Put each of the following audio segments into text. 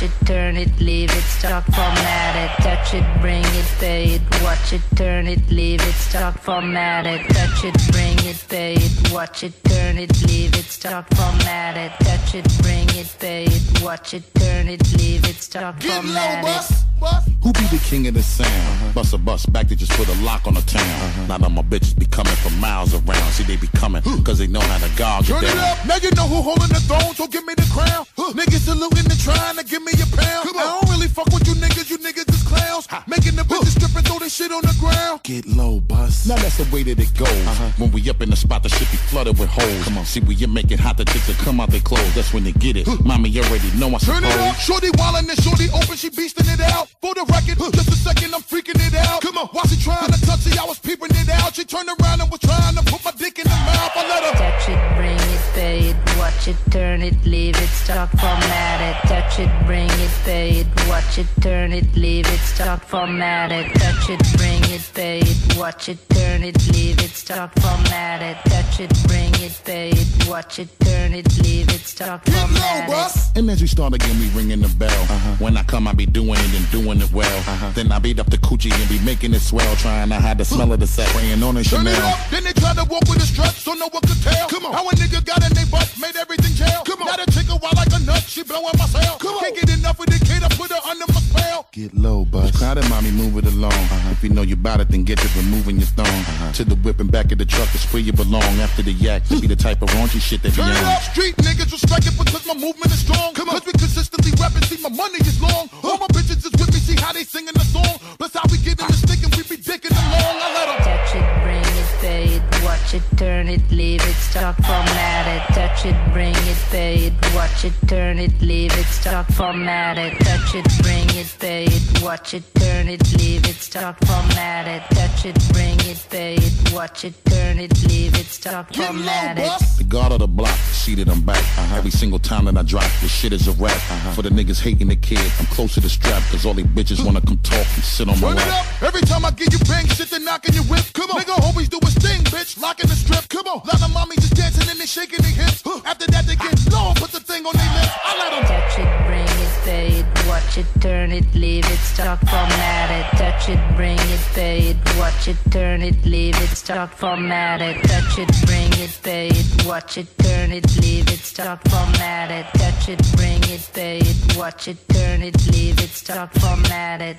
Watch it, turn it, leave it, stop, format it, touch it, bring it, pay it, watch it, turn it, leave it, stop, format it, touch it, bring it, pay it, watch it, turn it, leave it, stop, format it, touch it, bring it, pay it, watch it, turn it, leave it, stop, format it. Who be the king of the sound? Uh-huh. Bust a bust back, they just put a lock on the town. Uh-huh. Now that my bitches be coming from miles around. See, they be coming, cause they know how to gouge Turn it it down. up, now you know who holding the throne, so give me the crown. Niggas saluting and trying to give me a pound. I don't really fuck with you niggas, you niggas is clowns. Making the bitches strip and throw this shit on the ground. Get low, bust. Now that's the way that it goes. Uh-huh. When we up in the spot, the shit be flooded with holes. Come on, see, we you make it hot, the chicks that come out they clothes. That's when they get it. Mommy already know I Turn it up, suppose. shorty wildin' and shorty open, she beastin' it out. For the record, just a second, I'm freaking it out. Come on, while she trying to touch it, I was peeping it out. She turned around and was trying to put my dick in her mouth. I let her Touch it, bring it, pay it, watch it, turn it, leave it, stop, format it. Touch it, bring it, pay it, watch it, turn it, leave it, stop, format it. Touch it, bring it, pay it, watch it, turn it, leave it, stop, format it. Touch it, bring it, pay it, watch it, turn it, leave it, stop, format it. And as we start again, we ringing the bell. Uh-huh. When I come, I be doing it and doing it well. Uh-huh. Then I beat up the coochie and be making it swell. Trying to hide the smell of the set. Praying on a Chanel. Turn it up, then they try to walk with a strut, so no one could tell. Bust. Crowded, mommy, move it along. Uh-huh. If you know you bout it, then get to removing your thong. Uh-huh. To the whip and back of the truck, it's where you belong. After the yak, be the type of raunchy shit that be Turn on. up, street niggas respect it because my movement is strong. Come on. Cause we consistently rapping, see my money is long. All my bitches is with me, see how they singing the song. Watch it, turn it, leave it, stop, format it. Touch it, bring it, pay it, watch it, turn it, leave it, stop, format it. Touch it, bring it, pay it, watch it, turn it, leave it, stop, format it. Touch it, bring it, pay it, watch it, turn it, leave it, stop, format it. The guard of the block, seated I'm back. Uh-huh. Every single time that I drop, this shit is a rap. Uh-huh. For the niggas hating the kid, I'm close to the strap, cause all they bitches wanna come talk and sit on my Turn it lap. up. Every time I give you bang shit, they knocking your whip. Come on. Nigga always do his thing, bitch. Locking the strip. Come on. Lot of mommies just dancing and they shaking their hips. After that, they get low, put the thing on their lips. I let 'em. Touch it, bring it, pay it, watch it, turn it, leave it, start, format it, touch it, bring it, pay it, watch it, turn it, leave it, start, format it, touch it, bring it, pay it, watch it, turn it, leave it, start, format it, touch it, bring it, pay it, watch it, turn it, leave it, start, format it.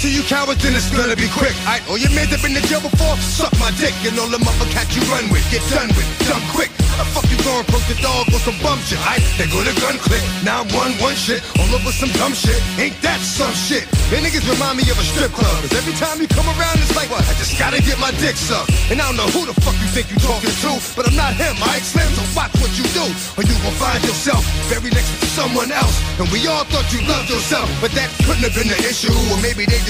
to you cowards, then it's gonna be quick. I all your men that been in jail before, suck my dick. And all the mother cats you run with, get done with, done quick. How the fuck you going poke the dog on some bum shit? I they go to gun click. Now I'm one one shit, all over some dumb shit. Ain't that some shit? They niggas remind me of a strip club. Cause every time you come around, it's like what? I just gotta get my dick sucked. And I don't know who the fuck you think you talking to, but I'm not him. I Slim, so watch what you do, or you gon' find yourself very next to someone else. And we all thought you loved yourself, but that couldn't have been the issue. Or maybe they just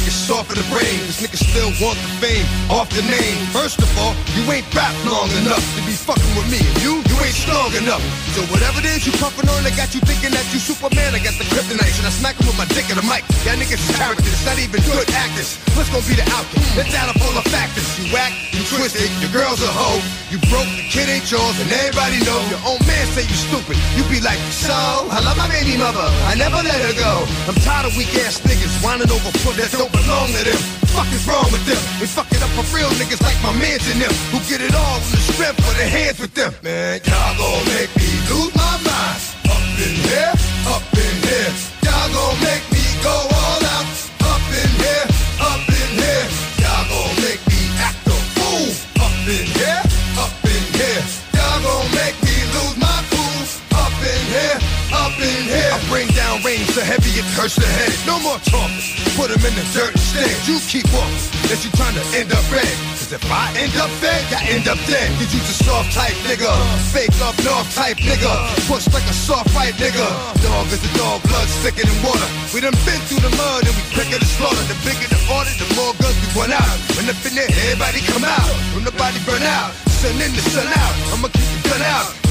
soft in the brain. This nigga still want the fame, off the name. First of all, you ain't rap long enough to be fucking with me. You ain't strong enough. So whatever it is you puffin' on, I got you thinking that you Superman. I got the kryptonite, and I smack him with my dick in the mic. Y'all niggas is characters, not even good actors. What's gonna be the outcome? Let's add up all the factors. You whack, you twisted, your girl's a hoe. You broke, the kid ain't yours, and everybody know. Your own man say you stupid. You be like, so, I love my baby mother. I never let her go. I'm tired of weak ass niggas whining over foot that don't belong to them. Fuck is wrong with them? They fuck it up for real niggas like my mans in them who get it all from the strength of their hands with them. Man, y'all gon' make me lose my mind. Up in here, up in here. Y'all gon' make me go all out. Up in here, down rain so heavy it hurts the head. No more talking. Put them in the dirt instead. You keep walking. that you trying to end up red. Cause if I end up dead, I end up dead. Cause you a soft type nigga. Fake up north type nigga. Push like a soft fight nigga. Dog is a dog, blood thicker than water. We done been through the mud and we quicker to slaughter. The bigger the order, the more guns we run out. When up in everybody come out. When the body burn out. Sun in the sun out. I'ma keep the gun out.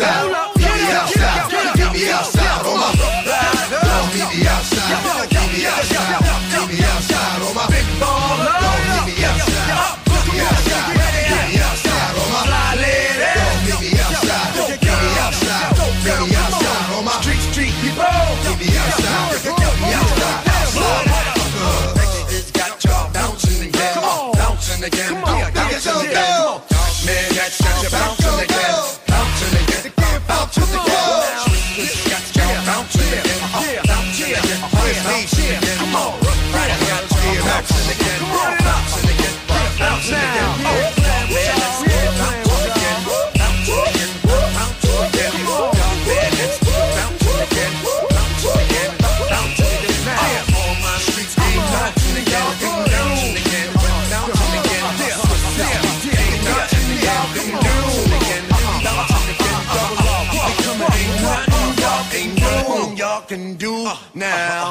Outside. Meet me outside. Meet me outside. My Don't me outside. Me outside. Me outside. My big. Don't me outside. Me outside. Me outside. On. Don't me outside. Me outside. Me outside. On me outside. Me outside. Bouncing again. bouncing again, bouncing. Oh, Now all my. Yeah, yeah, now.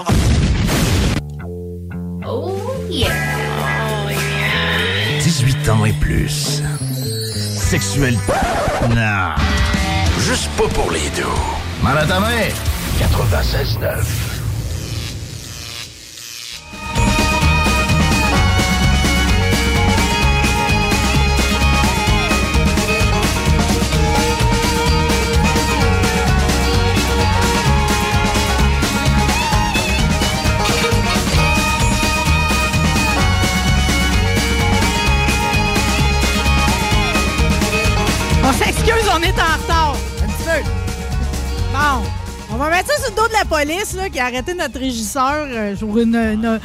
Plus. Sexuel. Non. Juste pas pour les deux. Mal à ta main. 96.9. on est en retard. Un petit peu. Bon. On va mettre ça sur le dos de la police là, qui a arrêté notre régisseur euh, pour une, une-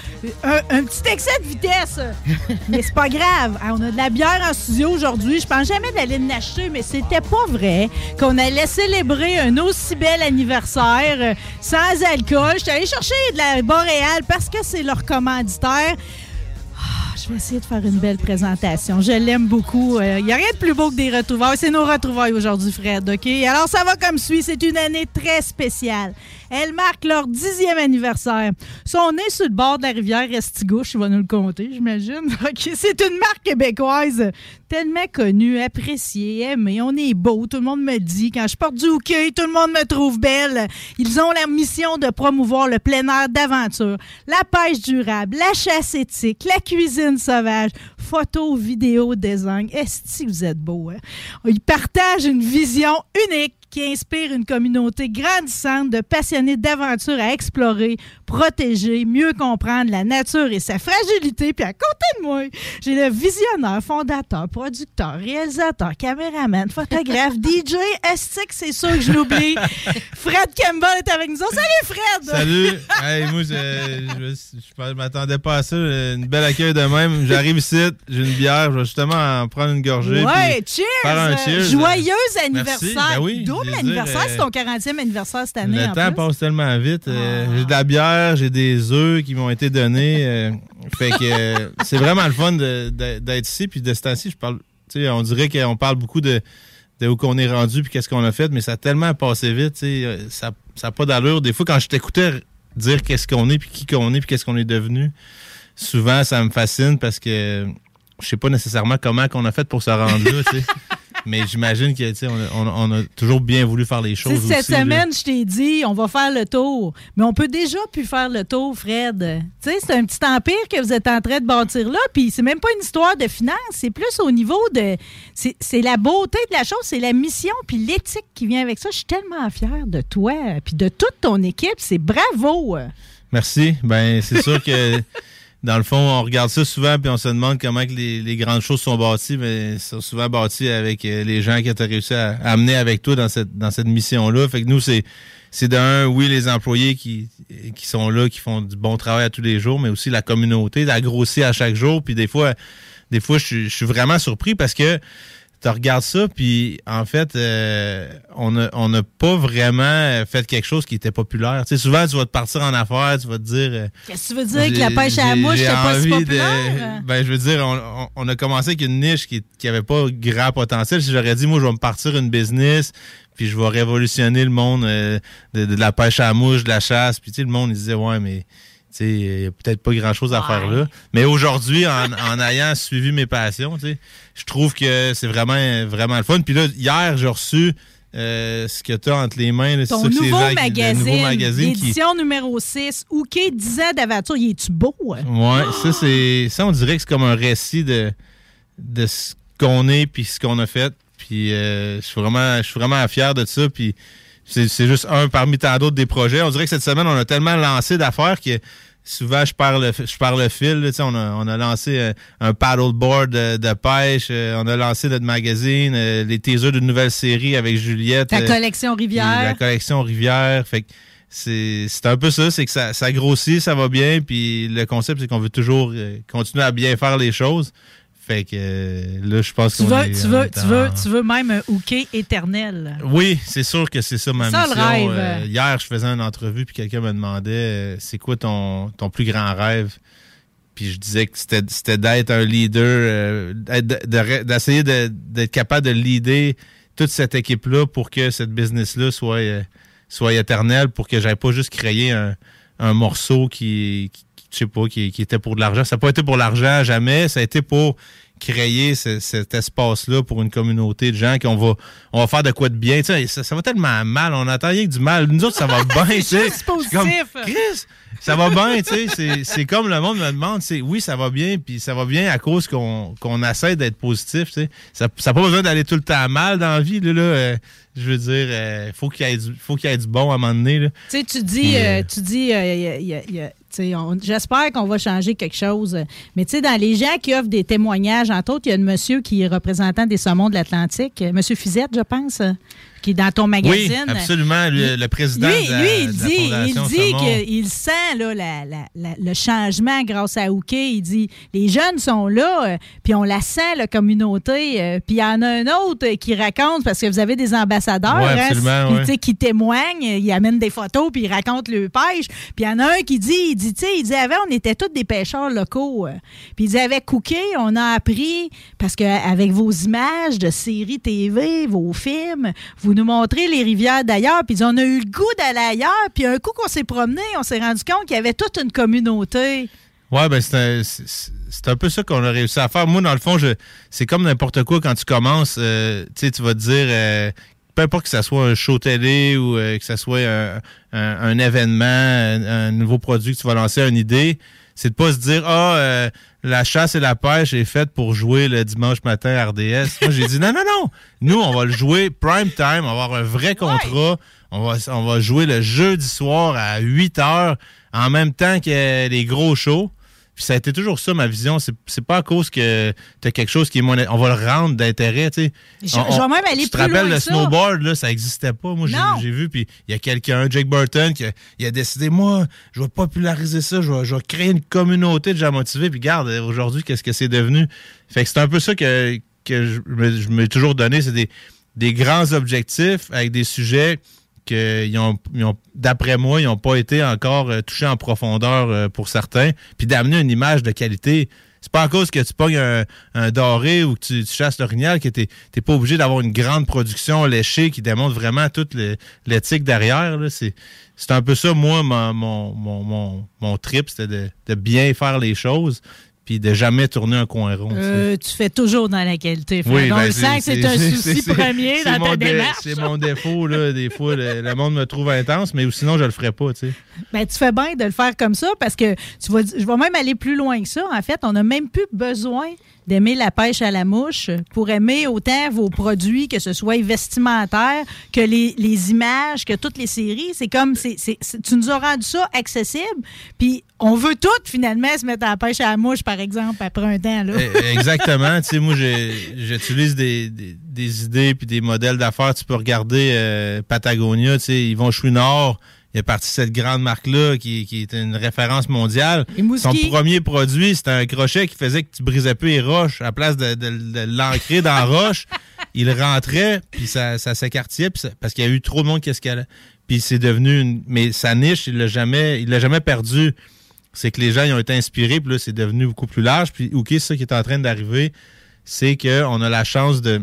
un, un petit excès de vitesse. mais c'est pas grave. Ah, on a de la bière en studio aujourd'hui. Je pense jamais d'aller l'acheter, mais c'était pas vrai qu'on allait célébrer un aussi bel anniversaire euh, sans alcool. Je suis allée chercher de la Boréal parce que c'est leur commanditaire. Je vais essayer de faire une belle présentation. Je l'aime beaucoup. Il n'y a rien de plus beau que des retrouvailles. C'est nos retrouvailles aujourd'hui, Fred. OK? Alors, ça va comme suit. C'est une année très spéciale. Elle marque leur dixième anniversaire. Ils sont nés sur le bord de la rivière Restigouche. Il va nous le compter, j'imagine. OK? C'est une marque québécoise tellement connue, appréciée, aimée. On est beau. Tout le monde me dit. Quand je porte du hockey, tout le monde me trouve belle. Ils ont la mission de promouvoir le plein air d'aventure, la pêche durable, la chasse éthique, la cuisine sauvage, photo, vidéo, design. Est-ce que vous êtes beau, hein? Ils partagent une vision unique qui inspire une communauté grandissante de passionnés d'aventure à explorer, protéger, mieux comprendre la nature et sa fragilité. Puis à côté de moi, j'ai le visionnaire, fondateur, producteur, réalisateur, caméraman, photographe, DJ, estique, c'est sûr que je l'oublie. Fred Campbell est avec nous. Salut Fred! Salut! Hey, moi, je, je, je- je m'attendais pas à ça. Une belle accueil de même. J'arrive ici, j'ai une bière, je vais justement en prendre une gorgée. Ouais, cheers! Faire un cheers. Joyeux Merci. anniversaire! Ben oui, Double anniversaire, c'est ton 40e anniversaire cette année. Le en temps plus. passe tellement vite. Euh, J'ai de la bière, j'ai des œufs qui m'ont été donnés. euh, fait que euh, c'est vraiment le fun d'être ici. Puis de ce temps-ci, je parle. tu sais, On dirait qu'on parle beaucoup de, de où qu'on est rendu puis qu'est-ce qu'on a fait, mais ça a tellement passé vite. Ça n'a pas d'allure. Des fois, quand je t'écoutais dire qu'est-ce qu'on est, puis qui qu'on est, puis qu'est-ce qu'on est devenu, souvent, ça me fascine parce que je sais pas nécessairement comment qu'on a fait pour se rendre là. Mais j'imagine que on a, on a- on a toujours bien voulu faire les choses. Cette là. semaine, je t'ai dit, on va faire le tour. Mais on peut déjà plus faire le tour, Fred. Tu sais, c'est un petit empire que vous êtes en train de bâtir là. Puis c'est même pas une histoire de finance. C'est plus au niveau de. C'est c'est la beauté de la chose, c'est la mission puis l'éthique qui vient avec ça. Je suis tellement fière de toi puis de toute ton équipe. C'est bravo. Merci. Ben, c'est sûr que dans le fond, on regarde ça souvent puis on se demande comment que les, grandes choses sont bâties, mais sont souvent bâties avec euh, les gens que tu as réussi à, amener avec toi dans cette dans cette mission-là. Fait que nous, c'est c'est d'un, oui, les employés qui, qui sont là, qui font du bon travail à tous les jours, mais aussi la communauté, la à chaque jour. Puis des fois, des fois, je suis vraiment surpris parce que tu regardes ça, puis en fait, euh, on n'a on n'a pas vraiment fait quelque chose qui était populaire. Tu sais, souvent, tu vas te partir en affaires, tu vas te dire... euh, Qu'est-ce que tu veux dire que la pêche à la mouche, c'est pas si populaire? De, ben, je veux dire, on, on- on a commencé avec une niche qui, qui avait pas grand potentiel. Si j'aurais dit, moi, je vais me partir une business, puis je vais révolutionner le monde euh, de, de la pêche à la mouche, de la chasse, puis tu sais, le monde, il disait, ouais, mais il y a peut-être pas grand-chose à faire là. Mais aujourd'hui, en, en ayant suivi mes passions, je trouve que c'est vraiment, vraiment le fun. Puis là, hier, j'ai reçu euh, ce que tu as entre les mains. là, c'est Ton nouveau, Jacques, magazine, nouveau magazine qui, l'édition numéro 6, Ouké 10 ans d'aventure. Il est-tu beau? hein? Ouais, ça c'est ça on dirait que c'est comme un récit de de ce qu'on est puis ce qu'on a fait. Puis euh, je suis vraiment je suis vraiment fier de ça puis c'est juste un parmi tant d'autres des projets. On dirait que cette semaine on a tellement lancé d'affaires que souvent je perds le je le fil, là, on a on a lancé euh, un paddleboard de, de pêche, euh, on a lancé notre magazine, euh, les teasers d'une nouvelle série avec Juliette. Ta euh, collection Rivière. la collection Rivière. Fait que c'est c'est un peu ça, c'est que ça, ça grossit, ça va bien, puis le concept, c'est qu'on veut toujours continuer à bien faire les choses. Fait que là, je pense Tu qu'on veux, est tu, veux, tu, veux, tu veux même un Ouké éternel. Oui, c'est sûr que c'est ça ma C'est ça, le mission. rêve. Euh, hier, je faisais une entrevue, puis quelqu'un me demandait euh, c'est quoi ton, ton plus grand rêve? Puis je disais que c'était c'était d'être un leader, euh, d'être- de- de- d'essayer de- d'être capable de leader toute cette équipe-là pour que cette business-là soit, soit éternelle, pour que j'aille pas juste créer un, un morceau qui, qui- je sais pas, qui, qui était pour de l'argent. Ça n'a pas été pour l'argent, jamais. Ça a été pour créer ce- cet espace-là pour une communauté de gens qu'on va, on va faire de quoi de bien. Ça, ça va tellement mal. On attend rien que du mal. Nous autres, ça va bien. suis comme. Chris, ça va bien. C'est- C'est comme le monde me demande, c'est oui, ça va bien, puis ça va bien à cause qu'on qu'on essaie d'être positif. Ça n'a pas besoin d'aller tout le temps mal dans la vie, là. là, euh, je veux dire, euh, faut qu'il y, ait du- faut qu'il y ait du bon à un moment donné, là. Tu sais, tu dis, euh, tu dis, y a- y a- y a- tu sais, on- j'espère qu'on va changer quelque chose. Mais tu sais, dans les gens qui offrent des témoignages, entre autres, il y a un monsieur qui est représentant des saumons de l'Atlantique, euh, monsieur Fizette, je pense, qui est dans ton magazine. Oui, absolument. Le, le président Lui, de la, lui, il de la dit, il dit qu'il sent là, la- le changement grâce à Hooké. Il dit les jeunes sont là, euh, puis on la sent, la communauté. euh, puis il y en a un autre euh, qui raconte, parce que vous avez des ambassadeurs Ouais, hein, ouais. qui témoignent, ils amènent des photos, puis ils racontent le pêche. Puis il y en a un qui dit, il dit, tu sais, il dit avant, on était tous des pêcheurs locaux. euh. Puis il dit, avec Hooké, on a appris, parce qu'avec vos images de séries TV, vos films, vous nous montrez les rivières d'ailleurs, puis on a eu le goût d'aller ailleurs, puis un coup qu'on s'est promené, on s'est rendu compte qu'il y avait toute une communauté. Ouais, ben c'est un, un peu ça qu'on a réussi à faire. Moi, dans le fond, c'est comme n'importe quoi quand tu commences. euh, tu vas te dire, euh, peu importe que ça soit un show télé ou euh, que ça soit un, un- événement, un, nouveau produit que tu vas lancer, une idée, c'est de pas se dire, ah, la chasse et la pêche est faite pour jouer le dimanche matin à RDS. Moi, j'ai dit, non, non, non. Nous, on va le jouer prime time, on va avoir un vrai contrat. On va, on va jouer le jeudi soir à 8 heures en même temps que les gros shows. Puis ça a été toujours ça, ma vision. C'est pas à cause que tu as quelque chose qui est moins. On va le rendre d'intérêt, tu sais. Je- On- je vais même aller Tu te rappelles loin le ça. snowboard, là, ça n'existait pas. Moi, j'ai- vu. Puis il y a quelqu'un, Jake Burton, qui a, il a décidé, moi, je vais populariser ça. Je vais, je vais créer une communauté de gens motivés. Puis regarde, aujourd'hui, qu'est-ce que c'est devenu? Fait que c'est un peu ça que, que je me- je m'ai toujours donné. C'est des, des grands objectifs avec des sujets que ils ont, ils ont- d'après moi, ils n'ont pas été encore euh, touchés en profondeur euh, pour certains, puis d'amener une image de qualité. C'est pas à cause que tu pognes un, doré ou que tu, tu chasses l'orignal que tu n'es pas obligé d'avoir une grande production léchée qui démontre vraiment toute l'éthique derrière. C'est un peu ça, moi, mon, mon, mon, mon, trip, c'était de bien faire les choses, puis de jamais tourner un coin rond. tu. Euh, tu fais toujours dans la qualité. Fred. Oui, on ben, le c'est un souci premier dans ta dé- démarche. C'est mon défaut, là. Des fois, le, le monde me trouve intense, mais sinon, je le ferais pas, tu sais. Ben, tu fais bien de le faire comme ça parce que tu vas, je vais même aller plus loin que ça. En fait, on n'a même plus besoin d'aimer la pêche à la mouche pour aimer autant vos produits, que ce soit vestimentaire, que les, images, que toutes les séries. C'est comme, c'est, tu nous as rendu ça accessible. Puis on veut toutes finalement se mettre à la pêche à la mouche, par exemple, après un temps. Là. Eh, Exactement. tu sais, moi, j'utilise des, des, idées puis des modèles d'affaires. Tu peux regarder euh, Patagonia, tu sais, Yvon Chouinard. Il est parti de cette grande marque-là qui, qui est une référence mondiale. Son premier produit, c'était un crochet qui faisait que tu brisais plus les roches. À la place de, de- de l'ancrer dans la roche, il rentrait, puis ça, ça s'écartillait, parce qu'il y a eu trop de monde qui escalait. Puis c'est devenu une... Mais sa niche, il l'a jamais, il l'a jamais perdu. C'est que les gens ils ont été inspirés, puis là, c'est devenu beaucoup plus large. Puis, OK, c'est ça qui est en train d'arriver, c'est qu'on a la chance de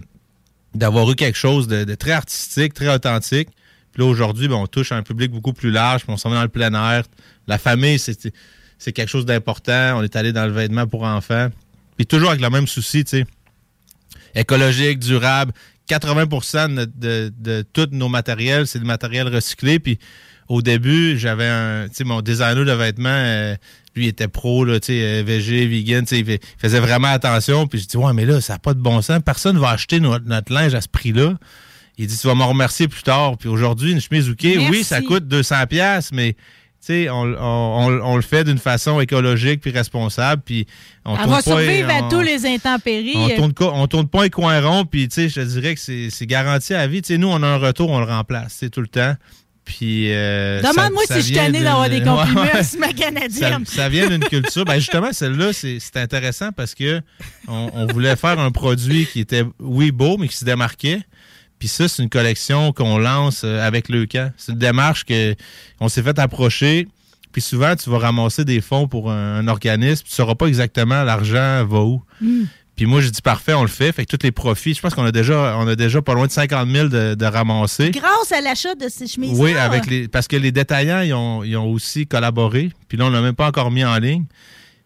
d'avoir eu quelque chose de, de très artistique, très authentique. Là, aujourd'hui, ben, on touche un public beaucoup plus large, puis on s'en va dans le plein air. La famille, c'est quelque chose d'important. On est allé dans le vêtement pour enfants. Puis toujours avec le même souci, tu sais, écologique, durable. 80 de, de, tous nos matériels, c'est du matériel recyclé. Puis au début, j'avais un, tu sais, mon designer de vêtements, euh, lui était pro, là, tu sais, euh, végé, vegan, il faisait vraiment attention. Puis je dis, ouais, mais là, ça n'a pas de bon sens. Personne va acheter notre linge à ce prix-là. Il dit, tu vas m'en remercier plus tard. Puis aujourd'hui, une chemise OK, oui, ça coûte 200 pièces, mais tu sais, on, on, on- on le fait d'une façon écologique puis responsable. Puis on Elle tourne va pas- survivre à tous les intempéries. on tourne, on tourne pas un coin rond, puis tu sais, je te dirais que c'est c'est garanti à vie. Tu sais, nous, on a un retour, on le remplace, tout le temps. Puis. euh, Demande-moi si je suis tannée d'avoir des compliments Ouais, sur ma Ça, canadienne. ça vient d'une culture. Ben justement, celle-là, c'est c'est intéressant parce que on, on voulait faire un produit qui était, oui, beau, mais qui se démarquait. Puis ça, c'est une collection qu'on lance euh, avec le camp. C'est une démarche que on s'est fait approcher. Puis souvent, tu vas ramasser des fonds pour un, un organisme. Tu ne sauras pas exactement l'argent va où. Mm. Puis moi, je dis parfait, on le fait. Fait que tous les profits, je pense qu'on a déjà, on a déjà pas loin de 50 000 de, de ramassés. Grâce à l'achat de ces chemises Oui, avec les, parce que les détaillants, ils ont, ils ont aussi collaboré. Puis là, on l'a même pas encore mis en ligne.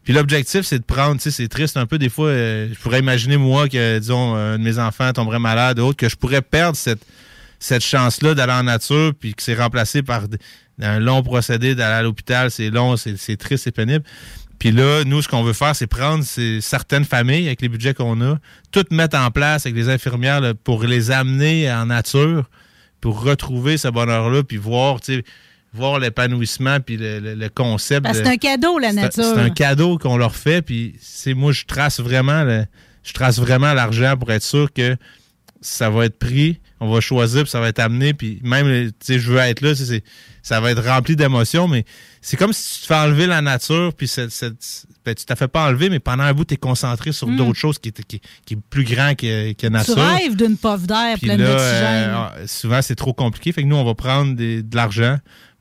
Puis l'objectif, c'est de prendre, tu sais, c'est triste un peu. Des fois, euh, je pourrais imaginer, moi, que, disons, un de mes enfants tomberait malade ou autre, que je pourrais perdre cette, cette chance-là d'aller en nature, puis que c'est remplacé par un long procédé d'aller à l'hôpital. C'est long, c'est triste, c'est pénible. Puis là, nous, ce qu'on veut faire, c'est prendre certaines familles avec les budgets qu'on a, toutes mettre en place avec les infirmières pour les amener en nature, pour retrouver ce bonheur-là, puis voir, tu sais, voir l'épanouissement, puis le, le- le concept. C'est un cadeau, la c'est nature. C'est un cadeau qu'on leur fait, puis c'est moi, je trace vraiment le- je trace vraiment l'argent pour être sûr que ça va être pris, on va choisir, puis ça va être amené, puis même, tu sais, je veux être là, tu c'est- ça va être rempli d'émotions, mais c'est comme si tu te fais enlever la nature, puis cette, cette- ben, tu t'as fait pas enlever, mais pendant un bout, tu es concentré sur Mm. d'autres choses qui, qui, qui est plus grand que, que Tu nature. rêves d'une puff d'air pleine d'oxygène. euh, souvent, c'est trop compliqué. Fait que nous, on va prendre des- de l'argent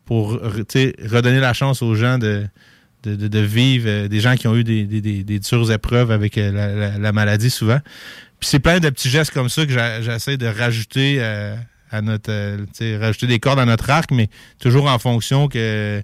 pour redonner la chance aux gens de, de, vivre, euh, des gens qui ont eu des, des, des- dures épreuves avec euh, la, la- la maladie souvent. Puis c'est plein de petits gestes comme ça que j'essaie de rajouter euh, à notre, rajouter des cordes à notre arc, mais toujours en fonction que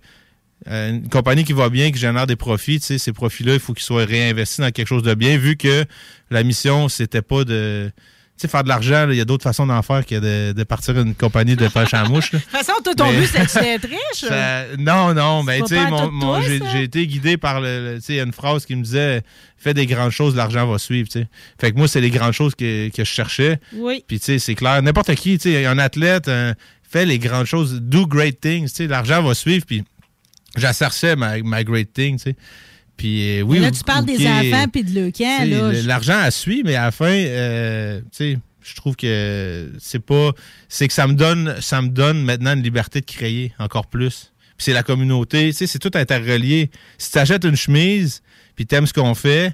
une compagnie qui va bien, qui génère des profits, ces profits-là, il faut qu'ils soient réinvestis dans quelque chose de bien, vu que la mission, c'était pas de. Tu sais, faire de l'argent, il y a d'autres façons d'en faire que de, de partir une compagnie de pêche à mouche. De toute façon, toi, ton Mais- but, c'est d'être riche. Ça- non, non, mais tu sais, j'ai été guidé par le, tu sais, une phrase qui me disait fais des grandes choses, l'argent va suivre, sais. Fait que moi, c'est les grandes choses que, que je cherchais. Oui. Puis tu sais, c'est clair, n'importe qui, tu sais, un athlète un- fait les grandes choses, do great things, tu sais, l'argent va suivre, puis j'asserçais ma, ma great thing, tu sais. Puis euh, oui. Mais là, ou- tu parles ou des enfants puis de le camp. L'argent a suit, mais à la fin, euh, tu sais, je trouve que c'est pas. C'est que ça me donne ça me donne maintenant une liberté de créer encore plus. Puis c'est la communauté, tu sais, c'est tout interrelié. Si tu achètes une chemise, puis t'aimes ce qu'on fait,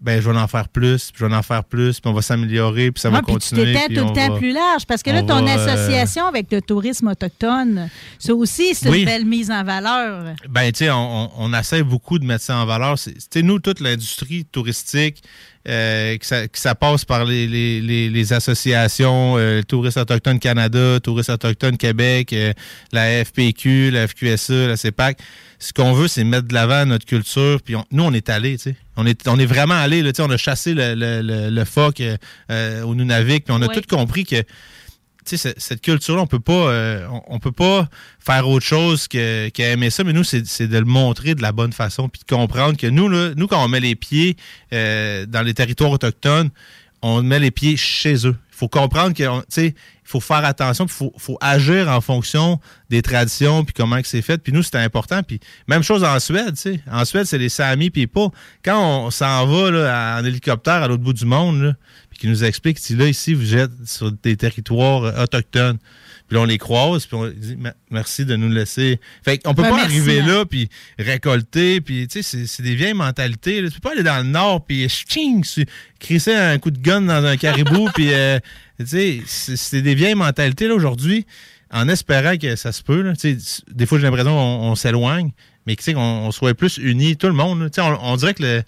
ben je vais en faire plus, puis je vais en faire plus, puis on va s'améliorer, puis ça va Ah, puis tu continuer. t'étends puis tout le temps va- plus large parce que là, on ton va, euh, association avec le tourisme autochtone, ça aussi, c'est Oui. une belle mise en valeur. Ben, tu sais, on, essaie beaucoup de mettre ça en valeur. C'est- Tu sais, nous, toute l'industrie touristique, euh, que, ça, que ça passe par les, les, les, les associations, euh, Touristes autochtones Canada, Touristes autochtones Québec, euh, la FPQ, la FQSA, la CEPAC. Ce qu'on veut, c'est mettre de l'avant notre culture. Puis on- nous, on est allés, tu sais. On est, on est vraiment là, sais. On a chassé le, le, le, le phoque euh, euh, au Nunavik. Puis on a Ouais. tout compris que cette- cette culture-là, on peut pas, euh, on, on peut pas faire autre chose que qu'aimer ça, mais nous, c'est c'est de le montrer de la bonne façon, puis de comprendre que nous, là, nous, quand on met les pieds euh, dans les territoires autochtones, on met les pieds chez eux. Faut comprendre que, on- tu sais, il faut faire attention, il faut, agir en fonction des traditions, puis comment c'est fait. Puis nous, c'était important. Puis même chose en Suède. En Suède, c'est les Samis people. Quand on s'en va là, en hélicoptère à l'autre bout du monde, puis qui nous explique, là, ici, vous êtes sur des territoires autochtones. Puis là, on les croise, puis on dit Me- merci de nous laisser. Fait qu'on peut Ben, pas merci, arriver hein. là, puis récolter, puis tu sais, c'est- des vieilles mentalités. là. Tu peux pas aller dans le nord, puis ching, crisser un coup de gun dans un caribou, puis euh, tu sais, c'est des vieilles mentalités là aujourd'hui, en espérant que ça se peut. Là. Tu sais, des fois, j'ai l'impression qu'on on s'éloigne, mais tu sais, qu'on on soit plus unis, tout le monde. Tu sais, On, on dirait que le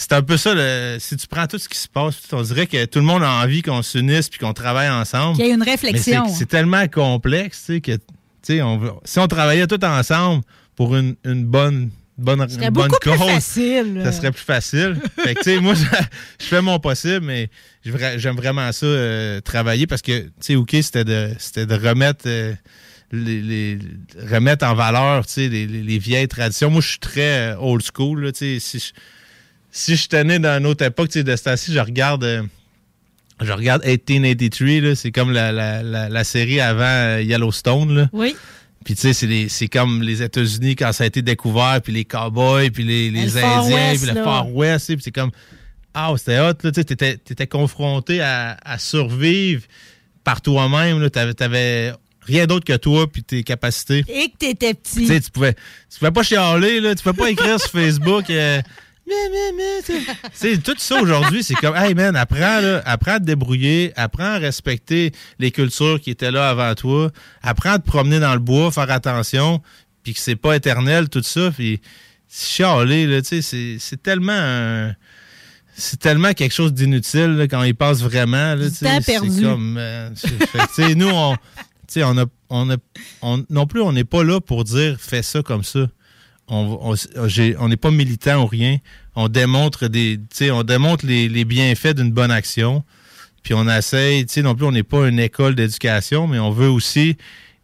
c'est un peu ça, le, si tu prends tout ce qui se passe, on dirait que tout le monde a envie qu'on s'unisse puis qu'on travaille ensemble. Qu'il y ait une réflexion. c'est- C'est tellement complexe, tu sais, que, tu sais, on veut- si on travaillait tout ensemble pour une, une bonne, bonne, serait beaucoup plus cause, facile. ça serait plus facile. fait que, tu sais, moi, je, je fais mon possible, mais j'aime vraiment ça, euh, travailler parce que, tu sais, OK, c'était de, remettre, euh, les, les- remettre en valeur, tu sais, les, les- les vieilles traditions. Moi, je suis très euh, old school, là, tu sais, si je, si je tenais dans une autre époque, tu sais, de temps-ci, je regarde, euh, je regarde 1883, là, c'est comme la, la, la, la série avant euh, Yellowstone, là. Oui. Puis tu sais, c'est comme les États-Unis quand ça a été découvert, puis les cowboys, puis les, les Le Indiens, puis le. Far West, tu puis c'est comme ah c'était hot là, tu sais, t'étais étais confronté à, à survivre par toi-même, là, t'avais t'avais rien d'autre que toi puis tes capacités. Et que t'étais petit. Tu sais, tu pouvais, tu pouvais pas chialer, là, tu pouvais pas écrire sur Facebook. euh, sais, tout ça aujourd'hui, c'est comme, hey man, apprends, là, apprends à te débrouiller, apprends à respecter les cultures qui étaient là avant toi, apprends à te promener dans le bois, faire attention, puis que c'est pas éternel, tout ça, puis chialer, là, tu sais, c'est- c'est tellement un- c'est tellement quelque chose d'inutile quand il passe vraiment. Là, c'est perdu. comme, euh, c'est- fait nous, on, tu sais, on a, on a, on- non plus, on n'est pas là pour dire fais ça comme ça. On n'est pas militant ou rien. On démontre des, on démontre les, les bienfaits d'une bonne action. Puis on essaye, tu sais, non plus, on n'est pas une école d'éducation, mais on veut aussi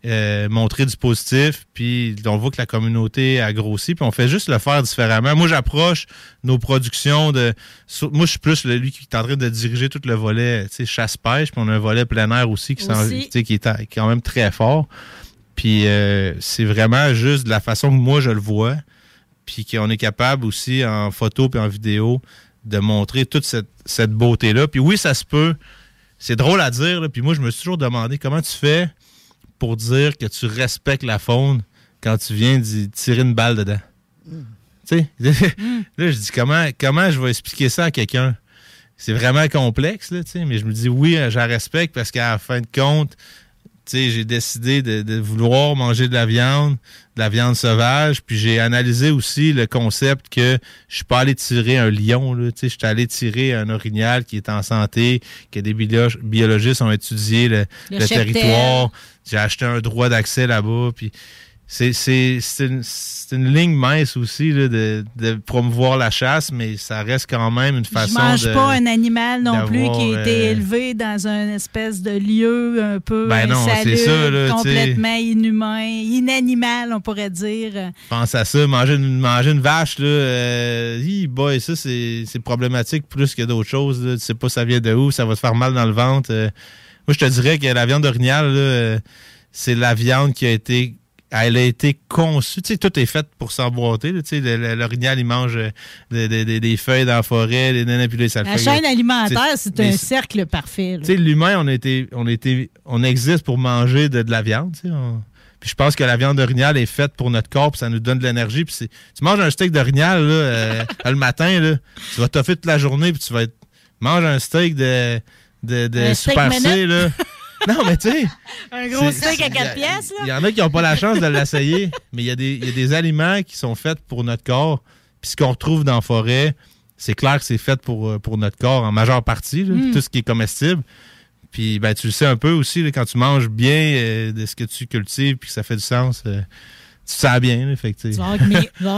euh, montrer du positif. Puis on voit que la communauté a grossi. Puis on fait juste le faire différemment. Moi, j'approche nos productions de. sur- moi, je suis plus lui qui est en train de diriger tout le volet, tu sais, chasse-pêche. Puis on a un volet plein air aussi qui, Aussi. qui est qui est quand même très fort. Puis euh, c'est vraiment juste de la façon que moi je le vois. Puis qu'on est capable aussi en photo puis en vidéo de montrer toute cette, cette beauté-là. Puis oui, ça se peut. C'est drôle à dire. là. Puis moi, je me suis toujours demandé comment tu fais pour dire que tu respectes la faune quand tu viens d'y tirer une balle dedans? Tu sais, là, je dis comment, comment je vais expliquer ça à quelqu'un? C'est vraiment complexe, là, tu sais, mais je me dis oui, je la respecte parce qu'à la fin de compte, j'ai décidé de, de vouloir manger de la viande, de la viande sauvage, puis j'ai analysé aussi le concept que je suis pas allé tirer un lion, là, tu sais, je suis allé tirer un orignal qui est en santé, que des biolo- biologistes ont étudié le, Le le cheptel. territoire. J'ai acheté un droit d'accès là-bas, puis c'est une, une ligne mince aussi là, de, de promouvoir la chasse, mais ça reste quand même une Je façon mange de... pas un animal non plus qui a été euh, élevé dans un espèce de lieu un peu Ben non, c'est insalubre, ça, là, tu sais. complètement inhumain, inanimal, on pourrait dire. Pense à ça, manger une, manger une vache, là, euh, hi, boy, ça, c'est problématique plus que d'autres choses. Là. Tu sais pas ça vient de où, ça va te faire mal dans le ventre. euh. moi, je te dirais que la viande d'orignal, là, euh, c'est la viande qui a été elle a été conçue, tu sais, tout est fait pour s'emboîter. Tu sais, l'orignal, il mange euh, des, des- feuilles dans la forêt, des nanas, puis là, ça La fait- chaîne alimentaire, c'est un cercle parfait. tu sais, l'humain, on on on existe pour manger de, de la viande. tu sais, on- Puis je pense que la viande d'orignal est faite pour notre corps, puis ça nous donne de l'énergie. Puis tu manges un steak d'orignal euh, le matin, là, tu vas toffer toute la journée, puis tu vas être, mange un steak de, de, de Un steak Super C, là. Non, mais tu sais. Un gros steak à il y a- 4 pièces. là. Il y en a qui n'ont pas la chance de l'essayer, mais il y, a des- il y a des aliments qui sont faits pour notre corps. Puis ce qu'on retrouve dans la forêt, c'est clair que c'est fait pour, euh, pour notre corps en majeure partie, là, Mm. tout ce qui est comestible. Puis ben, tu le sais un peu aussi, là, quand tu manges bien euh, de ce que tu cultives puis que ça fait du sens, euh, tu sens bien. Là, fait que, tu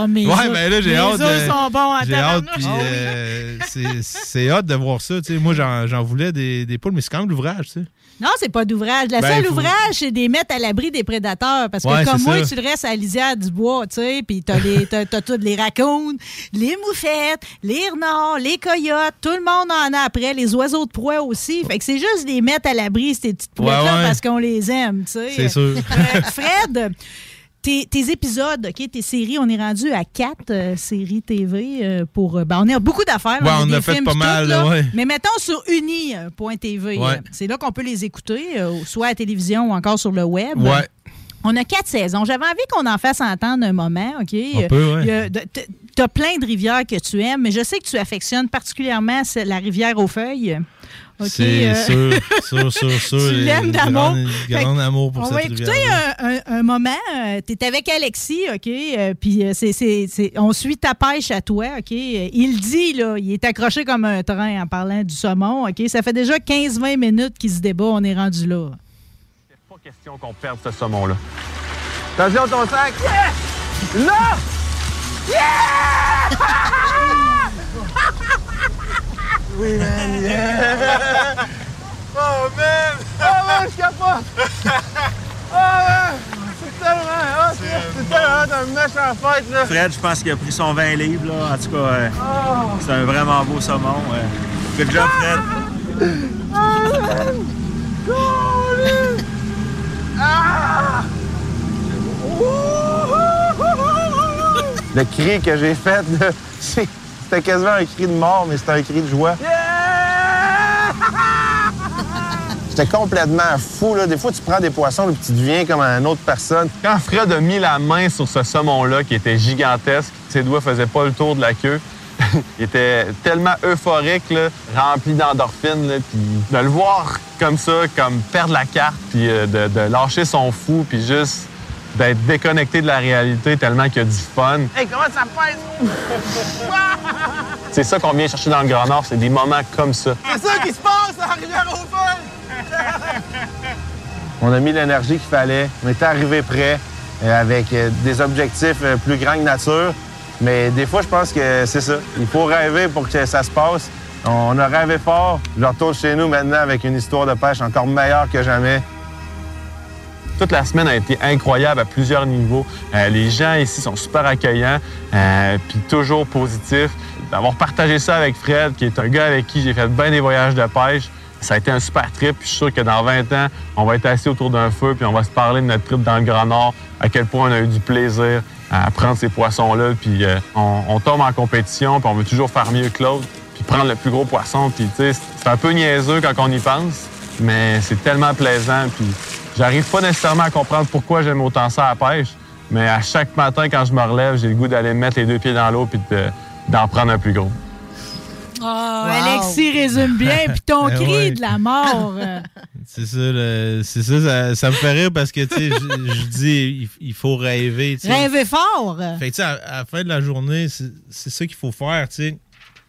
mes- Ouais, ben là, j'ai hâte. sont bons en J'ai hâte, puis Ah oui. c'est- hâte de voir ça. tu sais. Moi, j'en j'en voulais des, des poules, mais c'est quand même l'ouvrage. tu sais. Non, c'est pas d'ouvrage. Le Ben, seul faut- ouvrage, c'est des mettre à l'abri des prédateurs. Parce que Ouais, comme moi, ça. tu le restes à la lisière du bois, tu sais, puis t'as les, t'as, t'as toutes les raccoons, les moufettes, les renards, les coyotes, tout le monde en a après, les oiseaux de proie aussi. Fait que c'est juste les mettre à l'abri, ces petites poulettes-là, Ouais, ouais. parce qu'on les aime, tu sais. C'est sûr. Euh, Fred, tes, tes épisodes, OK, tes séries, on est rendu à quatre euh, séries TV euh, pour... euh, ben, on a beaucoup d'affaires. Ouais, a on des a fait pas mal, tout, là, ouais. Mais mettons sur uni.tv. Ouais. C'est là qu'on peut les écouter, euh, soit à la télévision ou encore sur le web. On a quatre saisons. J'avais envie qu'on en fasse entendre un moment, OK? On peut, ouais. Il y a de- t- T'as plein de rivières que tu aimes, mais je sais que tu affectionnes particulièrement la rivière aux feuilles. OK, C'est euh, sûr, sûr, sûr, sûr. Tu l'aimes grand- d'amour. Grand, amour pour on cette va écouter un, un- un moment. tu es avec Alexis, OK? euh, Puis euh, c'est- c'est- c'est- on suit ta pêche à toi, OK? Euh, Il dit, là, il est accroché comme un train en parlant du saumon, OK? Ça fait déjà 15-20 minutes qu'il se débat, on est rendu là. pas question qu'on perde ce saumon-là. Attention ton sac! Yes! Là! Yeah! oui, man, yeah! Oh, man! Oh, man, je capote! Oh, man! C'est tellement hot! C'est tellement hot, un méchant fête, là! Fred, je pense qu'il a pris son 20 livres. Là. En tout cas, euh, Oh! c'est un vraiment beau saumon. euh. Good job, Fred. Oh! Ah! Le cri que j'ai fait, là, c'est- c'était quasiment un cri de mort, mais c'était un cri de joie. J'étais complètement fou. Là. Des fois, tu prends des poissons et tu deviens comme une autre personne. Quand Fred a mis la main sur ce saumon-là, qui était gigantesque, ses doigts faisaient pas le tour de la queue, il était tellement euphorique, là, rempli d'endorphines. là, Puis de le voir comme ça, comme perdre la carte, puis euh, de, de lâcher son fou, puis juste d'être déconnecté de la réalité tellement qu'il y a du fun. Hey, comment ça pèse? C'est ça qu'on vient chercher dans le Grand Nord, c'est des moments comme ça. C'est ça qui se passe à Rivière-au-Fun! On a mis l'énergie qu'il fallait. On était arrivé prêt euh, avec euh, des objectifs euh, plus grands que nature. Mais des fois, je pense que c'est ça. Il faut rêver pour que ça se passe. On a rêvé fort. Je retourne chez nous maintenant avec une histoire de pêche encore meilleure que jamais. Toute la semaine a été incroyable à plusieurs niveaux. Euh, les gens ici sont super accueillants, euh, puis toujours positifs. D'avoir partagé ça avec Fred, qui est un gars avec qui j'ai fait bien des voyages de pêche, ça a été un super trip. Je suis sûr que dans 20 ans, on va être assis autour d'un feu, puis on va se parler de notre trip dans le Grand Nord, à quel point on a eu du plaisir à prendre ces poissons-là. Puis euh, on, on tombe en compétition, puis on veut toujours faire mieux que l'autre, puis prendre le plus gros poisson. Puis tu sais, c'est un peu niaiseux quand on y pense, mais c'est tellement plaisant. Puis j'arrive pas nécessairement à comprendre pourquoi j'aime autant ça à la pêche, mais à chaque matin, quand je me relève, j'ai le goût d'aller mettre les deux pieds dans l'eau puis de- d'en prendre un plus gros. Oh, Alexis résume bien, puis ton Ben cri ouais. de la mort. euh, C'est ça, le- c'est ça, ça, ça me fait rire parce que, tu sais, je je dis, il, il faut rêver. Rêver fort. Fait que, tu sais, à, à la fin de la journée, c'est c'est ça qu'il faut faire, tu sais.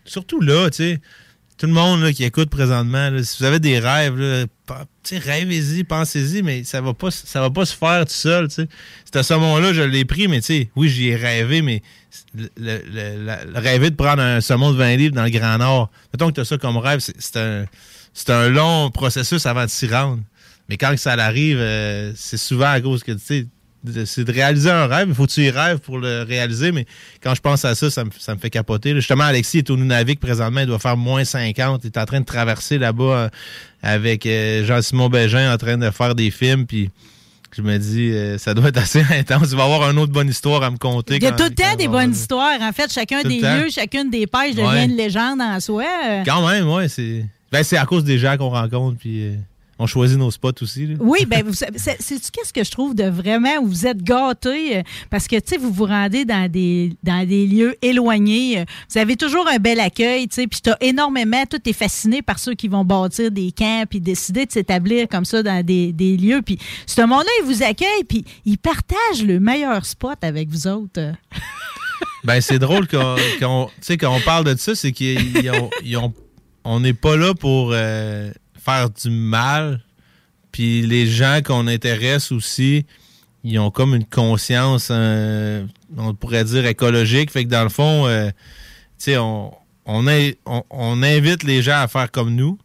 Surtout là, tu sais. Tout le monde là, qui écoute présentement, si vous avez des rêves, rêvez-y, pensez-y, mais ça va pas, ça va pas se faire tout seul, tu sais. Cet saumon-là, je l'ai pris, mais oui, j'y ai rêvé, mais le, le- rêver de prendre un saumon de 20 livres dans le Grand Nord, mettons que tu as ça comme rêve, c'est- un, un long processus avant de s'y rendre. Mais quand ça arrive, euh, c'est souvent à cause que, tu sais, c'est de réaliser un rêve. Il faut que tu y rêves pour le réaliser. Mais quand je pense à ça, ça me, ça me fait capoter. Justement, Alexis est au Nunavik présentement. Il doit faire moins 50. Il est en train de traverser là-bas euh, avec euh, Jean-Simon Bégin en train de faire des films. Puis je me dis, euh, ça doit être assez intense. Il va avoir une autre bonne histoire à me conter. Il y a quand- tout le temps des bonnes histoires. En fait, chacun Tout des lieux, chacune des pêches devient Ouais. une légende en soi. Quand même, ouais. C'est ben, c'est à cause des gens qu'on rencontre. Puis euh, on choisit nos spots aussi. là. Oui, ben c'est qu'est-ce que je trouve de vraiment où vous êtes gâtés euh, parce que tu sais vous vous rendez dans des dans des lieux éloignés, euh, vous avez toujours un bel accueil, tu sais, puis tu as énormément tout est fasciné par ceux qui vont bâtir des camps puis décider de s'établir comme ça dans des, des lieux puis ce monde-là il vous accueille puis il partage le meilleur spot avec vous autres. Ben, c'est drôle qu'on, qu'on- tu sais, quand on parle de ça, c'est qu'on n'est pas là pour euh, faire du mal. Puis les gens qu'on intéresse aussi, ils ont comme une conscience, euh, on pourrait dire, écologique. Fait que dans le fond, euh, on, on, in- on- on invite les gens à faire comme nous,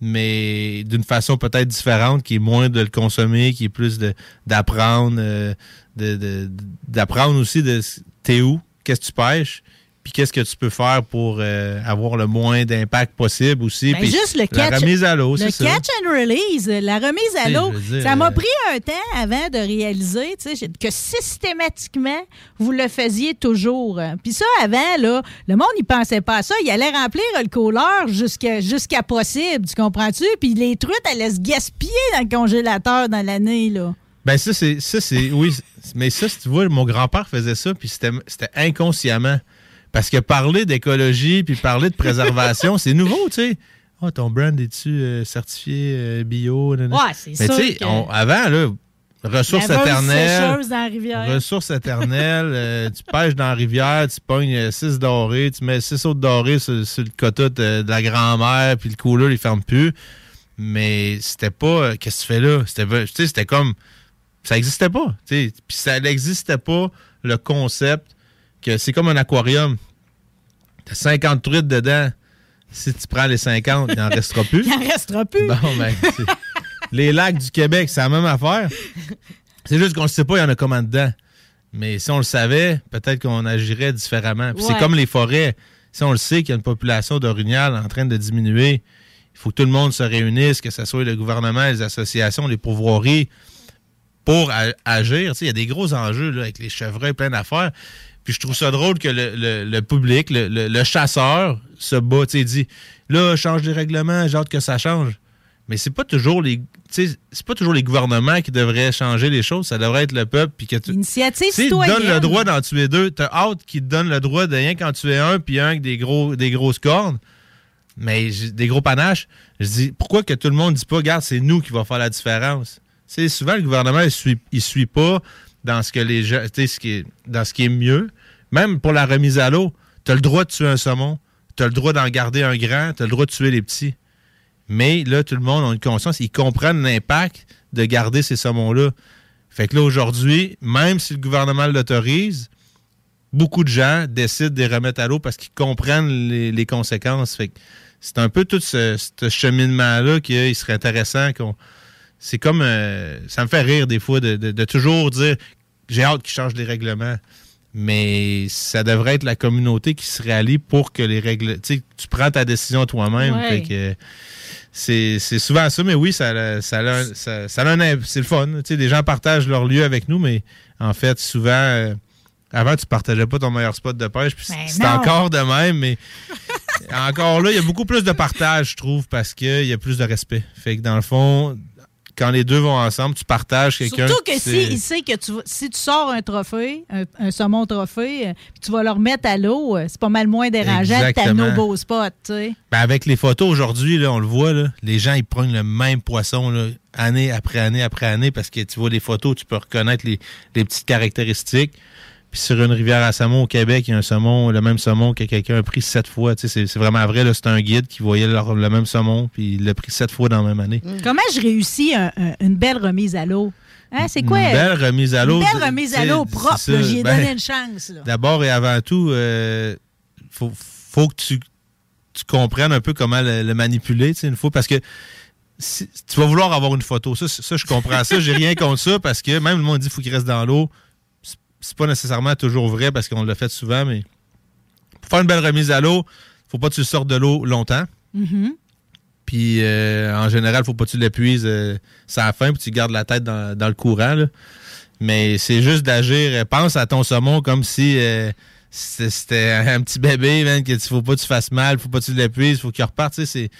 mais d'une façon peut-être différente, qui est moins de le consommer, qui est plus d'apprendre, euh, de, de- d'apprendre aussi de t'es où, qu'est-ce que tu pêches, puis qu'est-ce que tu peux faire pour euh, avoir le moins d'impact possible aussi? Ben, puis juste le la catch, remise à l'eau, le c'est ça. catch and release, la remise à l'eau. Ça m'a euh, pris un temps avant de réaliser que systématiquement, vous le faisiez toujours. Puis ça, avant, là, le monde n'y pensait pas à ça. Il allait remplir le couleur jusqu'à jusqu'à possible, tu comprends-tu? Puis les truites allaient se gaspiller dans le congélateur dans l'année. là. Ben ça c'est ça c'est oui, mais ça si tu vois mon grand-père faisait ça puis c'était inconsciemment parce que parler d'écologie puis parler de préservation, c'est nouveau, tu sais. Oh, ton brand est-tu euh, certifié euh, bio nanana? Ouais, c'est Mais tu sais, que- avant là ressources éternelles. Ressources éternelles, euh, tu pêches dans la rivière, tu pognes 6 dorés, tu mets 6 autres dorés sur, sur le quota de, de la grand-mère, puis le cooler, il ferme plus. Mais c'était pas. Qu'est-ce que tu fais là? C'était c'était comme. Ça n'existait pas. tu sais. Puis ça n'existait pas le concept que c'est comme un aquarium. T'as 50 truites dedans. Si tu prends les 50, il n'en restera plus. Il n'en restera plus. Bon, ben, les lacs du Québec, c'est la même affaire. C'est juste qu'on ne sait pas, il y en a combien dedans. Mais si on le savait, peut-être qu'on agirait différemment. Puis Ouais. c'est comme les forêts. Si on le sait qu'il y a une population d'orignal en train de diminuer, il faut que tout le monde se réunisse, que ce soit le gouvernement, les associations, les pourvoiries, pour agir. Tu sais, Il y a des gros enjeux là, avec les chevreuils, plein d'affaires. Puis je trouve ça drôle que le, le- le public, le, le- chasseur, se bat, tu sais, dit là, change les règlements, j'ai hâte que ça change. Mais c'est pas toujours les. tu sais, C'est pas toujours les gouvernements qui devraient changer les choses, ça devrait être le peuple. Puis que tu, Initiative citoyenne. donnent le droit d'en tuer deux, t'as hâte qu'ils te donnent le droit de rien qu'en tuer un, puis un avec des, gros, des grosses cornes, mais des gros panaches. Je dis, pourquoi que tout le monde dit pas, regarde, c'est nous qui va faire la différence? C'est souvent, le gouvernement, il suit, il suit pas, dans ce que les gens, ce qui est, dans ce qui est mieux. Même pour la remise à l'eau, tu as le droit de tuer un saumon, tu as le droit d'en garder un grand, tu as le droit de tuer les petits. Mais là, tout le monde a une conscience, ils comprennent l'impact de garder ces saumons-là. Fait que là, aujourd'hui, même si le gouvernement l'autorise, beaucoup de gens décident de les remettre à l'eau parce qu'ils comprennent les, les conséquences. Fait que c'est un peu tout ce, ce cheminement-là qu'il serait intéressant qu'on. C'est comme. euh, ça me fait rire des fois de- de toujours dire j'ai hâte qu'ils changent les règlements. Mais ça devrait être la communauté qui se rallie pour que les règles. Tu sais, tu prends ta décision toi-même. Ouais. Fait que c'est souvent ça, mais oui, ça, ça, ça, ça c'est le fun. Tu sais, les gens partagent leur lieu avec nous, mais en fait, souvent, euh, avant, tu partageais pas ton meilleur spot de pêche, puis Ben c'est encore de même, mais encore là, il y a beaucoup plus de partage, je trouve, parce qu'il y a plus de respect. Fait que dans le fond, quand les deux vont ensemble, tu partages quelqu'un. Surtout que si il sait que tu, si tu sors un trophée, un, un saumon trophée, euh, puis tu vas le remettre à l'eau, euh, c'est pas mal moins dérangeant que t'as nos beaux spots, tu sais. Ben, avec les photos aujourd'hui, on le voit, là, les gens ils prennent le même poisson là, année après année après année parce que tu vois les photos, tu peux reconnaître les, les petites caractéristiques. Puis sur une rivière à saumon au Québec, il y a un saumon, le même saumon que quelqu'un a pris sept fois. Tu sais, C'est vraiment vrai, c'est un guide qui voyait le, le même saumon, puis il l'a pris sept fois dans la même année. Comment je réussis un- un- une belle remise à l'eau? Hein, c'est quoi? Une belle remise à l'eau. Une belle remise à l'eau propre, j'y ai Ben, donné une chance. D'abord et avant tout, euh, faut, faut que tu, tu comprennes un peu comment le, le manipuler, une fois, parce que si- tu vas vouloir avoir une photo. Ça je comprends ça. J'ai rien contre ça parce que même le monde dit qu'il faut qu'il reste dans l'eau. C'est- pas nécessairement toujours vrai parce qu'on l'a fait souvent, mais pour faire une belle remise à l'eau, faut pas que tu sortes de l'eau longtemps. Mhm. Puis euh, en général, faut pas que tu l'épuises euh, sans fin, puis tu gardes la tête dans, dans le courant. là. Mais c'est juste d'agir. Pense à ton saumon comme si euh, c'était un petit bébé, man, que tu faut pas que tu fasses mal, faut pas que tu l'épuises, faut qu'il reparte. C'est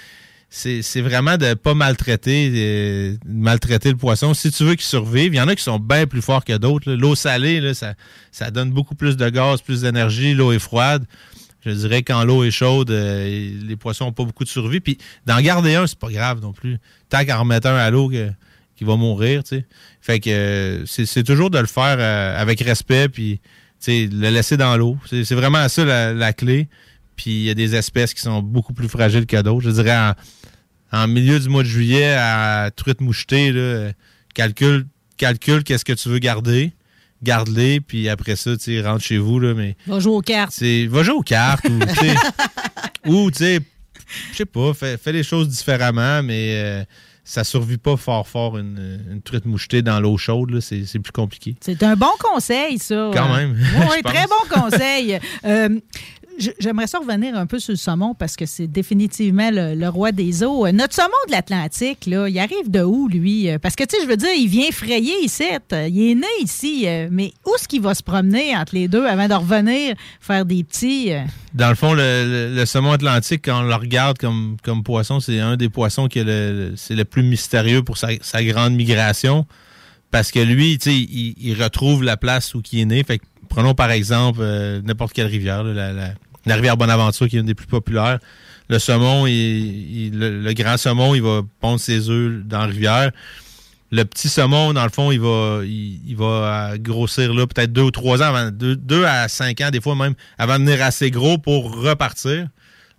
c'est vraiment de pas maltraiter euh, maltraiter le poisson. Si tu veux qu'il survive, il y en a qui sont bien plus forts que d'autres. L'eau salée, ça, donne beaucoup plus de gaz, plus d'énergie. L'eau est froide. Je dirais quand l'eau est chaude, euh, les poissons n'ont pas beaucoup de survie. Puis d'en garder un, c'est pas grave non plus. Tant qu'en remettre un à l'eau qui va mourir, tu. Fait que euh, c'est toujours de le faire avec respect, puis le laisser dans l'eau. C'est vraiment ça la clé. Puis il y a des espèces qui sont beaucoup plus fragiles que d'autres. Je dirais en, en milieu du mois de juillet à truite mouchetée, là, calcule, calcule qu'est-ce que tu veux garder, garde-les, puis après ça, tu rentre chez vous, là, mais Va jouer aux cartes. c'est va jouer aux cartes ou tu sais je sais pas fais, fais les choses différemment mais euh, ça survit pas fort fort une, une truite mouchetée dans l'eau chaude c'est plus compliqué C'est un bon conseil, ça. Quand même, Oui, très bon conseil. Euh, J'aimerais ça revenir un peu sur le saumon parce que c'est définitivement le, roi des eaux. Euh, Notre saumon de l'Atlantique, là, il arrive de où, lui? Euh, Parce que, tu sais, je veux dire, il vient frayer ici. euh, Il est né ici. Mais où est-ce qu'il va se promener entre les deux avant de revenir faire des petits? dans le fond le, le- saumon atlantique quand on le regarde comme, comme poisson c'est un des poissons qui est le, c'est le plus mystérieux pour sa, grande migration parce que lui tu sais il, retrouve la place où il est né fait que prenons par exemple n'importe quelle rivière là, la, la- la rivière Bonaventure qui est une des plus populaires le saumon il- il- le, le grand saumon il va pondre ses œufs dans la rivière le petit saumon, dans le fond, il va, il, il va grossir là peut-être deux ou trois ans, avant, deux, deux à cinq ans, des fois même, avant de venir assez gros pour repartir.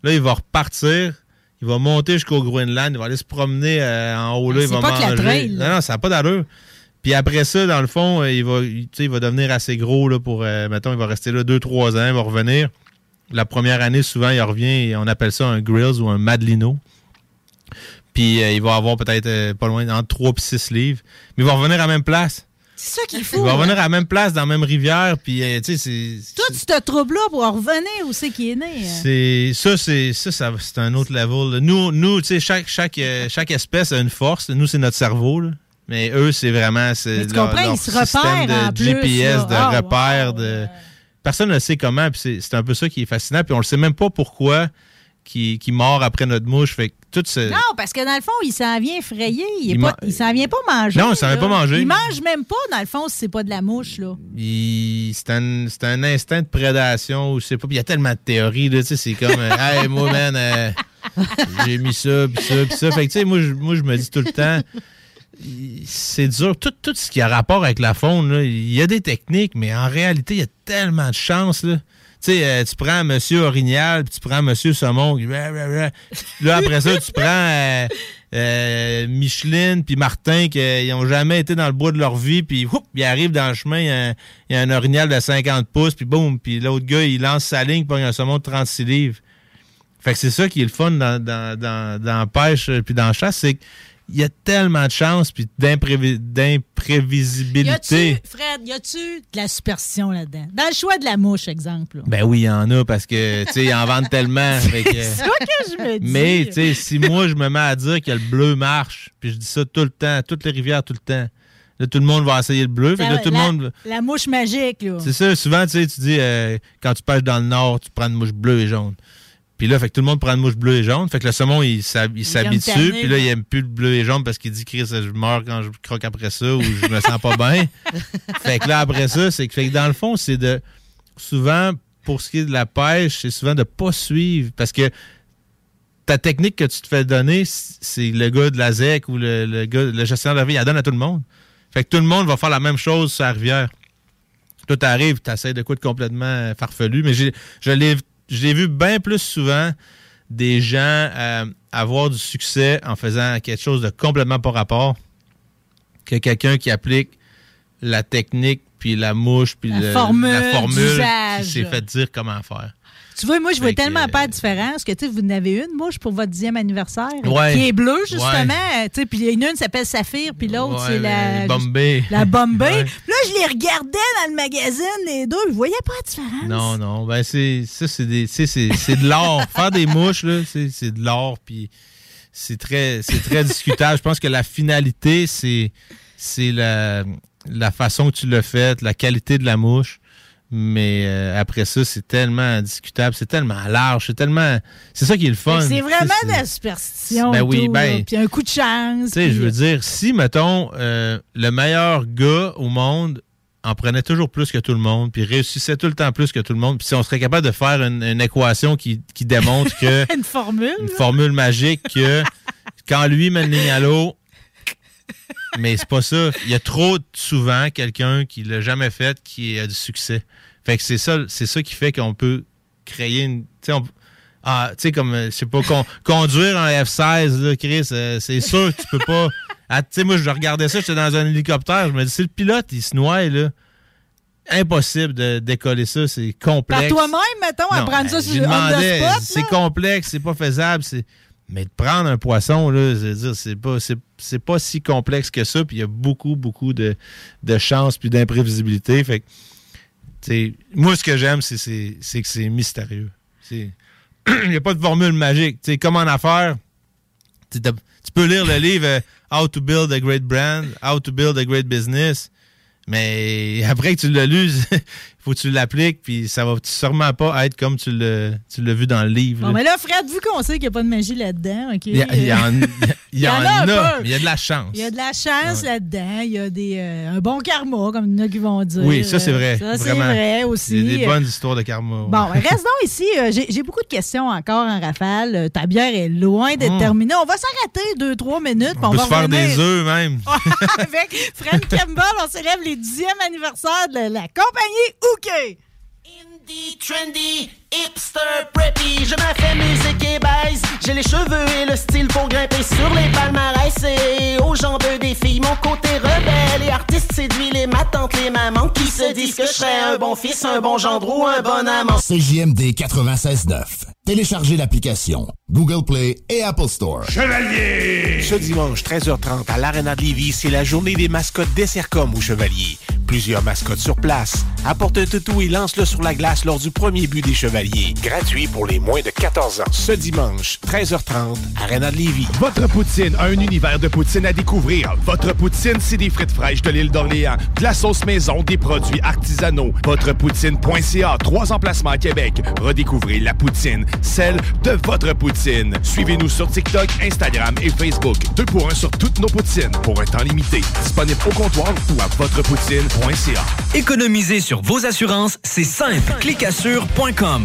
Là, il va repartir, il va monter jusqu'au Groenland, il va aller se promener euh, en haut là, il C'est va pas que la manger. là. non, non, ça n'a pas d'allure. Puis après ça, dans le fond, euh, il va, il, il va devenir assez gros là, pour, euh, mettons, il va rester là deux, trois ans, il va revenir. La première année, souvent, il revient et on appelle ça un grills ou un madelino. Puis euh, il va avoir peut-être euh, pas loin entre 3 et 6 livres. Mais il va revenir à la même place. C'est ça qu'il Il faut. va hein? revenir à la même place, dans la même rivière. Puis, euh, tu sais, c'est. Tout ce trouble-là pour en revenir où c'est qu'il est né. hein? C'est ça, c'est ça, ça c'est un autre level. Nous, nous, tu sais, chaque chaque chaque espèce a une force. Nous, c'est notre cerveau. là. Mais eux, c'est vraiment c'est leur, ils se système repèrent en de GPS, de Ah, repères, de personne ne sait comment. Puis c'est c'est un peu ça qui est fascinant. Puis on le sait même pas pourquoi qui qui mord après notre mouche. Fait que tout ce Non, parce que dans le fond, il s'en vient frayer. Il, est Il s'en vient pas manger. Non, il s'en vient pas manger. Il mange même pas, dans le fond, si c'est pas de la mouche, là. il- c'est un, c'est un instinct de prédation ou je sais pas. Puis il y a tellement de théories, là, tu sais, c'est comme, euh, hey, moi, man, euh, j'ai mis ça, puis ça, puis ça. Fait que, tu sais, moi, je- moi, je me dis tout le temps, c'est dur. Tout, ce qui a rapport avec la faune, il y a des techniques, mais en réalité, il y a tellement de chance. Là. Tu sais, euh, tu prends Monsieur Orignal, puis tu prends Monsieur Saumon. Là, après ça, tu prends euh, euh, Micheline puis Martin qui n'ont jamais été dans le bois de leur vie, puis ils arrivent dans le chemin, il y a un, il y a Orignal de 50 pouces, puis boum, puis l'autre gars, il lance sa ligne pour un saumon de 36 livres. Fait que c'est ça qui est le fun dans, pêche euh, puis dans chasse, c'est qu'il y a tellement de chance puis d'imprévisibilité. Fred, y a-tu de la superstition là-dedans? Dans le choix de la mouche, exemple. là. Ben oui, il y en a parce que, tu sais, ils en vendent tellement. que- C'est ça que je me dis. Mais, tu sais, si moi, je me mets à dire que le bleu marche, puis je dis ça tout le temps, toutes les rivières, tout le temps, là, tout le monde va essayer le bleu. Fait que là, la, tout le la- monde. la mouche magique, là. C'est ça, souvent, tu sais, tu dis, euh, quand tu pêches dans le nord, tu prends une mouche bleue et jaune. Puis là, fait que tout le monde prend une mouche bleue et jaune. Fait que le saumon, il s'hab- il s'habitue. Puis là, il aime plus le bleu et jaune parce qu'il dit, Chris, je meurs quand je croque après ça ou je me sens pas bien. fait que là, après ça, c'est que, fait que dans le fond, c'est de. Souvent, pour ce qui est de la pêche, c'est souvent de pas suivre. Parce que ta technique que tu te fais donner, c'est le gars de la ZEC ou le, le gars, le gestionnaire de la rivière, il la donne à tout le monde. Fait que tout le monde va faire la même chose sur la rivière. Toi, t'arrives, t'essayes de quoi de complètement farfelu, mais je l'ai, je l'ai vu bien plus souvent des gens euh, avoir du succès en faisant quelque chose de complètement pas rapport que quelqu'un qui applique la technique puis la mouche puis La le- formule la formule qui s'est fait dire comment faire. Tu vois, moi, je vois Fait tellement euh, pas de différence que, tu sais, vous en avez une mouche pour votre dixième anniversaire, Ouais. qui est bleue, justement. Ouais. Tu sais, puis il y en a une qui s'appelle Saphir, puis l'autre, Ouais, c'est la... Bombay. La Bombay. Là, je les regardais dans le magazine, les deux. Je voyais pas la différence. Non, non. Ben, c'est, ça, c'est de l'or. Faire des mouches, là, c'est, de l'or. Puis c'est très, très discutable. Je pense que la finalité, c'est, c'est la, la façon que tu l'as faite, la qualité de la mouche. Mais euh, après ça, c'est tellement discutable, c'est tellement large, c'est tellement. C'est ça qui est le fun. C'est vraiment de la superstition. Ben oui, tout, ben-. Puis un coup de chance. Tu sais, je veux dire, si, mettons, euh, le meilleur gars au monde en prenait toujours plus que tout le monde, puis réussissait tout le temps plus que tout le monde, puis si on serait capable de faire une, une équation qui, qui démontre que Une formule. une formule magique que quand lui met le ligne à l'eau, mais c'est pas ça. Il y a trop souvent quelqu'un qui l'a jamais fait qui a du succès. Fait que c'est ça, c'est ça qui fait qu'on peut créer une. Tu sais, ah, tu sais, comme, euh, je sais pas, con- conduire un F-16, là, Chris, euh, c'est sûr que tu peux pas. Ah, tu sais, moi, je regardais ça, j'étais dans un hélicoptère, je me dis, si le pilote, il se noie, là, impossible de décoller ça, c'est complexe. Par toi-même, mettons, à Non, prendre ça ben, sur le spot. C'est complexe, c'est pas faisable. c'est- Mais de prendre un poisson, c'est pas, pas si complexe que ça. Puis il y a beaucoup, beaucoup de, de chance puis d'imprévisibilité. Fait que, moi, ce que j'aime, c'est, que c'est mystérieux. Il n'y a pas de formule magique. Tu sais, comme en affaires, tu peux lire le livre euh, How to Build a Great Brand, How to Build a Great Business. Mais après que tu l'as lu, faut que tu l'appliques, puis ça va sûrement pas être comme tu l'as, vu dans le livre. Bon, là. mais là, Fred, vu qu'on sait qu'il n'y a pas de magie là-dedans, OK? il y, a- il y en, il y en a, mais il y a de la chance. Il y a de la chance là-dedans. Il y a des, euh, un bon karma, comme il y en a qui vont dire. Oui, ça c'est vrai. Ça, c'est vrai aussi. Il y a des bonnes histoires de karma. ouais. Bon, reste donc ici. Euh, J'ai beaucoup de questions encore en rafale. Euh, Ta bière est loin d'être Mm. terminée. On va s'arrêter deux, trois minutes. on, peut va se faire des œufs même. Avec Fred Campbell, on célèbre les 10e anniversaire de la compagnie OK. Indie, trendy, hipster, preppy, je me fais musique et baise. J'ai les cheveux et le style pour grimper sur les palmarès et aux jambes des filles. Mon côté rebelle et artiste séduit les ma tante, les mamans qui se disent que je serais un bon fils, un bon gendre ou un bon amant. CJMD 96.9. Téléchargez l'application Google Play et Apple Store. Chevalier! Ce dimanche, 13h30, à l'Arena de Lévis, c'est la journée des mascottes des Sercom au Chevalier. Plusieurs mascottes sur place. Apporte un toutou et lance-le sur la glace lors du premier but des Chevaliers. Gratuit pour les moins de 14 ans. Ce dimanche, 13h30, Arena de Lévis. Votre poutine, un univers de poutine à découvrir. Votre poutine, c'est des frites fraîches de l'île d'Orléans, de la sauce maison, des produits artisanaux. Votrepoutine.ca, trois emplacements à Québec. Redécouvrez la poutine, celle de votre poutine. Suivez-nous sur TikTok, Instagram et Facebook. Deux pour un sur toutes nos poutines, pour un temps limité. Disponible au comptoir ou à votrepoutine.ca. Économiser sur vos assurances, c'est simple. Clicassure.com.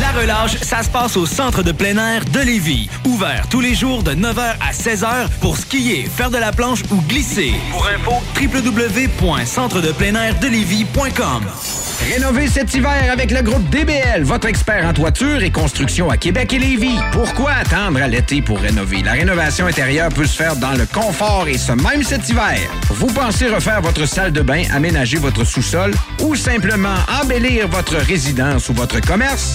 La relâche, ça se passe au centre de plein air de Lévis. Ouvert tous les jours de 9h à 16h pour skier, faire de la planche ou glisser. Pour info, www.centredepleinairdelévis.com. Rénovez cet hiver avec le groupe DBL, votre expert en toiture et construction à Québec et Lévis. Pourquoi attendre à l'été pour rénover? La rénovation intérieure peut se faire dans le confort et ce même cet hiver. Vous pensez refaire votre salle de bain, aménager votre sous-sol ou simplement embellir votre résidence ou votre commerce?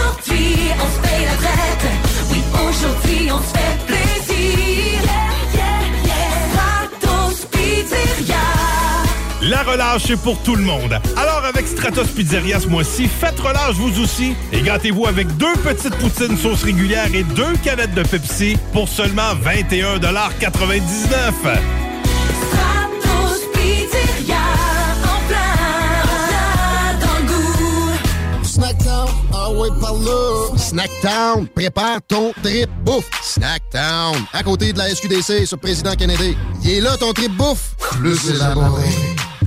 relâche est pour tout le monde. Alors avec Stratos Pizzeria ce mois-ci, faites relâche vous aussi et gâtez-vous avec deux petites poutines sauce régulière et deux canettes de Pepsi pour seulement 21,99 Stratos Pizzeria. En plein, en plein dans le goût. Snackdown, ah ouais, par là. Snackdown, prépare ton trip bouffe. Snackdown, à côté de la SQDC sur Président Kennedy. Il est là ton trip bouffe. Plus élaboré.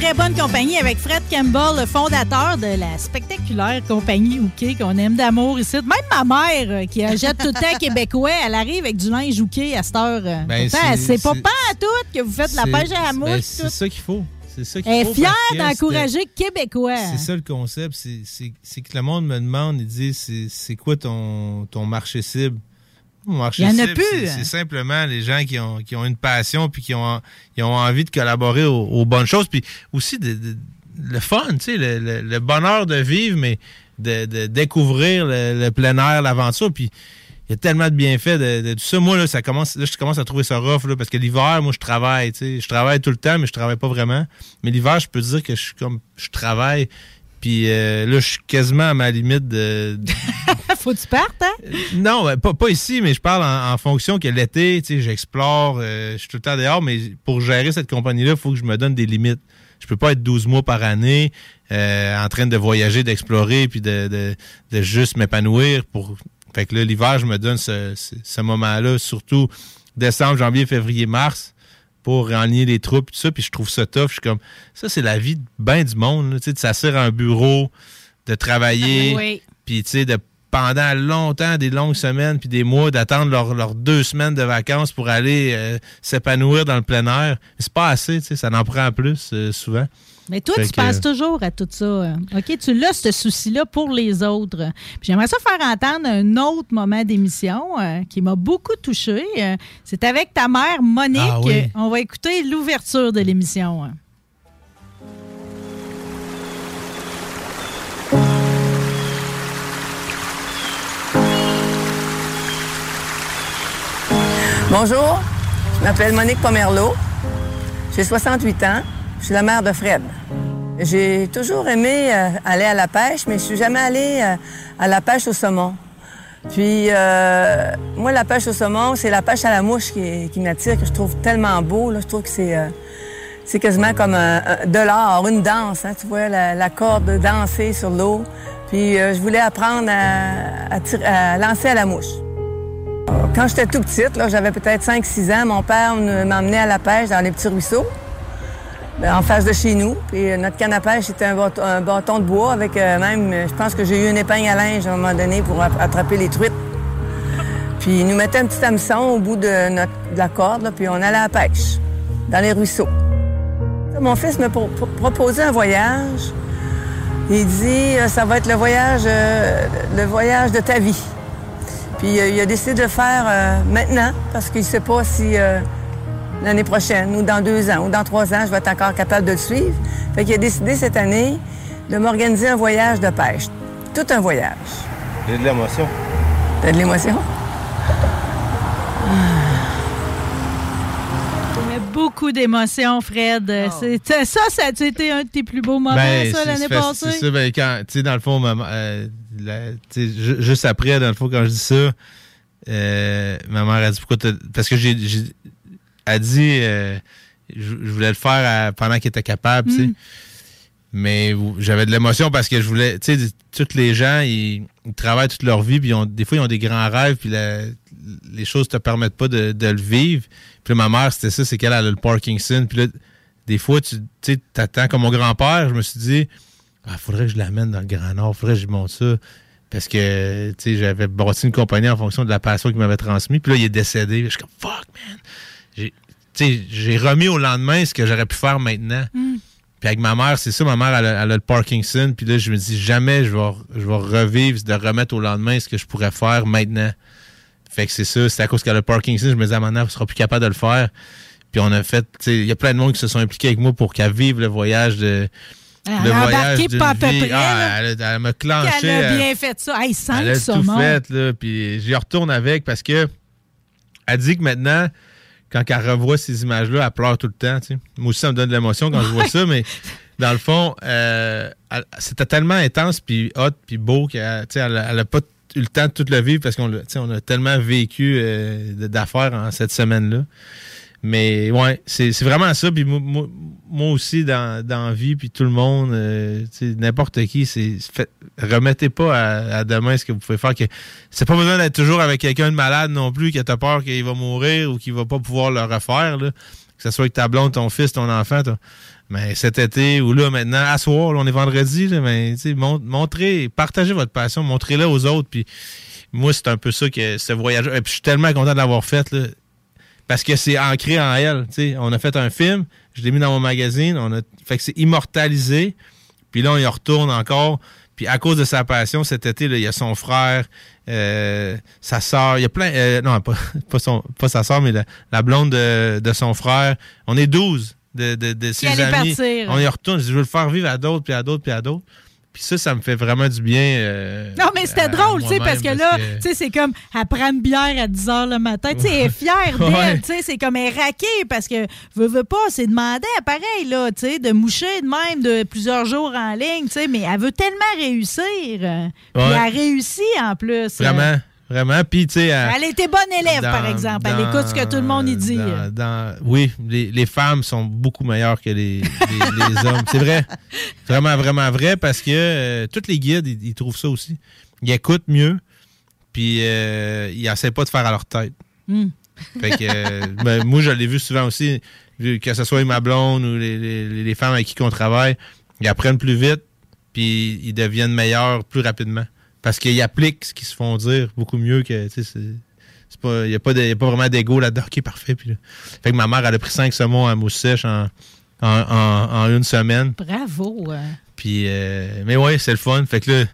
Très bonne compagnie avec Fred Campbell, le fondateur de la spectaculaire compagnie Hooké qu'on aime d'amour ici. Même ma mère, euh, qui achète tout le temps québécois, elle arrive avec du linge Hooké à cette heure. Ben, c'est- c'est pas c'est- pas à tout que vous faites la C'est- pêche à la ben, mouche. C'est tout. ça qu'il faut. C'est ça qu'il Elle faut. est fière d'encourager Québécois. C'est ça le concept. C'est- C'est c'est que le monde me demande, il dit, c'est c'est quoi ton, ton marché cible? Marché Il y en a cible, plus. c'est- C'est simplement les gens qui ont, qui ont une passion puis qui ont, qui ont envie de collaborer aux, aux bonnes choses. Puis aussi de- de- le fun, tu sais, le, le- le bonheur de vivre, mais de, de découvrir le, le plein air, l'aventure. Puis il y a tellement de bienfaits de, de tout ça. Moi, là, ça commence, là, je commence à trouver ça rough, là, parce que l'hiver, moi, je travaille, tu sais. Je travaille tout le temps, mais je travaille pas vraiment. Mais l'hiver, je peux dire que je suis comme, je travaille. Puis euh, là, je suis quasiment à ma limite de. Faut que tu partes, hein? non, ben, pas, pas ici, mais je parle en, en fonction que l'été, tu sais, j'explore, euh, je suis tout le temps dehors, mais pour gérer cette compagnie-là, il faut que je me donne des limites. Je peux pas être 12 mois par année euh, en train de voyager, d'explorer, puis de, de, de juste m'épanouir. pour Fait que là, l'hiver, je me donne ce, ce, ce moment-là, surtout décembre, janvier, février, mars, pour réaligner les troupes, tout ça, puis je trouve ça tough. Je suis comme, ça, c'est la vie de ben du monde, tu sais, de s'asseoir à un bureau, de travailler, Oui. puis tu sais, de pendant longtemps, des longues semaines, puis des mois, d'attendre leurs deux semaines de vacances pour aller euh, s'épanouir dans le plein air. C'est pas assez, tu sais, ça en prend plus euh, souvent. Mais toi, Fait tu que- penses toujours à tout ça. euh. OK, tu l'as, ce souci-là, pour les autres. Puis J'aimerais ça faire entendre un autre moment d'émission euh, qui m'a beaucoup touché. Euh, C'est avec ta mère, Monique. Ah oui. On va écouter l'ouverture de l'émission. hein. Bonjour, je m'appelle Monique Pomerleau. J'ai 68 ans. Je suis la mère de Fred. J'ai toujours aimé euh, aller à la pêche, mais je suis jamais allée euh, à la pêche au saumon. Puis, euh, moi, la pêche au saumon, c'est la pêche à la mouche qui, m'attire, que je trouve tellement beau. Là. Je trouve que c'est quasiment comme de l'art, une danse. hein. Tu vois, la, corde danser sur l'eau. Puis, je voulais apprendre à, à tir- à lancer à la mouche. Quand j'étais tout petite, j'avais peut-être 5-6 ans, mon père me- m'emmenait à la pêche dans les petits ruisseaux, en face de chez nous. Puis euh, notre canne à pêche, c'était un, bâton- de bois avec euh, même, euh, je pense que j'ai eu une épingle à linge à un moment donné pour attraper les truites. Puis ils nous mettaient un petit hameçon au bout de, notre, la corde, puis on allait à la pêche, dans les ruisseaux. Mon fils me pro- pro- proposait un voyage. Il dit, ça va être le voyage, le voyage de ta vie. Puis il a décidé de le faire maintenant, parce qu'il ne sait pas si l'année prochaine, ou dans deux ans, ou dans trois ans, je vais être encore capable de le suivre. Fait qu'il a décidé cette année de m'organiser un voyage de pêche. Tout un voyage. J'ai de l'émotion. T'as de l'émotion? Beaucoup d'émotions, Fred. C'est- Ça, ça a été un de tes plus beaux moments, Ben, ça, c'est- l'année c'est- passée? C'est ça, ben, quand, tu sais, dans le fond, maman, euh, la- juste après, dans le fond, quand je dis ça, euh, ma mère a dit pourquoi t'as- Parce que j'ai. Elle a dit, euh, je, je voulais le faire à- pendant qu'il était capable, tu sais. Mm. Mais j'avais de l'émotion parce que je voulais. Tu sais, tous les gens, ils, ils travaillent toute leur vie, puis ils ont, des fois, ils ont des grands rêves, puis la- les choses te permettent pas de, de le vivre. Puis là, ma mère, c'était ça, c'est qu'elle elle a le Parkinson. Puis là, des fois, tu sais, t'attends comme mon grand-père, je me suis dit, ah, faudrait que je l'amène dans le Grand Nord, faudrait que je monte ça. Parce que, tu sais, j'avais bâti une compagnie en fonction de la passion qu'il m'avait transmise. Puis là, il est décédé. Je suis comme, fuck, man. J'ai- remis au lendemain ce que j'aurais pu faire maintenant. Puis avec ma mère, c'est ça, ma mère, elle a, elle a le Parkinson. Puis là, je me dis, jamais je vais, je vais revivre de remettre au lendemain ce que je pourrais faire maintenant. Fait que c'est ça, c'est à cause qu'elle a le Parkinson. Je me disais, maintenant, elle sera plus capable de le faire. Puis on a fait, il y a plein de monde qui se sont impliqués avec moi pour qu'elle vive le voyage de. Elle le a voyage pas à peu près, Ah, elle, elle m'a clenché. Elle a bien fait ça. Hey, elle a tout fait, là. Puis j'y retourne avec parce que elle dit que maintenant, quand elle revoit ces images-là, elle pleure tout le temps. tu sais. Moi aussi, ça me donne de l'émotion quand je vois ça, mais dans le fond, euh, c'était tellement intense, puis hot, puis beau qu'elle tu sais, elle, a- elle a pas eu le temps de tout le vivre parce qu'on l'a- tu sais, on a tellement vécu euh, d'affaires en cette semaine-là. Mais ouais, c'est c'est vraiment ça. Puis moi, moi- moi aussi, dans, dans vie, puis tout le monde, euh, n'importe qui, c'est remettez pas à, demain ce que vous pouvez faire. Que c'est pas besoin d'être toujours avec quelqu'un de malade non plus, qui a peur qu'il va mourir ou qu'il va pas pouvoir le refaire. Là. Que ce soit avec ta blonde, ton fils, ton enfant. Mais cet été ou là maintenant, à soir, on est vendredi, mais montrez, partagez votre passion, montrez-la aux autres. Puis moi, c'est un peu ça que ce voyage. Et puis je suis tellement content de l'avoir fait. Parce que c'est ancré en elle. On a fait un film, je l'ai mis dans mon magazine, on a fait que c'est immortalisé. Puis là, on y retourne encore. Puis à cause de sa passion, cet été, là, il y a son frère, euh, sa soeur, il y a plein. euh, non, pas, pas, son, pas sa soeur, mais la, la blonde de, de son frère. On est 12 de, de, de ses amis. partir. On y retourne. Je veux le faire vivre à d'autres, puis à d'autres, puis à d'autres. Puis ça, ça me fait vraiment du bien. euh, Non, mais c'était drôle, tu sais, parce que là, tu sais, c'est comme, elle prend une bière à 10 h le matin. Tu sais, elle est fière d'elle, Ouais. tu sais, c'est comme, elle est raquée parce que, veut, veut pas, c'est demandé, pareil, là, tu sais, de moucher de même de plusieurs jours en ligne, tu sais, mais elle veut tellement réussir. Puis Ouais. elle réussit en plus. Vraiment, vraiment. Puis, tu sais. elle- Elle était bonne élève, dans- par exemple. Elle écoute ce que tout le monde y dit. dans- oui, les, les femmes sont beaucoup meilleures que les, les- les hommes. C'est vrai. Vraiment, vraiment vrai parce que euh, tous les guides, ils, ils trouvent ça aussi. Ils écoutent mieux, puis euh, ils n'essaient pas de faire à leur tête. Hmm. Fait que, euh, ben, moi, je l'ai vu souvent aussi, que ce soit ma blonde ou les, les- les femmes avec qui on travaille, ils apprennent plus vite, puis ils deviennent meilleurs plus rapidement. Parce qu'ils appliquent ce qu'ils se font dire beaucoup mieux que, il n'y a, a pas vraiment d'ego là-dedans. OK, parfait. Puis là. Fait que ma mère, elle a pris cinq saumons à mousse sèche en, en, en- en une semaine. Bravo. euh. Puis, euh, mais ouais, c'est le fun. Fait que là,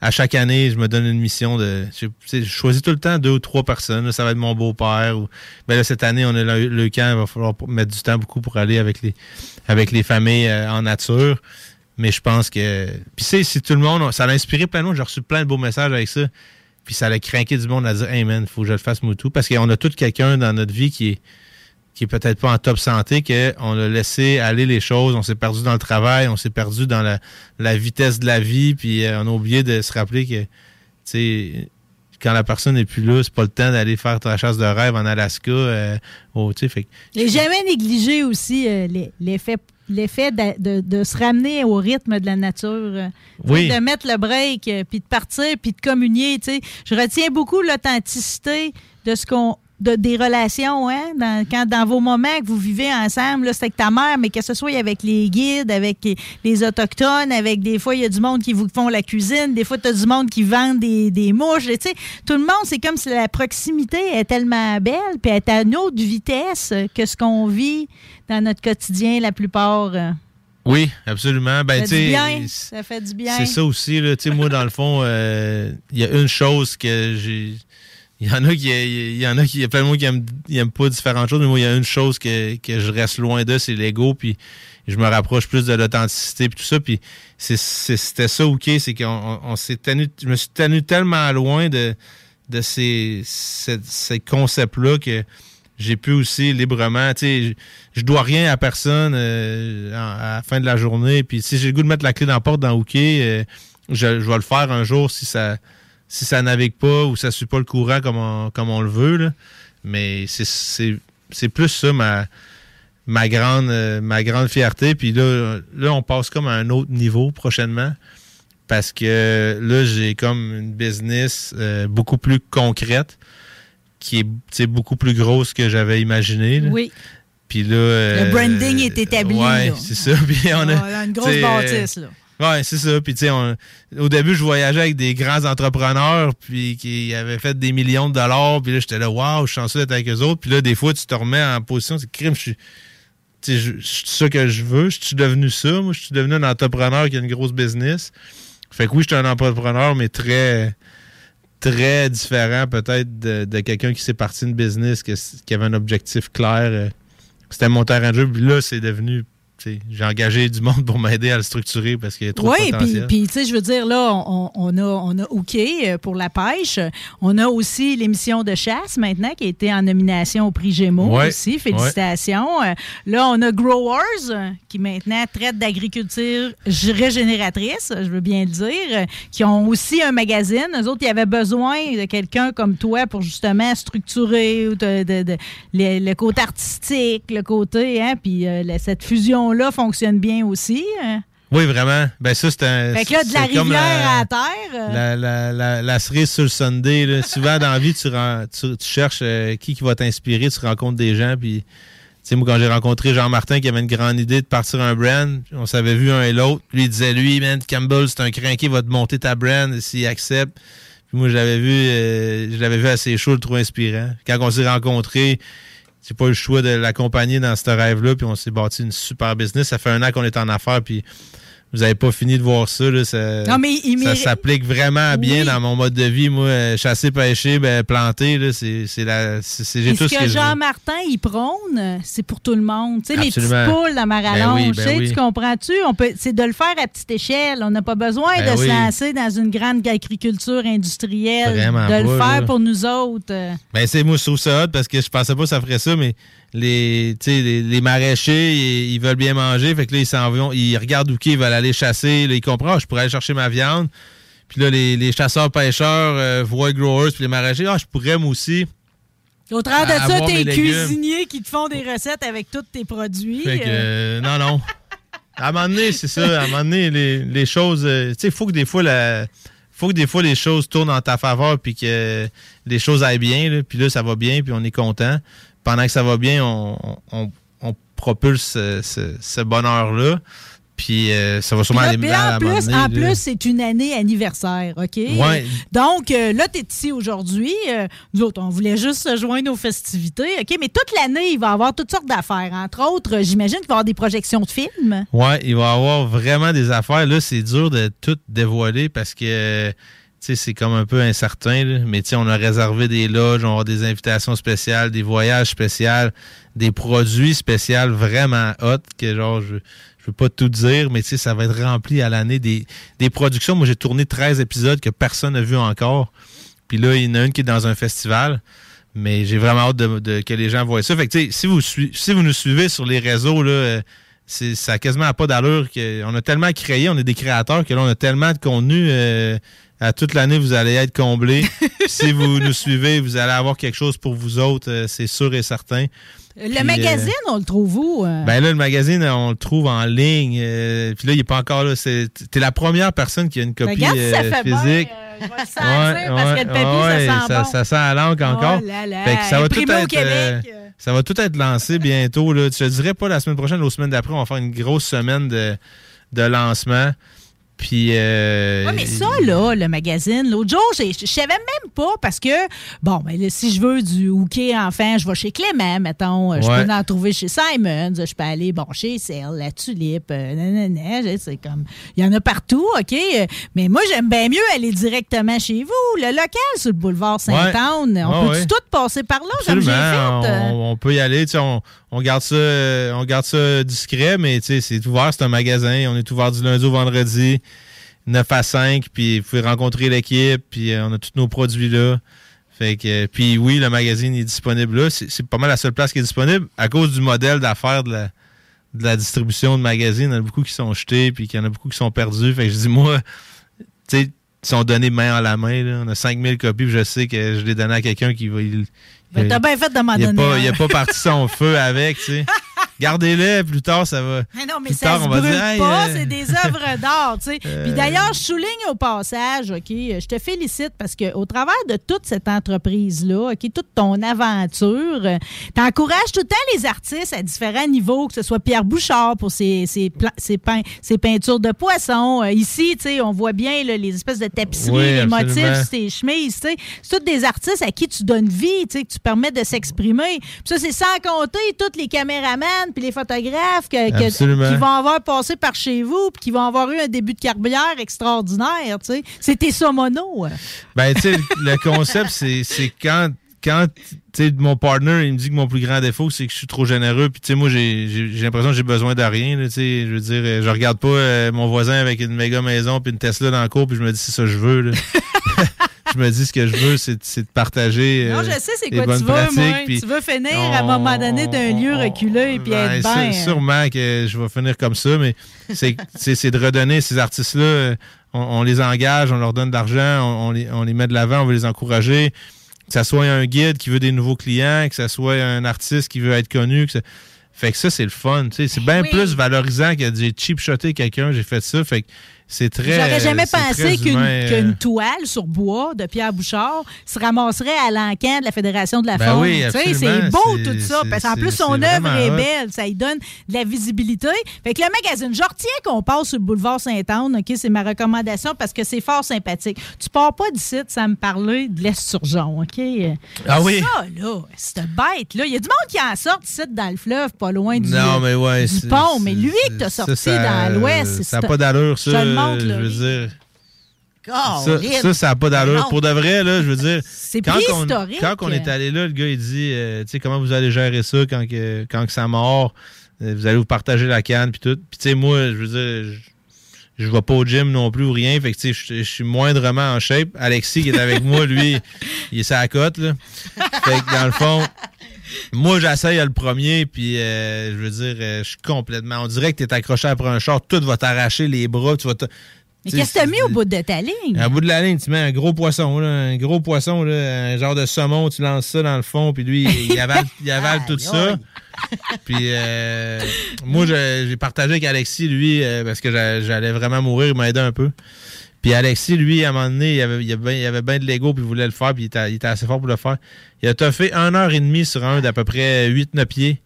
à chaque année, je me donne une mission de. Je, choisis tout le temps deux ou trois personnes. Là, ça va être mon beau-père. Ou, ben là, cette année, on a le, le camp. Il va falloir mettre du temps beaucoup pour aller avec les, avec les familles euh, en nature. Mais je pense que. Puis, tu sais, si tout le monde. Ça a inspiré plein de monde. J'ai reçu plein de beaux messages avec ça. Puis, ça a craqué du monde à dire Hey man, faut que je le fasse Moutou. Parce qu'on a tout quelqu'un dans notre vie qui est qui est peut-être pas en top santé, qu'on a laissé aller les choses, on s'est perdu dans le travail, on s'est perdu dans la, la vitesse de la vie, puis euh, on a oublié de se rappeler que, tu sais, quand la personne n'est plus là, c'est pas le temps d'aller faire ta chasse de rêve en Alaska. euh, sais, fait Et jamais négliger aussi euh, l'effet l'effet de, de- de se ramener au rythme de la nature. euh, Oui. De mettre le break, euh, puis de partir, puis de communier. tu sais. Je retiens beaucoup l'authenticité de ce qu'on de- des relations, hein? Dans, quand, dans vos moments que vous vivez ensemble, c'est avec ta mère, mais que ce soit avec les guides, avec les Autochtones, avec des fois, il y a du monde qui vous font la cuisine, des fois, tu as du monde qui vend des, des mouches. Tu sais, tout le monde, c'est comme si la proximité est tellement belle, puis elle est à une autre vitesse que ce qu'on vit dans notre quotidien la plupart. euh. Oui, absolument. Ben, ça fait du bien. Ça fait du bien. C'est ça aussi, là. Moi, dans le fond, euh, il y a une chose que j'ai. Il y en a qui, il y en a qui, il y a plein de monde qui aiment, ils aiment pas différentes choses, mais moi, il y a une chose que, que je reste loin de, c'est l'ego, puis je me rapproche plus de l'authenticité, puis tout ça, puis c'était ça, ok, c'est qu'on on, on s'est tenu, je me suis tenu tellement loin de, de ces, ces, ces concepts-là que j'ai pu aussi librement, tu sais, je, dois rien à personne euh, à la fin de la journée. Puis si j'ai le goût de mettre la clé dans la porte dans Hooké, euh, je, vais le faire un jour si ça si ça navigue pas ou ça suit pas le courant comme on, comme on le veut. là. Mais c'est- plus ça ma ma grande euh, ma grande fierté. Puis là, là, on passe comme à un autre niveau prochainement. Parce que là, j'ai comme une business beaucoup plus concrète qui est beaucoup plus grosse que j'avais imaginé. là. Oui. Puis là. euh, Le branding est établi. Ouais, là. c'est ça. Puis on a, une grosse bâtisse, là. Ouais, c'est ça. Puis tu sais, au début, je voyageais avec des grands entrepreneurs, puis qui avaient fait des millions de dollars. Puis là, j'étais là, waouh, je suis chanceux d'être avec eux autres. Puis là, des fois, tu te remets en position, c'est crime, je suis. tu sais, Je je suis ça que je veux. Je suis devenu ça. Moi, je suis devenu un entrepreneur qui a une grosse business. Fait que oui, je suis un entrepreneur, mais très, très différent peut-être de, de quelqu'un qui s'est parti une business, qui avait un objectif clair. euh, C'était mon terrain de jeu. Puis là, c'est devenu. J'ai engagé du monde pour m'aider à le structurer parce qu'il y a trop Oui, de puis, potentiel. puis, tu sais, je veux dire, là, on, on a, on a OK euh, pour la pêche. On a aussi l'émission de chasse maintenant qui a été en nomination au prix Gémeaux Ouais, aussi. Félicitations. Euh, Là, on a Growers euh, qui maintenant traite d'agriculture régénératrice, je veux bien le dire, qui ont aussi un magazine. Eux autres, ils avaient besoin de quelqu'un comme toi pour justement structurer de- de- de- le, le côté artistique, le côté, hein, puis euh, cette fusion-là fonctionne bien aussi. hein? Oui, vraiment. Ben ça, c'est un. Fait que là, de la rivière la- à terre. euh, La, la, la, la cerise sur le Sunday. là. Souvent, dans la vie, tu, ren- tu, tu cherches euh, qui, qui va t'inspirer, tu rencontres des gens. Puis, tu sais, moi, quand j'ai rencontré Jean-Martin qui avait une grande idée de partir un brand, on s'avait vu un et l'autre. Lui, il disait, lui, man, Campbell, c'est un crinqué, il va te monter ta brand s'il accepte. Puis moi, je l'avais vu, euh, je l'avais vu assez chaud, le trop inspirant. Quand on s'est rencontrés, j'ai pas le choix de l'accompagner dans ce rêve-là, puis on s'est bâti une super business. Ça fait un an qu'on est en affaires, puis vous avez pas fini de voir ça. Là, ça Non, mais il ça mérite- s'applique vraiment bien Oui. dans mon mode de vie. Moi, euh, chasser, pêcher, ben, planter, c'est J'ai tout ce que. Jean-Martin, il prône, c'est pour tout le monde. Tu sais, les petites poules dans ma Ben rallonge, oui, ben tu sais, oui. tu comprends-tu? C'est de le faire à petite échelle. On n'a pas besoin Ben de se lancer dans une grande agriculture industrielle. Vraiment de le faire là. pour nous autres. Ben, c'est moi, je trouve ça hot parce que je pensais pas que ça ferait ça, mais les, maraîchers, ils, ils veulent bien manger. Fait que là, ils s'en vont, ils regardent où ils veulent aller chasser. Là, ils comprennent, Ah, je pourrais aller chercher ma viande. Puis là, les, les chasseurs-pêcheurs euh, voient growers puis les maraîchers. Ah, je pourrais, moi aussi. Au travers de ça, tes cuisiniers qui te font des recettes avec tous tes produits. Fait que, euh, euh, non, non. À un moment donné, c'est ça. À un moment donné, les, les choses. euh, tu sais, il faut que des fois la. faut que des fois les choses tournent en ta faveur puis que les choses aillent bien. Là, puis là, ça va bien, puis on est content. Pendant que ça va bien, on, on, on propulse ce, ce- ce bonheur-là. Puis euh, ça va sûrement là, aller puis bien à en plus, donné, en là. plus, c'est une année anniversaire, OK? Ouais. Donc, euh, là, tu es ici aujourd'hui. Euh, nous autres, on voulait juste se joindre aux festivités, OK? Mais toute l'année, il va y avoir toutes sortes d'affaires. Entre autres, j'imagine qu'il va y avoir des projections de films. Ouais, il va y avoir vraiment des affaires. Là, c'est dur de tout dévoiler parce que c'est comme un peu incertain. là. Mais on a réservé des loges, on avoir des invitations spéciales, des voyages spéciaux, des produits spéciaux vraiment hot que genre je je veux pas tout dire, mais ça va être rempli à l'année des, des productions. Moi, j'ai tourné 13 épisodes que personne n'a vu encore. Puis là, il y en a une qui est dans un festival. Mais j'ai vraiment hâte que les gens voient ça. Fait si vous, si vous nous suivez sur les réseaux, là, euh, ça a quasiment pas d'allure. On a tellement créé, on est des créateurs que là, on a tellement de contenu. euh, à toute l'année, vous allez être comblés. si vous nous suivez, vous allez avoir quelque chose pour vous autres, euh, c'est sûr et certain. Le Puis, magazine, euh, on le trouve où? euh? ben là, le magazine, on le trouve en ligne. euh, puis là, il n'est pas encore là. T'es la première personne qui a une copie Regarde, ça euh, fait physique. euh, va le sentir parce que le papier, ouais, ça sent ça, bon. ça sent la langue encore. Oh là là, Fait que ça va tout être, Québec. euh, ça va tout être lancé bientôt. Là. Je te dirais pas la semaine prochaine, la semaine d'après, on va faire une grosse semaine de, de lancement. Puis. Euh, Ouais, mais ça, là, le magazine, l'autre jour, je savais même pas parce que, bon, ben, là, si je veux du hooké enfant, je vais chez Clément, mettons. Je Ouais. peux en trouver chez Simons. Je peux aller, bon, chez Cell, la Tulipe, euh, nanana, c'est comme. Il y en a partout, OK? Mais moi, j'aime bien mieux aller directement chez vous. Le local sur le boulevard Saint-Anne. On Ouais, peut tout passer par là, comme j'ai fait? Absolument, euh? on, on peut y aller. tu sais, On, on garde ça, on garde ça discret, mais tu sais, c'est ouvert, c'est un magasin. On est ouvert du lundi au vendredi, 9 à 5, puis vous pouvez rencontrer l'équipe, puis euh, on a tous nos produits là. Fait que, euh, puis oui, le magazine est disponible là. C'est pas mal la seule place qui est disponible à cause du modèle d'affaires de la, de la distribution de magazines. Il y en a beaucoup qui sont jetés, puis qu'il y en a beaucoup qui sont perdus. Fait que je dis, moi, tu sais, ils sont donnés main à la main. Là. On a 5000 copies, puis je sais que je les donné à quelqu'un qui va. il- Ben, t'as bien fait de m'en il donner pas, il pas parti son feu avec, tu sais. Gardez-le, plus tard, ça va. Mais non, mais plus ça tard, se on va brûle dire, Hey, pas, euh, c'est des œuvres d'art, tu sais. Puis Euh. d'ailleurs, je souligne au passage, OK, je te félicite parce que au travers de toute cette entreprise-là, OK, toute ton aventure, euh, t'encourages tout le temps les artistes à différents niveaux, que ce soit Pierre Bouchard pour ses, ses, ses, pein- ses peintures de poissons. Euh, ici, tu sais, on voit bien là, les espèces de tapisseries, Oui, les motifs sur tes chemises, tu sais. C'est tous des artistes à qui tu donnes vie, tu sais, que tu permets de s'exprimer. Puis ça, c'est sans compter tous les caméramans puis les photographes que, que- Absolument. qui vont avoir passé par chez vous puis qui vont avoir eu un début de carrière extraordinaire, tu sais. C'était ça, mono. Ben, tu sais, le concept, c'est quand, quand tu sais, mon partner, il me dit que mon plus grand défaut, c'est que je suis trop généreux. Puis, tu sais, moi, j'ai l'impression que j'ai besoin de rien. Tu sais, je veux dire, je regarde pas euh, mon voisin avec une méga maison puis une Tesla dans le cours, puis je me dis, c'est ça que je veux. là. je me dis, ce que je veux, c'est de partager. Non, euh, je sais c'est quoi tu veux, pratiques, moi. Tu veux finir à un moment donné d'un lieu reculé puis Ben, être bien. Sûrement que je vais finir comme ça, mais c'est c'est- c'est de redonner ces artistes-là. euh, On, on les engage, on leur donne de l'argent, on, on les, on les met de l'avant, on veut les encourager. Que ça soit un guide qui veut des nouveaux clients, que ça soit un artiste qui veut être connu. Que ça- Fait que ça, c'est le fun. tu. C'est bien Oui. plus valorisant que j'ai cheap shoté quelqu'un, j'ai fait ça. Fait que c'est très. J'aurais jamais c'est pensé qu'une toile sur bois de Pierre Bouchard se ramasserait à l'encan de la Fédération de la Ben Faune. oui, c'est beau C'est- tout ça. c'est- Parce qu'en plus, c'est- son c'est œuvre est belle. Ça lui donne de la visibilité. Fait que le magazine, je retiens qu'on passe sur le boulevard Sainte-Anne. OK, c'est ma recommandation parce que c'est fort sympathique. Tu pars pas d'ici sans me parler de l'esturgeon. OK? Ah oui? Ça, là, cette bête-là. Il y a du monde qui en sort ici dans le fleuve, pas loin du, Non, mais ouais, du c'est- pont. Mais c'est- lui que t'as sorti ça- dans l'Ouest, Ça n'a c'est- pas d'allure, ça. Je veux dire. Ça, ça, ça n'a pas d'allure. Pour de vrai, là, je veux dire. C'est quand on, quand on est allé là, le gars, il dit, euh, tu sais, comment vous allez gérer ça quand, que, quand que ça mord? Euh, Vous allez vous partager la canne, puis tout. Puis, tu sais, moi, je veux dire, je, je vais pas au gym non plus ou rien. Fait que, tu sais, je, je suis moindrement en shape. Alexis, qui est avec moi, lui, il est la cote, là. Fait que, dans le fond, moi, j'essaye le premier, puis euh, je veux dire, euh, je suis complètement. On dirait que tu es accroché après un char, tout va t'arracher les bras, tu vas te- Mais tu qu'est-ce que t'as mis au bout de ta ligne? à bout de la ligne, tu mets un gros poisson, là, un gros poisson, là, un genre de saumon, tu lances ça dans le fond, puis lui, il avale, il avale tout ça. Puis euh, moi, j'ai partagé avec Alexis, lui, parce que j'a- j'allais vraiment mourir, il m'a aidé un peu. Puis Alexis, lui, à un moment donné, il avait, il avait, bien- il avait bien de l'ego, puis il voulait le faire, puis il était, il était assez fort pour le faire. Il a fait une heure et demie sur un d'à peu près 8-9 pieds.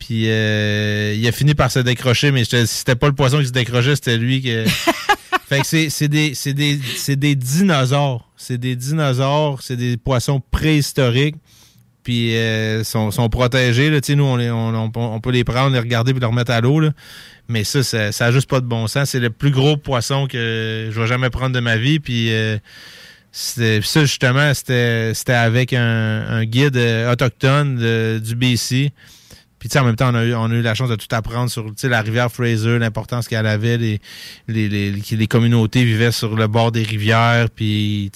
Puis euh, il a fini par se décrocher, mais c'était pas le poisson qui se décrochait, c'était lui qui. fait que c'est c'est des, c'est des, c'est des dinosaures. C'est des dinosaures, c'est des poissons préhistoriques. Puis euh, sont, protégés. Nous, on, peut les prendre, les regarder puis les remettre à l'eau. Mais ça, ça, ça a juste pas de bon sens. C'est le plus gros poisson que je vais jamais prendre de ma vie. Puis euh, ça, justement, c'était avec un, guide euh, autochtone du BC. Tu sais, en même temps, on a, eu, on a eu la chance de tout apprendre sur la rivière Fraser, l'importance qu'elle avait. Les, les, les, les communautés vivaient sur le bord des rivières. Puis,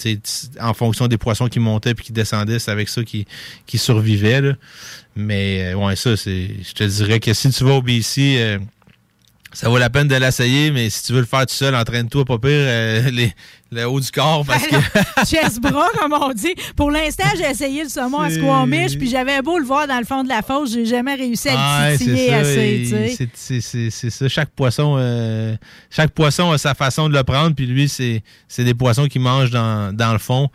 en fonction des poissons qui montaient puis qui descendaient, c'est avec ça qu'ils qui survivaient. Mais, euh, ouais, ça, c'est. Je te dirais que si tu vas au BC, euh, ça vaut la peine de l'essayer, mais si tu veux le faire tout seul, entraîne-toi pas pire. euh, les, le haut du corps parce que. Chest bras, comme on dit. Pour l'instant, j'ai essayé le saumon à Squamish, puis j'avais beau le voir dans le fond de la fosse, j'ai jamais réussi à le titiller c'est ça, assez, c'est- ça. Chaque poisson, euh, chaque poisson a sa façon de le prendre. Puis lui, c'est c'est des poissons qui mangent dans, dans le fond.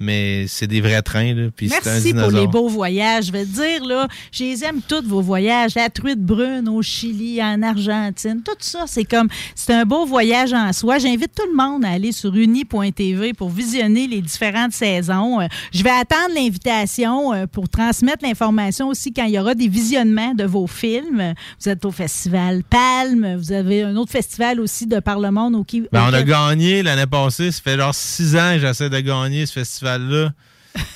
Mais c'est des vrais trains. Là, puis c'est un Merci pour les beaux voyages. Je vais te dire, là, je les aime tous vos voyages. La truite brune au Chili, en Argentine, tout ça, c'est comme, c'est un beau voyage en soi. J'invite tout le monde à aller sur uni.tv pour visionner les différentes saisons. Euh, Je vais attendre l'invitation euh, pour transmettre l'information aussi quand il y aura des visionnements de vos films. Vous êtes au Festival Palme. Vous avez un autre festival aussi de Par le Monde au Ben, on a gagné l'année passée. Ça fait genre six ans que j'essaie de gagner ce festival-là.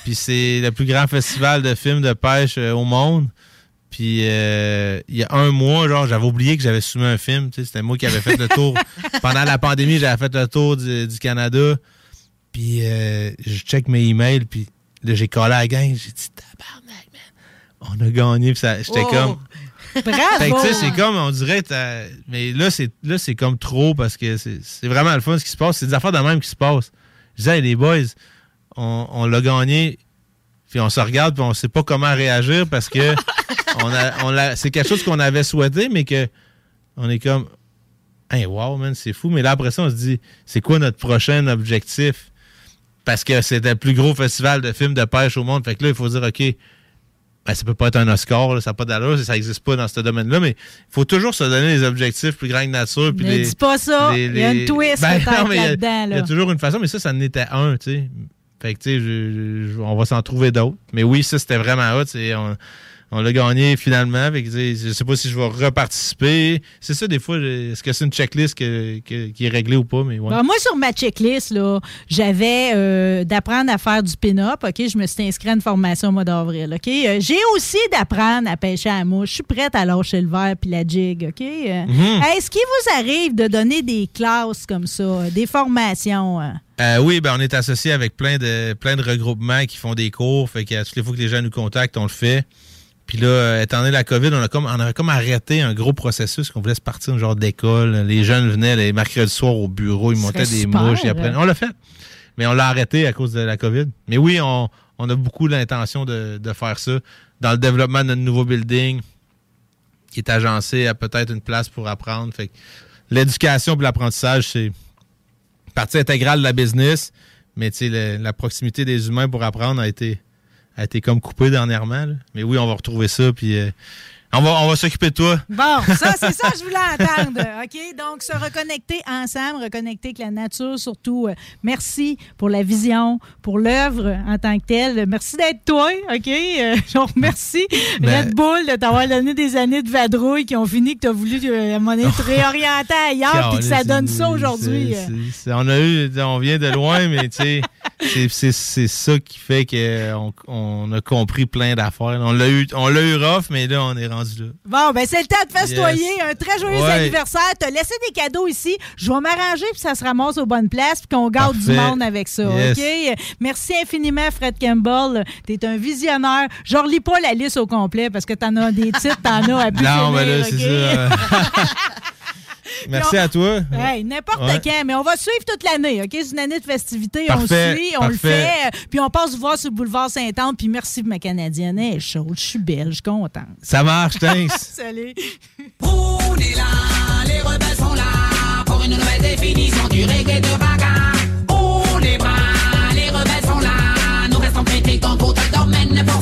Puis c'est le plus grand festival de films de pêche euh, au monde. Puis euh, il y a un mois, genre, j'avais oublié que j'avais soumis un film. Tu sais, C'était moi qui avais fait le tour. Pendant la pandémie, j'avais fait le tour du, du Canada. Puis euh, je check mes emails. Puis là, j'ai collé à la gang. J'ai dit, tabarnak, man. On a gagné. Puis j'étais comme. Bravo! Fait que, tu sais, c'est comme, on dirait, mais là, c'est, là, c'est comme trop parce que c'est, c'est vraiment le fun ce qui se passe. C'est des affaires de même qui se passent. Je disais, Hey, les boys, on, on l'a gagné, puis on se regarde, puis on sait pas comment réagir parce que on a, on l'a- c'est quelque chose qu'on avait souhaité, mais que on est comme, hey, wow, man, c'est fou. Mais là, après ça, on se dit, c'est quoi notre prochain objectif? Parce que c'était le plus gros festival de films de pêche au monde. Fait que là, il faut dire, OK, ben, ça peut pas être un Oscar, là, ça n'a pas d'allure, ça n'existe pas dans ce domaine-là, mais il faut toujours se donner des objectifs plus grands que nature. Puis Ne les- dis pas ça, les- il y a une twist Ben, non, mais il y là-dedans, y a toujours une façon, mais ça, ça en était un, tu sais. Fait que, tu sais, on va s'en trouver d'autres. Mais oui, ça, c'était vraiment hot. On, on l'a gagné finalement. Fait que, je sais pas si je vais reparticiper. C'est ça, des fois, est-ce que c'est une checklist que- que- qui est réglée ou pas? Mais ouais. Bon, moi, sur ma checklist, là, j'avais euh, d'apprendre à faire du pin-up. OK? Je me suis inscrit à une formation au mois d'avril. OK? Euh, J'ai aussi d'apprendre à pêcher à la mouche. Je suis prête à lâcher le verre puis la jig. OK? Euh, Mhm. Est-ce qu'il vous arrive de donner des classes comme ça, des formations? Euh, oui, ben on est associé avec plein de plein de regroupements qui font des cours. Fait que toutes les fois que les gens nous contactent, on le fait. Puis là, euh, étant donné la COVID, on a comme on avait comme arrêté un gros processus qu'on voulait se partir un genre d'école. Les jeunes venaient les mercredis soirs au bureau, ils montaient des super, mouches, ils apprenaient. hein. On l'a fait. Mais on l'a arrêté à cause de la COVID. Mais oui, on, on a beaucoup l'intention de, de faire ça. Dans le développement de notre nouveau building, qui est agencé à peut-être une place pour apprendre. Fait que l'éducation et l'apprentissage, c'est partie intégrale de la business, mais tu sais, le- la proximité des humains pour apprendre a été, a été comme coupée dernièrement. là. Mais oui, on va retrouver ça, puis euh, on va, on va s'occuper de toi. Bon, ça, c'est ça que je voulais entendre. OK? Donc, se reconnecter ensemble, reconnecter avec la nature, surtout. euh, merci pour la vision, pour l'œuvre en tant que telle. Merci d'être toi. OK? Euh, remercie Ben- Red Bull de t'avoir donné des années de vadrouille qui ont fini que tu as voulu euh, à donné, te réorienter ailleurs puis que ça donne ça aujourd'hui. c'est- On a eu, on vient de loin, mais tu sais, c'est ça qui fait qu'on on a compris plein d'affaires. On l'a eu, on l'a eu rough, mais là, on est rendu là. Bon, ben c'est le temps de festoyer. Yes. Un très joyeux Ouais. anniversaire. T'as laissé des cadeaux ici. Je vais m'arranger puis ça se ramasse aux bonnes places puis qu'on garde du monde avec ça. Yes. OK? Merci infiniment, Fred Campbell. T'es un visionnaire. Je relis pas la liste au complet parce que t'en as des titres, t'en as à plus Non, finir, mais là, c'est ça. Merci à toi. Hey, n'importe Ouais. quand, mais on va suivre toute l'année, OK? C'est une année de festivité, Parfait, on suit, on le fait, euh, puis on passe voir sur le boulevard Saint-Anne, puis merci ma Canadienne, elle est chaude, je suis belle, je suis contente. Ça marche, thanks. Salut! On est là, les rebelles sont là pour une nouvelle définition du reggae de bagarre. On les bras, les rebelles sont là, nous restons critiques dans le domaine pour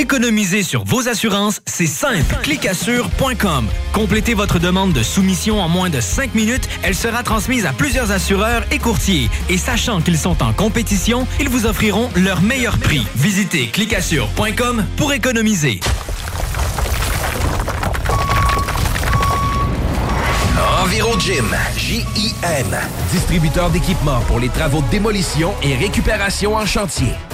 Économiser sur vos assurances, c'est simple. Clicassure.com. Complétez votre demande de soumission en moins de 5 minutes. Elle sera transmise à plusieurs assureurs et courtiers. Et sachant qu'ils sont en compétition, ils vous offriront leur meilleur prix. Visitez clicassure.com pour économiser. EnviroGym, J-I-M, distributeur d'équipements pour les travaux de démolition et récupération en chantier.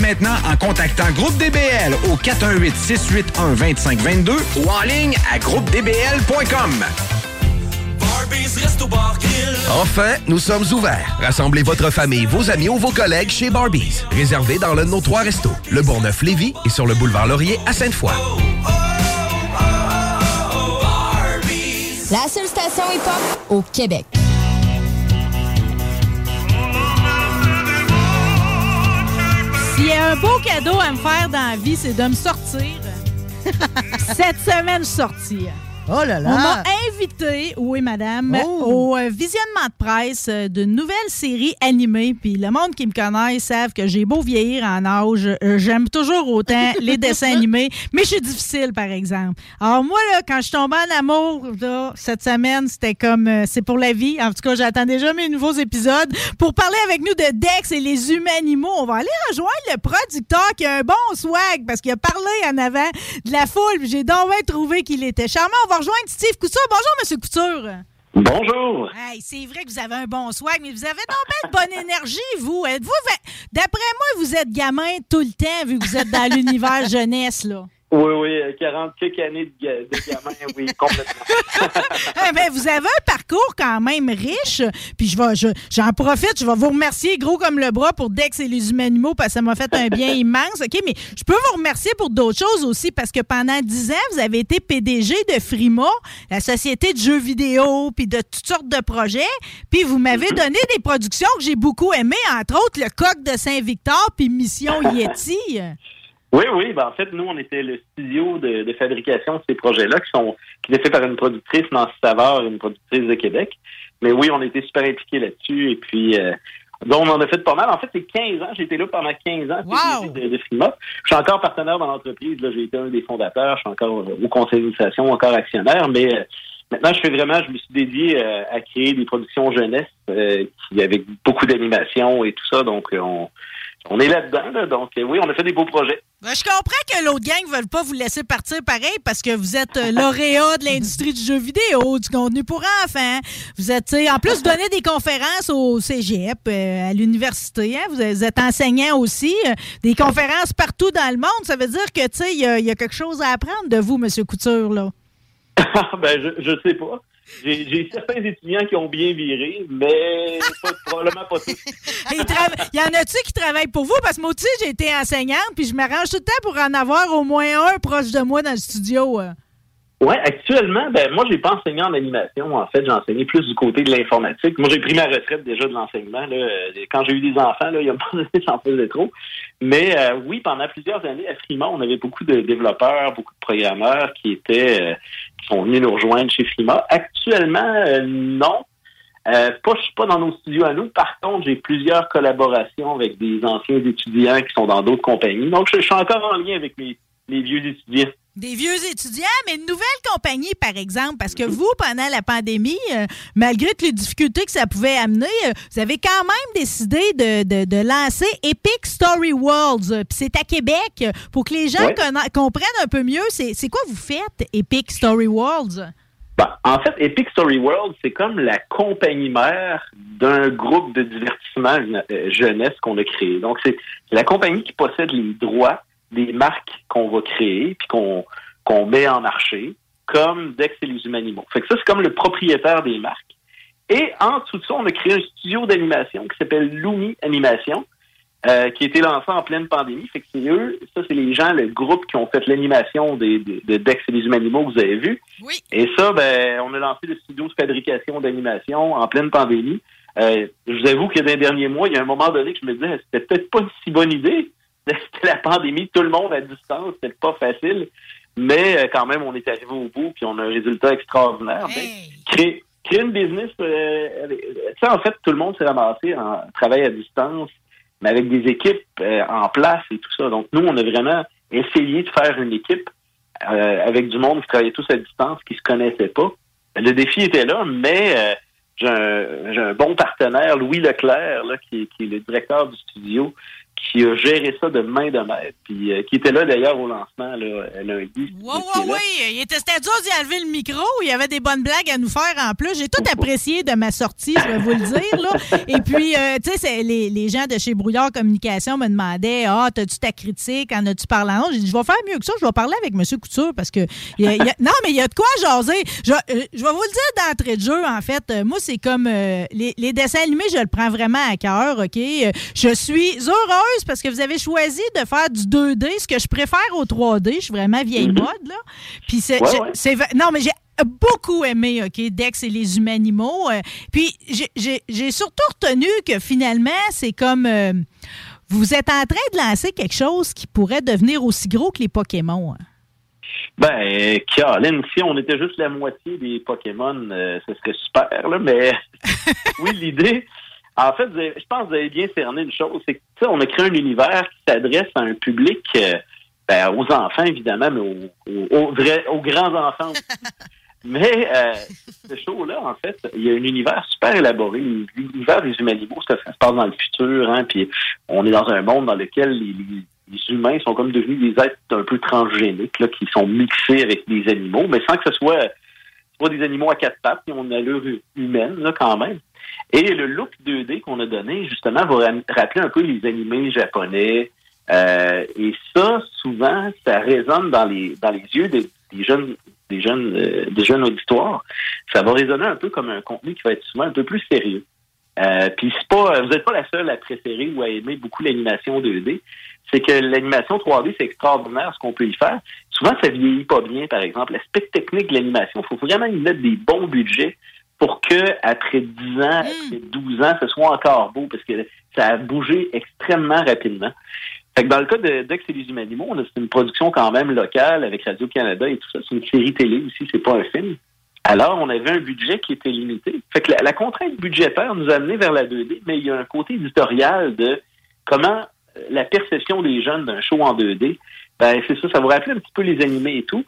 maintenant en contactant Groupe DBL au 418-681-2522 ou en ligne à groupedbl.com. Enfin, nous sommes ouverts. Rassemblez votre famille, vos amis ou vos collègues chez Barbies. Réservé dans l'un de nos trois restos, le Bourgneuf-Lévis et sur le boulevard Laurier à Sainte-Foy. La seule station hip-hop au Québec. S'il y a un beau cadeau à me faire dans la vie, c'est de me sortir. Cette semaine, je suis sortie. Oh là là! On m'a invité, oui madame, Oh. au euh, visionnement de presse euh, d'une nouvelle série animée. Puis le monde qui me connaît savent que j'ai beau vieillir en âge, euh, j'aime toujours autant les dessins animés, mais je suis difficile par exemple. Alors moi là, quand je suis tombée en amour là, cette semaine, c'était comme euh, c'est pour la vie. En tout cas, j'attends déjà mes nouveaux épisodes pour parler avec nous de Dex et les humains animaux. On va aller rejoindre le producteur qui a un bon swag parce qu'il a parlé en avant de la foule. J'ai donc bien trouvé qu'il était charmant. On va rejoindre Steve Couture. Bonjour, Monsieur Couture. Bonjour. Hey, c'est vrai que vous avez un bon swag, mais vous avez donc bien de bonne énergie, vous. Êtes-vous, d'après moi, vous êtes gamin tout le temps, vu que vous êtes dans l'univers jeunesse, là. Oui, oui, euh, 40 quelques années de, de gamin, oui, complètement. Eh ben, vous avez un parcours quand même riche. Puis je vais, je- j'en profite, je vais vous remercier gros comme le bras pour Dex et les humains animaux parce que ça m'a fait un bien immense. OK, mais je peux vous remercier pour d'autres choses aussi parce que pendant 10 ans, vous avez été PDG de Frima, la société de jeux vidéo, puis de toutes sortes de projets. Puis vous m'avez donné des productions que j'ai beaucoup aimées, entre autres le Coq de Saint-Victor puis Mission Yeti. Oui, oui, ben en fait, nous, on était le studio de, de fabrication de ces projets-là qui sont qui étaient faits par une productrice, Nancy Savard, une productrice de Québec. Mais oui, on était super impliqués là-dessus et puis euh, donc on en a fait pas mal. En fait, c'est 15 ans. J'ai été là pendant 15 ans Wow! de, de Frima. Je suis encore partenaire dans l'entreprise. Là, j'ai été un des fondateurs. Je suis encore au conseil d'administration, encore actionnaire. Mais euh, maintenant, je fais vraiment, je me suis dédié euh, à créer des productions jeunesse euh, qui avec beaucoup d'animation et tout ça. Donc, euh, on, on est là-dedans. là. donc, euh, oui, on a fait des beaux projets. Ben, je comprends que l'autre gang ne veulent pas vous laisser partir pareil parce que vous êtes euh, lauréat de l'industrie du jeu vidéo, du contenu pour enfants. Vous êtes, en plus, vous donnez des conférences au cégep, euh, à l'université. hein. Vous êtes- enseignant aussi. euh, des conférences partout dans le monde. Ça veut dire que, tu sais, il y, a- il y a quelque chose à apprendre de vous, M. Couture, là. ben, je, je sais pas. J'ai certains étudiants qui ont bien viré, mais pas- probablement pas tous. Il y en a-tu qui travaillent pour vous? Parce que moi aussi, j'ai été enseignante, puis je m'arrange tout le temps pour en avoir au moins un proche de moi dans le studio. euh. Ouais, actuellement, ben moi j'ai pas enseigné en animation. En fait, j'ai enseigné plus du côté de l'informatique. Moi, j'ai pris ma retraite déjà de l'enseignement. Euh, Quand j'ai eu des enfants, là, il y a pas j'en faisais trop. Mais euh, oui, pendant plusieurs années à Frima, on avait beaucoup de développeurs, beaucoup de programmeurs qui étaient euh, sont venus nous rejoindre chez Frima. Actuellement, euh, non. Euh, pas, je suis pas dans nos studios à nous. Par contre, j'ai plusieurs collaborations avec des anciens étudiants qui sont dans d'autres compagnies. Donc, je, je suis encore en lien avec mes, les vieux étudiants. Des vieux étudiants, mais une nouvelle compagnie, par exemple, parce que vous, pendant la pandémie, euh, malgré toutes les difficultés que ça pouvait amener, euh, vous avez quand même décidé de, de- de lancer Epic Story Worlds. Puis c'est à Québec. Pour que les gens Ouais. conna- comprennent un peu mieux, c'est c'est quoi vous faites, Epic Story Worlds? Ben, en fait, Epic Story World, c'est comme la compagnie mère d'un groupe de divertissement euh, jeunesse qu'on a créé. Donc, c'est la compagnie qui possède les droits des marques qu'on va créer puis qu'on qu'on met en marché, comme Dex et les Humanimaux. Fait que ça, c'est comme le propriétaire des marques. Et en dessous de ça, on a créé un studio d'animation qui s'appelle Lumi Animation, euh, qui a été lancé en pleine pandémie. Fait que c'est eux, ça, c'est les gens, le groupe qui ont fait l'animation des, des- de Dex et les Humanimaux que vous avez vu. Et ça, ben, on a lancé le studio de fabrication d'animation en pleine pandémie. Euh, je vous avoue que dans les derniers mois, il y a un moment donné que je me disais, c'était peut-être pas une si bonne idée. C'était la pandémie, tout le monde à distance, c'était pas facile. Mais euh, quand même, on est arrivé au bout, puis on a un résultat extraordinaire. Ben, créer, créer une business, euh, sais, en fait, tout le monde s'est ramassé en travail à distance, mais avec des équipes euh, en place et tout ça. Donc, nous, on a vraiment essayé de faire une équipe euh, avec du monde qui travaillait tous à distance, qui se connaissait pas. Le défi était là, mais euh, j'ai un, un bon partenaire, Louis Leclerc, là, qui est le directeur du studio, qui a géré ça de main de maître, puis euh, qui était là d'ailleurs au lancement là, lundi. Oui, oui, oui. Il était c'était dur d'y enlever le micro. Il y avait des bonnes blagues à nous faire en plus. J'ai tout apprécié de ma sortie, je vais vous le dire. Là. Et puis, euh, tu sais, les, les gens de chez Brouillard Communication me demandaient Ah, t'as-tu ta critique? En as-tu parlé en J'ai dit Je vais faire mieux que ça. Je vais parler avec M. Couture parce que. il y a- il y a- non, mais il y a de quoi jaser. Je, euh, je vais vous le dire d'entrée de jeu, en fait. Euh, moi, c'est comme euh, les, les dessins animés, je le prends vraiment à cœur. OK? Euh, Je suis heureuse parce que vous avez choisi de faire du 2D, ce que je préfère au 3D. Je suis vraiment vieille Mhm. mode, là. Puis c'est. Ouais, ouais. non, mais j'ai beaucoup aimé, OK, Dex et les humanimaux. Euh, puis j'ai- surtout retenu que finalement, c'est comme. euh, vous êtes en train de lancer quelque chose qui pourrait devenir aussi gros que les Pokémon. hein. Ben, Caroline, si on était juste la moitié des Pokémon, euh, ce serait super, là, mais oui, l'idée, en fait, je pense que vous avez bien cerné une chose, c'est que, on a créé un univers qui s'adresse à un public, euh, ben, aux enfants, évidemment, mais aux, aux, aux vrais- aux grands-enfants aussi. Mais euh, ce show-là, en fait, il y a un univers super élaboré. L'univers des humanimaux, ça, ça se passe dans le futur, hein, puis on est dans un monde dans lequel les, les- les humains sont comme devenus des êtres un peu transgéniques, là, qui sont mixés avec des animaux, mais sans que ce soit, soit des animaux à quatre pattes, qui ont une allure hu- humaine, là, quand même. Et le look 2D qu'on a donné, justement, va ra- rappeler un peu les animés japonais. Euh, et ça, souvent, ça résonne dans les dans les yeux des, jeunes des jeunes euh, des jeunes auditoires. Ça va résonner un peu comme un contenu qui va être souvent un peu plus sérieux. Euh, Puis c'est pas, vous n'êtes pas la seule à préférer ou à aimer beaucoup l'animation 2D. C'est que l'animation 3D, c'est extraordinaire ce qu'on peut y faire. Souvent, ça vieillit pas bien, par exemple. L'aspect technique de l'animation, il faut vraiment y mettre des bons budgets pour que après 10 ans, après 12 ans, ce soit encore beau, parce que ça a bougé extrêmement rapidement. Fait que dans le cas de Dex et les Humanimaux, c'est une production quand même locale avec Radio-Canada et tout ça. C'est une série télé aussi, c'est pas un film. Alors, on avait un budget qui était limité. Fait que la, la contrainte budgétaire nous a amené vers la 2D, mais il y a un côté éditorial de comment euh, la perception des jeunes d'un show en 2D, ben c'est ça, ça vous rappelle un petit peu les animés et tout.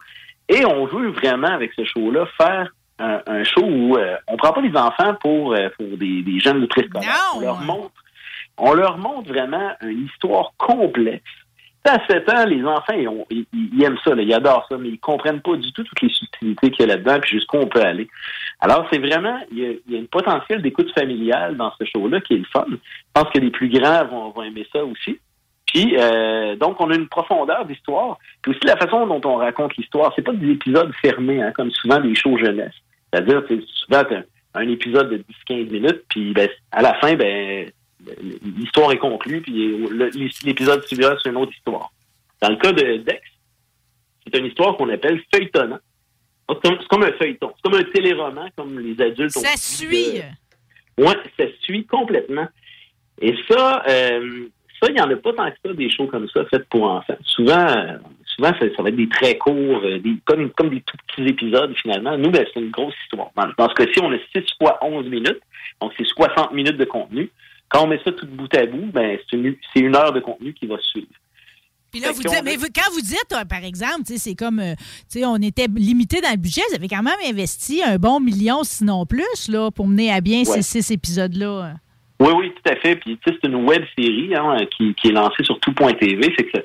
Et on veut vraiment, avec ce show-là, faire un, un show où euh, on prend pas les enfants pour, euh, pour des, des jeunes de préscolaire. On leur montre on leur montre vraiment une histoire complexe. À 7 ans, les enfants, ils, ont- ils- ils aiment ça, là, ils adorent ça, mais ils comprennent pas du tout toutes les subtilités qu'il y a là-dedans, puis jusqu'où on peut aller. Alors, c'est vraiment, il y a, il y a une potentiel d'écoute familiale dans ce show-là qui est le fun. Je pense que les plus grands vont, vont aimer ça aussi. Puis, euh, donc, on a une profondeur d'histoire. Puis aussi, la façon dont on raconte l'histoire, c'est pas des épisodes fermés, hein, comme souvent des shows jeunesse. C'est-à-dire, c'est souvent un épisode de 10-15 minutes, puis ben, à la fin, ben l'histoire est conclue, puis l'épisode suivant, c'est une autre histoire. Dans le cas de Dex, c'est une histoire qu'on appelle feuilletonnant. C'est comme, c'est comme un feuilleton. C'est comme un téléroman, comme les adultes ont Ça suit. oui, ça suit complètement. Et ça, euh, ça, il n'y en a pas tant que ça, des shows comme ça faits pour enfants. Souvent, euh, souvent ça, ça va être des très courts, euh, des, comme, comme des tout petits épisodes, finalement. Nous, ben, c'est une grosse histoire. Dans, ce cas-ci, on a 6 fois 11 minutes, donc c'est 60 minutes de contenu. Quand on met ça tout bout à bout, ben, c'est une, une heure de contenu qui va suivre. Puis là, vous dites, mais vous- quand vous dites, euh, par exemple, c'est comme, euh, on était limité dans le budget, vous avez quand même investi un bon million, sinon plus, là, pour mener à bien ces six épisodes-là. Oui, oui, tout à fait. Puis, tu sais, c'est une web série hein, qui, qui est lancée sur tout.tv. C'est que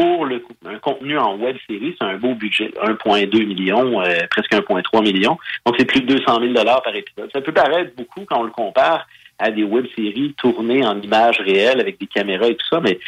pour le un contenu en web série, c'est un beau budget, 1,2 million, euh, presque 1,3 million. Donc, c'est plus de 200 000 par épisode. Ça peut paraître beaucoup quand on le compare à des web séries tournées en images réelles avec des caméras et tout ça, mais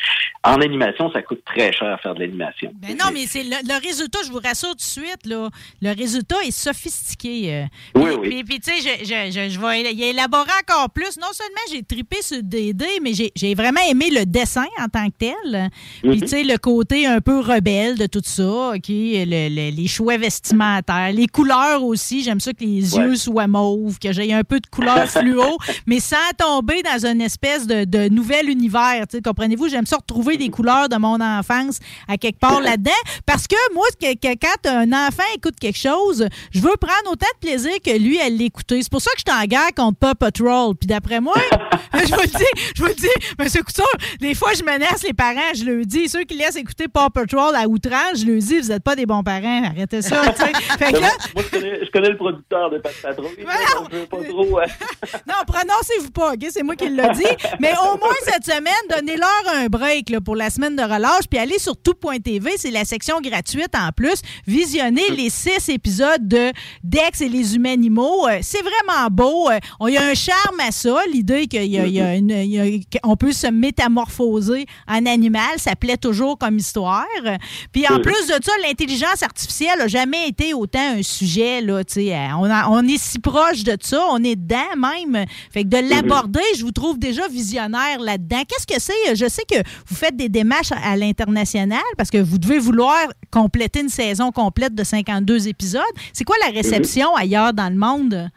en animation, ça coûte très cher à faire de l'animation. Ben non, mais c'est le, le résultat, je vous rassure tout de suite, là, le résultat est sophistiqué. euh. Oui, Puis- oui. Puis, puis, tu sais, je, je, je, je vais élaborer encore plus. Non seulement j'ai tripé sur DD, mais j'ai j'ai vraiment aimé le dessin en tant que tel. Puis, Mhm. tu sais, le côté un peu rebelle de tout ça, OK? Le- le- les choix vestimentaires, les couleurs aussi. J'aime ça que les Ouais. yeux soient mauves, que j'ai un peu de couleur fluo, mais sans tomber dans une espèce de, de nouvel univers. Comprenez-vous? J'aime ça retrouver des couleurs de mon enfance à quelque part là-dedans. Parce que moi, que, que quand un enfant écoute quelque chose, je veux prendre autant de plaisir que lui à l'écouter. C'est pour ça que je suis en guerre contre Paw Patrol. Puis d'après moi, je vous le dis, je vous le dis, M. Couture, des fois, je menace les parents, je leur dis, ceux qui laissent écouter Paw Patrol à outrance, je leur dis, vous n'êtes pas des bons parents, arrêtez ça. tu sais. Fait que là, moi, je connais, je connais le producteur de Pat Patrouille, donc je veux pas trop... euh, Non, prononcez-vous pas, OK? C'est moi qui l'ai dit. Mais au moins cette semaine, donnez-leur un break là, pour la semaine de relâche, puis allez sur tout.tv, c'est la section gratuite en plus. Visionnez les six épisodes de Dex et les humains animaux. Euh, c'est vraiment beau. Euh, on- Il y a un charme à ça, l'idée qu'on a- qu'on peut se métamorphoser en animal. Ça plaît toujours comme histoire. Puis en plus de ça, l'intelligence artificielle n'a jamais été autant un sujet. Là. Euh, on, a- on est si proche de ça, on est dedans même. Fait que de l'aborder, je vous trouve déjà visionnaire là-dedans. Qu'est-ce que c'est? Je sais que vous faites des démarches à, à l'international parce que vous devez vouloir compléter une saison complète de 52 épisodes. C'est quoi la réception ailleurs dans le monde?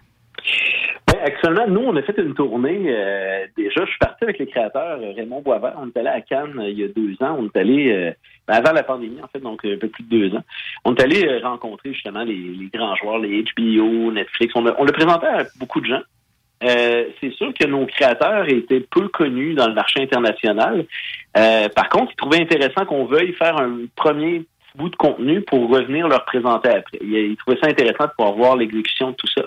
Ouais, actuellement, nous, on a fait une tournée. euh, déjà, je suis parti avec les créateurs euh, Raymond Boisvert. On est allé à Cannes euh, il y a deux ans. On est allé euh, ben, avant la pandémie, en fait, donc un peu plus de deux ans. On est allé rencontrer justement les, les grands joueurs, les HBO, Netflix. On on l'a présenté à beaucoup de gens. Euh, c'est sûr que nos créateurs étaient peu connus dans le marché international. Euh, par contre, ils trouvaient intéressant qu'on veuille faire un premier bout de contenu pour revenir leur présenter après. Ils, trouvaient ça intéressant de pouvoir voir l'exécution de tout ça.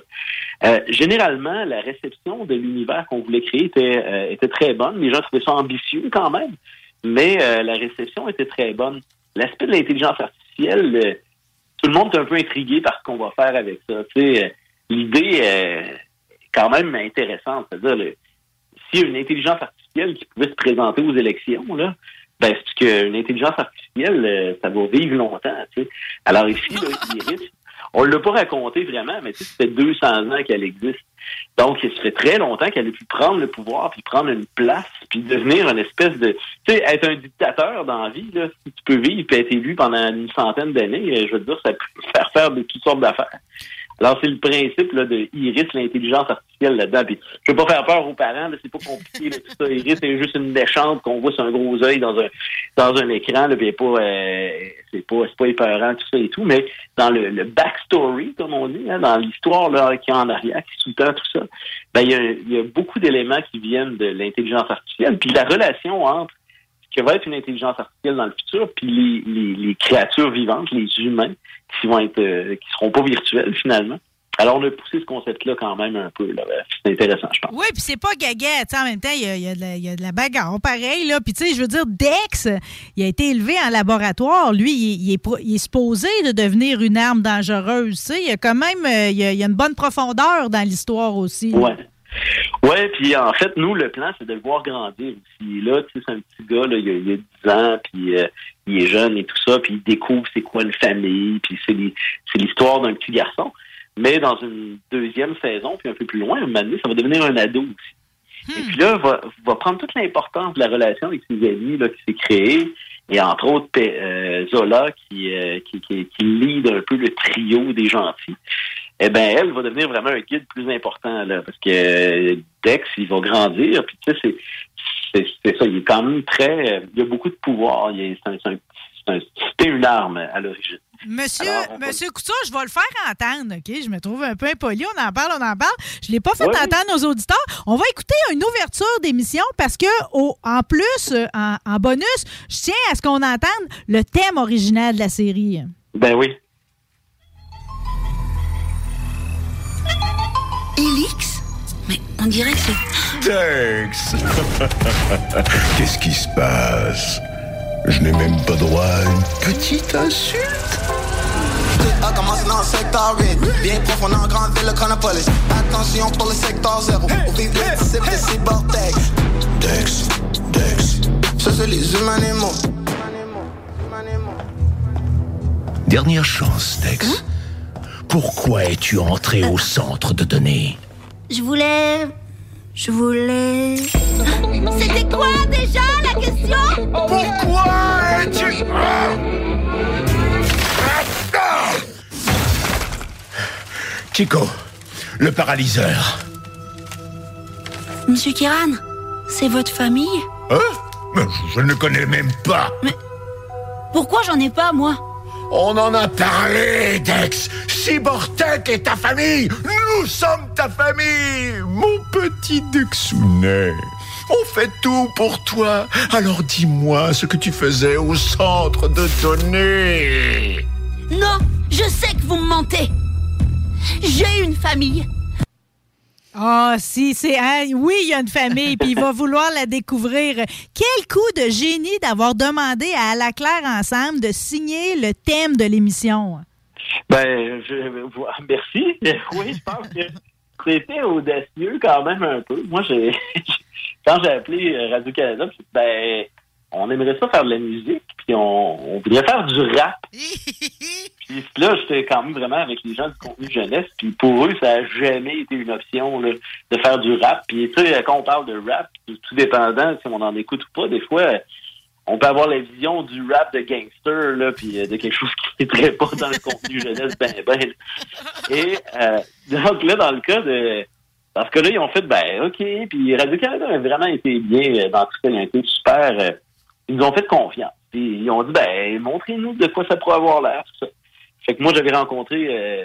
Euh, généralement, la réception de l'univers qu'on voulait créer était, était très bonne. Les gens trouvaient ça ambitieux quand même, mais la réception était très bonne. L'aspect de l'intelligence artificielle, tout le monde est un peu intrigué par ce qu'on va faire avec ça. L'idée quand même intéressante. C'est-à-dire, s'il y a une intelligence artificielle qui pouvait se présenter aux élections, là, ben, c'est qu'une intelligence artificielle, euh, ça va vivre longtemps. Alors ici, on ne l'a pas raconté vraiment, mais ça fait 200 ans qu'elle existe. Donc, ça fait très longtemps qu'elle a pu prendre le pouvoir, puis prendre une place, puis devenir une espèce de... Tu sais, être un dictateur dans la vie, si tu peux vivre et être élu pendant une centaine d'années, euh, je veux dire, ça peut faire faire de toutes sortes d'affaires. Alors, c'est le principe là, de Iris, l'intelligence artificielle là-dedans. Puis, je veux pas faire peur aux parents, là, c'est pas compliqué, là, tout ça. Iris, c'est juste une déchante qu'on voit sur un gros œil dans un dans un écran, là, puis pas, euh, c'est pas, c'est pas épeurant, tout ça et tout, mais dans le, le backstory, comme on dit, hein, dans l'histoire là, qui est en arrière, qui sous-tend tout ça, ben, il y a, y a beaucoup d'éléments qui viennent de l'intelligence artificielle, puis la relation entre que va être une intelligence artificielle dans le futur, puis les, les, les créatures vivantes, les humains, qui vont être, euh, qui seront pas virtuels finalement. Alors, on a poussé ce concept-là quand même un peu. C'est intéressant, je pense. Oui, puis c'est pas gaga. Tu sais, en même temps, il y a, y de la- il y a de la bagarre, pareil. Là. Puis, tu sais, je veux dire, Dex, il a été élevé en laboratoire. Lui, il, il est, pro- il est supposé de devenir une arme dangereuse. Tu sais, il y a quand même euh, il y a, une bonne profondeur dans l'histoire aussi. là. Ouais. Puis en fait, nous, le plan, c'est de le voir grandir aussi. Là, tu sais, c'est un petit gars, là, il a, il a 10 ans, puis euh, il est jeune et tout ça, puis il découvre c'est quoi une famille, puis c'est l'histoire d'un petit garçon. Mais dans une deuxième saison, puis un peu plus loin, un moment donné, ça va devenir un ado aussi. Et puis là, va, va prendre toute l'importance de la relation avec ses amis là, qui s'est créée. Et entre autres, euh, Zola, qui, euh, qui, qui, qui lead un peu le trio des gentils. Eh ben, elle va devenir vraiment un guide plus important, là, parce que euh, Dex, il va grandir, puis tu sais, c'est, ça, il est quand même très, euh, il a beaucoup de pouvoir, c'était une arme à l'origine. Monsieur, Alors, Monsieur Couture, je vais le faire entendre, OK? Je me trouve un peu impoli. On en parle, on en parle. Je ne l'ai pas fait Oui. entendre aux auditeurs. On va écouter une ouverture d'émission parce que, en plus, en, en bonus, je tiens à ce qu'on entende le thème original de la série. Ben oui. Elix Mais on dirait que c'est... Dex Qu'est-ce qui se passe? Je n'ai même pas droit à une petite insulte. A commencé dans le secteur 8 Bien profond dans la grande ville de Chronopolis. Attention pour le secteur 0 Au vivre le disciple de ces bordeaux Dex, Dex. Ça c'est les humains Dernière chance, Dex. Pourquoi es-tu entré au centre de données Je voulais... Je voulais... C'était quoi déjà la question Pourquoi es-tu... Chico, le paralyseur. Monsieur Kiran, c'est votre famille Hein Mais Je ne connais même pas. Pourquoi j'en ai pas, moi On en a parlé, Dex. Cybortech est ta famille. Nous sommes ta famille, mon petit Dexounet. On fait tout pour toi. Alors dis-moi ce que tu faisais au centre de données. Non, je sais que vous me mentez J'ai une famille Ah, si, c'est. hein, oui, il y a une famille, puis il va vouloir la découvrir. Quel coup de génie d'avoir demandé à la Claire Ensemble de signer le thème de l'émission? Ben, je, merci. Oui, je pense que c'était audacieux quand même un peu. Moi, j'ai, quand j'ai appelé Radio-Canada, ben, on aimerait ça faire de la musique, puis on, on voudrait faire du rap. puis là, j'étais quand même vraiment avec les gens du contenu jeunesse, puis pour eux, ça a jamais été une option là, de faire du rap. Puis tu sais, quand on parle de rap, tout dépendant si on en écoute ou pas, des fois, on peut avoir la vision du rap de gangster, là, puis euh, de quelque chose qui ne très pas dans le contenu jeunesse, ben, ben. Et euh, donc là, dans le cas de... Dans ce cas-là, ils ont fait, ben, OK, puis Radio-Canada a vraiment été bien dans tout ça, ils ont été super... euh, ils nous ont fait confiance. Puis ils ont dit, ben, montrez-nous de quoi ça pourrait avoir l'air. Fait que moi, j'avais rencontré euh,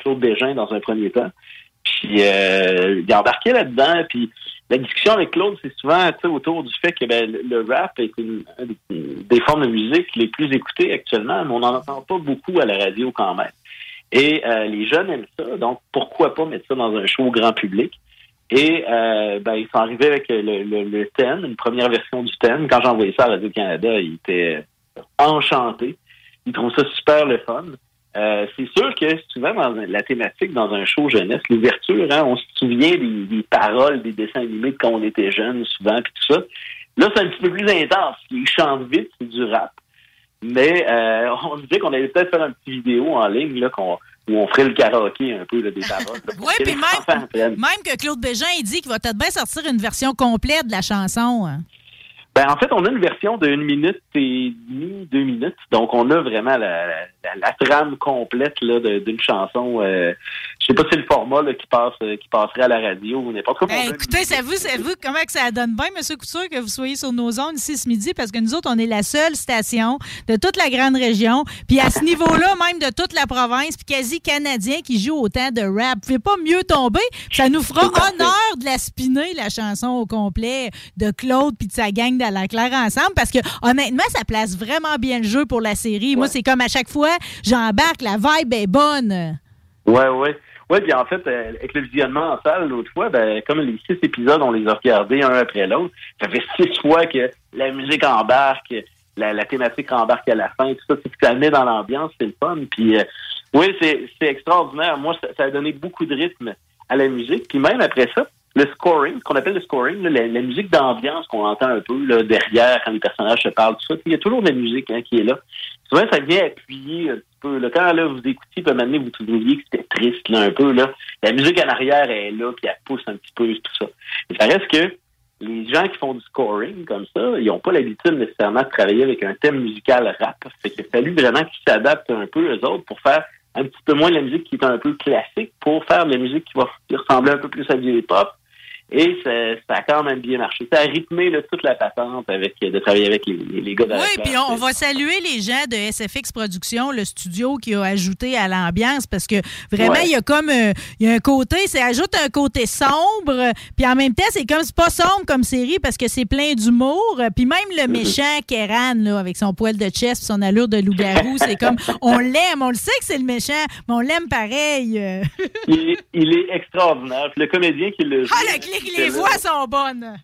Claude Bégin dans un premier temps. Puis euh, il embarquait là-dedans, puis la discussion avec Claude, c'est souvent autour du fait que ben, le, le rap est une, une des formes de musique les plus écoutées actuellement, mais on n'en entend pas beaucoup à la radio quand même. Et euh, les jeunes aiment ça, donc pourquoi pas mettre ça dans un show grand public? Et euh, ben, ils sont arrivés avec le, le, le thème, une première version du thème. Quand j'ai envoyé ça à Radio-Canada, ils étaient enchantés. Ils trouvent ça super le fun. Euh, c'est sûr que souvent dans la thématique dans un show jeunesse, l'ouverture, hein, on se souvient des, des paroles des dessins animés de quand on était jeune, souvent, puis tout ça. Là, c'est un petit peu plus intense. Ils chantent vite, c'est du rap. Mais euh, on disait qu'on allait peut-être faire une petite vidéo en ligne là, qu'on, où on ferait le karaoké un peu là, des paroles. Oui, puis même, même que Claude Bégin, il dit qu'il va peut-être bien sortir une version complète de la chanson. hein. Ben, en fait, on a une version de une minute et demie, deux minutes. Donc, on a vraiment la, la, la trame complète d'une chanson. Euh, je sais pas si c'est le format là, qui passe euh, qui passerait à la radio ou n'importe quoi. Eh, écoutez, savez-vous, savez-vous comment que ça donne bien, M. Couture, que vous soyez sur nos zones ici ce midi? Parce que nous autres, on est la seule station de toute la grande région. Puis à ce niveau-là, même de toute la province, puis quasi canadien qui joue autant de rap. Vous pouvez pas mieux tomber. Ça nous fera honneur de la spinner, la chanson au complet de Claude puis de sa gang de la Claire ensemble. Parce que honnêtement, ça place vraiment bien le jeu pour la série. Moi, c'est comme à chaque fois, j'embarque, la vibe est bonne. Ouais, ouais. Puis en fait, euh, avec le visionnement en salle l'autre fois, ben, comme les six épisodes, on les a regardés un après l'autre, ça fait six fois que la musique embarque, la, thématique embarque à la fin, tout ça, ça met dans l'ambiance, c'est le fun. Puis euh, oui, c'est extraordinaire. Moi, ça, a donné beaucoup de rythme à la musique. Puis même après ça, le scoring, ce qu'on appelle le scoring, la, musique d'ambiance qu'on entend un peu derrière quand les personnages se parlent, tout ça, il y a toujours de la musique hein, qui est là. Souvent, ça vient appuyer petit peu. Là. Quand là, vous écoutiez, puis donné, vous trouviez que c'était triste là, un peu. Là. La musique en arrière est là, puis elle pousse un petit peu, tout ça. Et ça reste que les gens qui font du scoring comme ça, ils n'ont pas l'habitude nécessairement de travailler avec un thème musical rap. Fait qu'il a fallu vraiment qu'ils s'adaptent un peu, eux autres, pour faire un petit peu moins la musique qui est un peu classique, pour faire la musique qui va ressembler un peu plus à du hip-hop. Et ça, ça a quand même bien marché. Ça a rythmé là, toute la patente avec, de travailler avec les, les gars de Oui, puis on, on va saluer les gens de SFX Productions, le studio qui a ajouté à l'ambiance parce que vraiment, Ouais. il y a comme euh, il y a un côté, ça ajoute un côté sombre, puis en même temps, c'est comme c'est pas sombre comme série parce que c'est plein d'humour, puis même le méchant Keran là, avec son poil de chest, son allure de loup-garou, c'est comme on l'aime, on le sait que c'est le méchant, mais on l'aime pareil. euh. il, est- il est extraordinaire. Puis le comédien qui le joue, Ah, le les voix sont bonnes.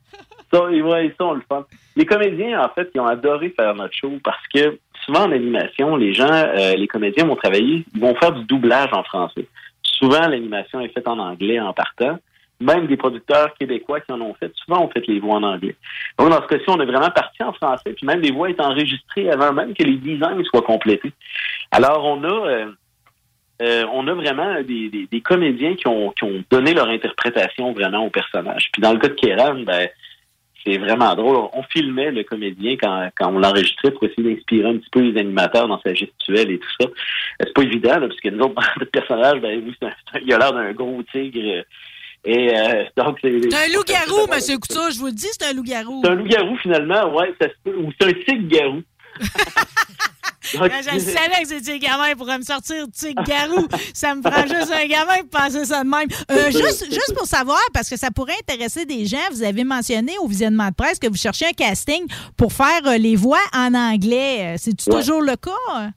Ça, ils, ouais, ils sont le fun. Les comédiens, en fait, ils ont adoré faire notre show parce que souvent en animation, les gens, euh, les comédiens vont travailler, ils vont faire du doublage en français. Souvent, l'animation est faite en anglais en partant. Même des producteurs québécois qui en ont fait, souvent ont fait les voix en anglais. Donc, dans ce cas-ci, on est vraiment parti en français, puis même les voix étaient enregistrées avant même que les designs soient complétés. Alors, on a, euh, euh, on a vraiment des, des- des comédiens qui ont, qui ont donné leur interprétation vraiment au personnage. Puis dans le cas de Kéran, ben, c'est vraiment drôle. On filmait le comédien quand, quand on l'enregistrait pour essayer d'inspirer un petit peu les animateurs dans sa gestuelle et tout ça. Euh, C'est pas évident, là, parce que nous autres, notre personnage, ben oui, un- il a l'air d'un gros tigre. Et euh, donc, c'est un loup-garou, monsieur Couture, je vous le dis, c'est un loup-garou. c'est un loup-garou finalement, ouais, ça se peut. Ou c'est un tigre-garou. Donc, je savais que c'était un gamin pour me sortir tigre garou. ça me prend juste un gamin pour penser ça de même. Euh, juste, juste pour savoir, parce que ça pourrait intéresser des gens, vous avez mentionné au visionnement de presse que vous cherchez un casting pour faire euh, les voix en anglais. Euh, C'est-tu Ouais. toujours le cas?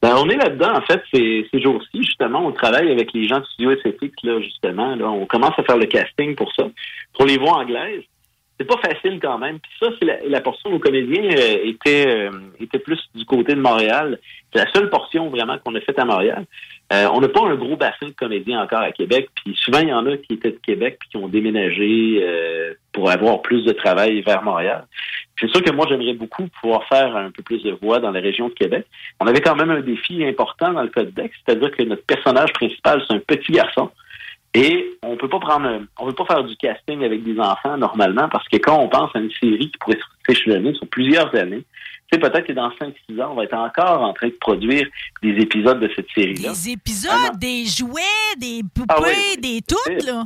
Ben, on est là-dedans, en fait, ces, ces jours-ci, justement, on travaille avec les gens du studio SFX, là, justement. Là, on commence à faire le casting pour ça, pour les voix anglaises. C'est pas facile quand même. Puis ça, c'est la, la portion où comédiens euh, étaient, euh, étaient plus du côté de Montréal. C'est la seule portion vraiment qu'on a faite à Montréal. Euh, on n'a pas un gros bassin de comédiens encore à Québec. Puis souvent, il y en a qui étaient de Québec puis qui ont déménagé euh, pour avoir plus de travail vers Montréal. C'est sûr que moi, j'aimerais beaucoup pouvoir faire un peu plus de voix dans la région de Québec. On avait quand même un défi important dans le code Dex, c'est-à-dire que notre personnage principal, c'est un petit garçon. Et on peut pas prendre, on peut pas faire du casting avec des enfants normalement parce que quand on pense à une série qui pourrait s'échelonner sur plusieurs années, tu sais, peut-être que dans 5-6 ans, on va être encore en train de produire des épisodes de cette série-là. Des épisodes, des jouets, des poupées, Ah oui, des toutes, là.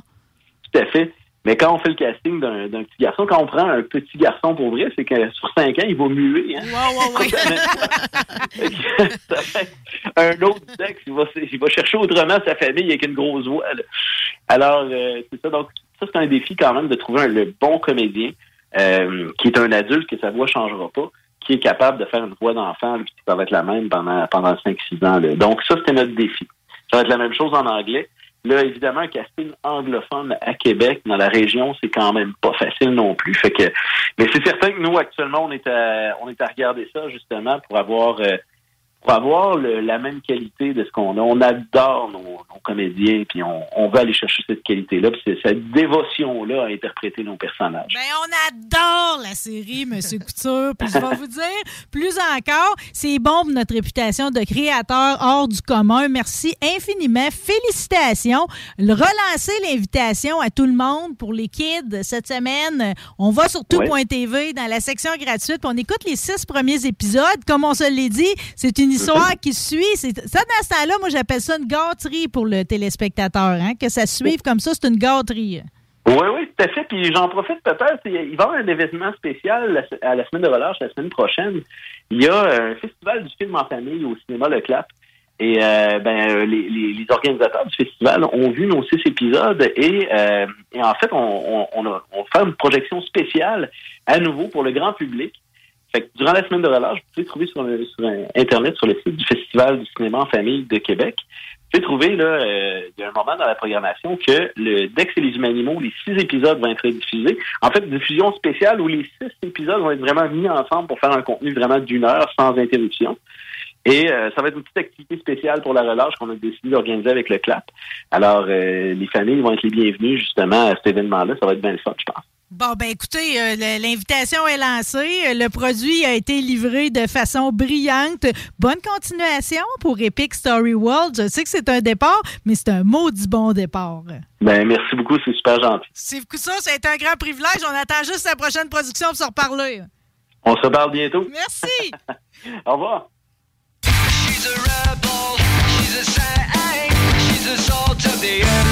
Tout à fait. Mais quand on fait le casting d'un d'un petit garçon, quand on prend un petit garçon pour vrai, c'est que sur 5 ans, il va muer. Hein? Un autre sexe, il va, il va chercher autrement sa famille avec une grosse voix. là. Alors, euh, c'est ça. Donc, ça, c'est un défi quand même de trouver un- le bon comédien euh, qui est un adulte, que sa voix changera pas, qui est capable de faire une voix d'enfant, puis ça va être la même pendant, pendant 5-6 ans. là. Donc, ça, c'était notre défi. Ça va être la même chose en anglais. Là, évidemment, casting anglophone à Québec, dans la région, c'est quand même pas facile non plus. Fait que, mais c'est certain que nous, actuellement, on est à, on est à regarder ça, justement, pour avoir, euh, pour avoir le- la même qualité de ce qu'on a. On adore nos, nos comédiens, puis on, on veut aller chercher cette qualité-là, puis c'est cette dévotion-là à interpréter nos personnages. Ben, on adore la série, Monsieur Couture. Puis je vais vous dire, plus encore, c'est bon pour notre réputation de créateur hors du commun. Merci infiniment. Félicitations. Relancer l'invitation à tout le monde pour les kids cette semaine. On va sur tout.tv dans la section gratuite, puis on écoute les six premiers épisodes. Comme on se l'est dit, c'est une histoire qui suit. C'est- Ça, dans ce temps-là, moi, j'appelle ça une gâterie pour le téléspectateur. Hein? Que ça suive comme ça, c'est une gâterie. Oui, oui, tout à fait. Puis j'en profite peut-être. Il va y avoir un événement spécial à la semaine de relâche, la semaine prochaine. Il y a un festival du film en famille au cinéma Le Clap. Et euh, ben, euh, les, les- les organisateurs du festival ont vu nos six épisodes et, euh, et en fait, on, on, on, a, on fait une projection spéciale à nouveau pour le grand public. Fait que durant la semaine de relâche, vous pouvez trouver sur, le- sur un- Internet, sur le site du Festival du cinéma en famille de Québec, vous pouvez trouver, là, euh, il y a un moment dans la programmation que le Dex et les humains animaux, les six épisodes vont être diffusés. En fait, diffusion spéciale où les six épisodes vont être vraiment mis ensemble pour faire un contenu vraiment d'une heure sans interruption. Et euh, ça va être une petite activité spéciale pour la relâche qu'on a décidé d'organiser avec le CLAP. Alors, euh, les familles vont être les bienvenues justement à cet événement-là. Ça va être bien le je pense. Bon, ben écoutez, euh, l'invitation est lancée. Le produit a été livré de façon brillante. Bonne continuation pour Epic Story World. Je sais que c'est un départ, mais c'est un maudit bon départ. Ben, merci beaucoup, c'est super gentil. C'est ça, c'est un grand privilège. On attend juste la prochaine production pour se reparler. On se reparle bientôt. Merci. Au revoir. She's a rebel, she's a saint, she's a salt of the earth,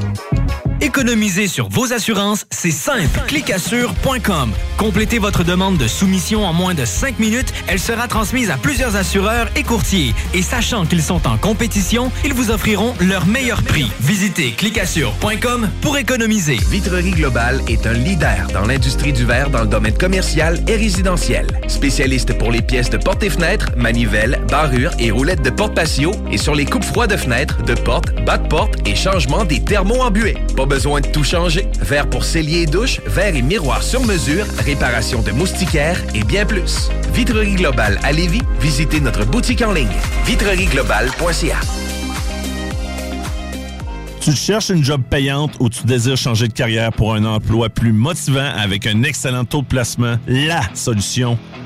Économiser sur vos assurances, c'est simple. Clicassure.com. Complétez votre demande de soumission en moins de 5 minutes. Elle sera transmise à plusieurs assureurs et courtiers. Et sachant qu'ils sont en compétition, ils vous offriront leur meilleur prix. Visitez clicassure.com pour économiser. Vitrerie Globale est un leader dans l'industrie du verre dans le domaine commercial et résidentiel. Spécialiste pour les pièces de portes et fenêtres, manivelles, barrures et roulettes de porte patio et sur les coupes froides de fenêtres, de portes, bas de et changement des thermos en buée. Besoin de tout changer. Verre pour cellier et douche, verre et miroir sur mesure, réparation de moustiquaires et bien plus. Vitrerie Globale à Lévis, visitez notre boutique en ligne vitrerieglobale.ca. Tu cherches une job payante ou tu désires changer de carrière pour un emploi plus motivant avec un excellent taux de placement? La solution,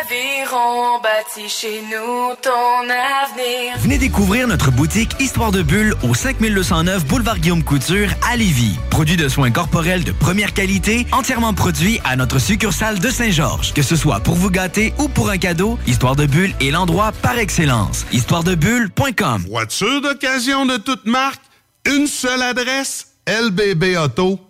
Aviron bâti chez nous ton avenir. Venez découvrir notre boutique Histoire de Bulle au 5209 Boulevard Guillaume Couture à Lévis. Produit de soins corporels de première qualité, entièrement produit à notre succursale de Saint-Georges. Que ce soit pour vous gâter ou pour un cadeau, Histoire de Bulle est l'endroit par excellence. Histoiredebulle.com Voiture d'occasion de toute marque, une seule adresse, lbbauto.com.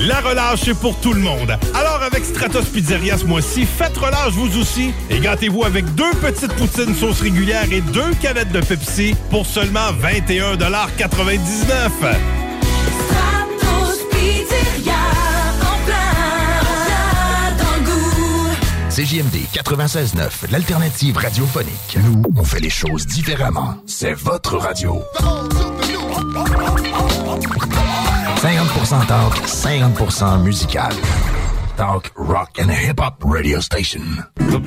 La relâche, c'est pour tout le monde. Alors, avec Stratos Pizzeria ce mois-ci, faites relâche vous aussi et gâtez-vous avec deux petites poutines sauce régulière et deux canettes de Pepsi pour seulement 21,99 Stratos Pizzeria. En plein, en plein dans le goût. CJMD 96.9, l'alternative radiophonique. Nous, on fait les choses différemment. C'est votre radio. 50% talk, 50% musical. Talk, rock and hip-hop radio station. Ouais,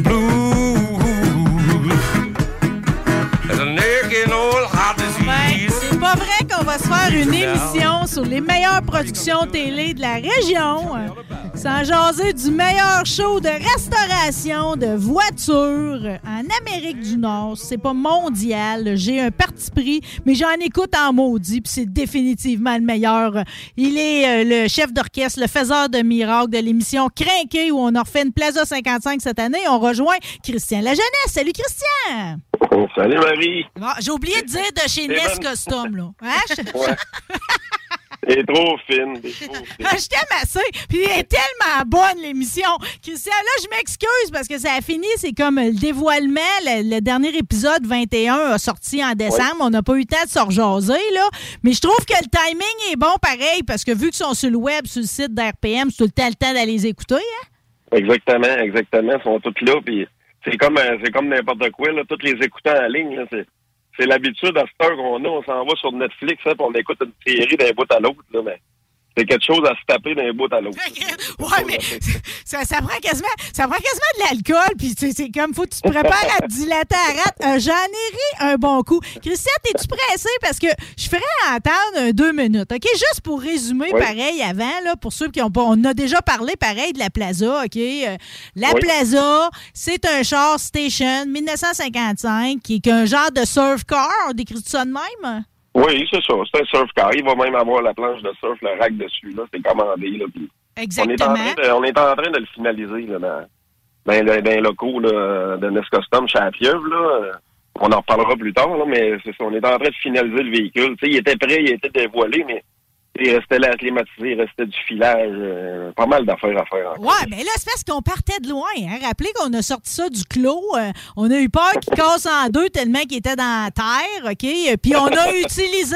va se faire une émission sur les meilleures productions télé de la région. Sans jaser du meilleur show de restauration de voitures en Amérique du Nord. C'est pas mondial. J'ai un parti pris, mais j'en écoute en maudit, puis c'est définitivement le meilleur. Il est euh, le chef d'orchestre, le faiseur de miracles de l'émission Crinqué, où on a refait une Plaza 55 cette année. On rejoint Christian La Jeunesse. Salut Christian! Oh, salut Marie. Bon, J'ai oublié de dire de chez Nest ben- Custom, là. Hein? Ouais. T'es trop fine. t'es trop fine. Je t'aime assez. Puis elle est tellement bonne, l'émission. Christian, là, je m'excuse parce que ça a fini. C'est comme le dévoilement. Le, le dernier épisode 21 a sorti en décembre. On n'a pas eu le temps de se rejaser, là. Mais je trouve que le timing est bon pareil parce que vu qu'ils sont sur le web, sur le site d'RPM, c'est tout le temps le temps d'aller les écouter. Hein? Exactement, exactement. Ils sont tous là. Puis c'est comme, euh, c'est comme n'importe quoi. Là. Tous les écoutants en ligne, là, c'est, c'est l'habitude à cette heure qu'on a. On s'en va sur Netflix, hein, puis on écoute une série d'un bout à l'autre. Là, mais c'est quelque chose à se taper d'un bout à l'autre. Ouais, mais ça, ça prend quasiment, ça prend quasiment de l'alcool, puis c'est comme, faut que tu te prépares à te dilater à rate. Euh, J'en ai ri un bon coup. Christian, es-tu pressé? Parce que je ferais entendre un deux minutes, OK? Juste pour résumer, Oui. pareil, avant, là, pour ceux qui ont pas... On a déjà parlé, pareil, de la Plaza, OK? Euh, la Oui. Plaza, c'est un char station 1955, qui est un genre de surf car. On décrit ça de même? Oui, c'est ça. C'est un surf car. Il va même avoir la planche de surf, le rack dessus. Là. C'est commandé. Là, puis on, est Exactement. en train de, on est en train de le finaliser là, dans, dans, le- dans les locaux là, de Nest Custom chez la Pieuvre, Là. On en reparlera plus tard, là, mais c'est ça. On est en train de finaliser le véhicule. Il était prêt, il était dévoilé, mais il restait là climatisé, il restait du filage. euh, pas mal d'affaires à faire encore. Ouais, mais là, c'est parce qu'on partait de loin. Hein? Rappelez qu'on a sorti ça du clos. euh, on a eu peur qu'il casse en deux tellement qu'il était dans la terre, OK? Puis on a utilisé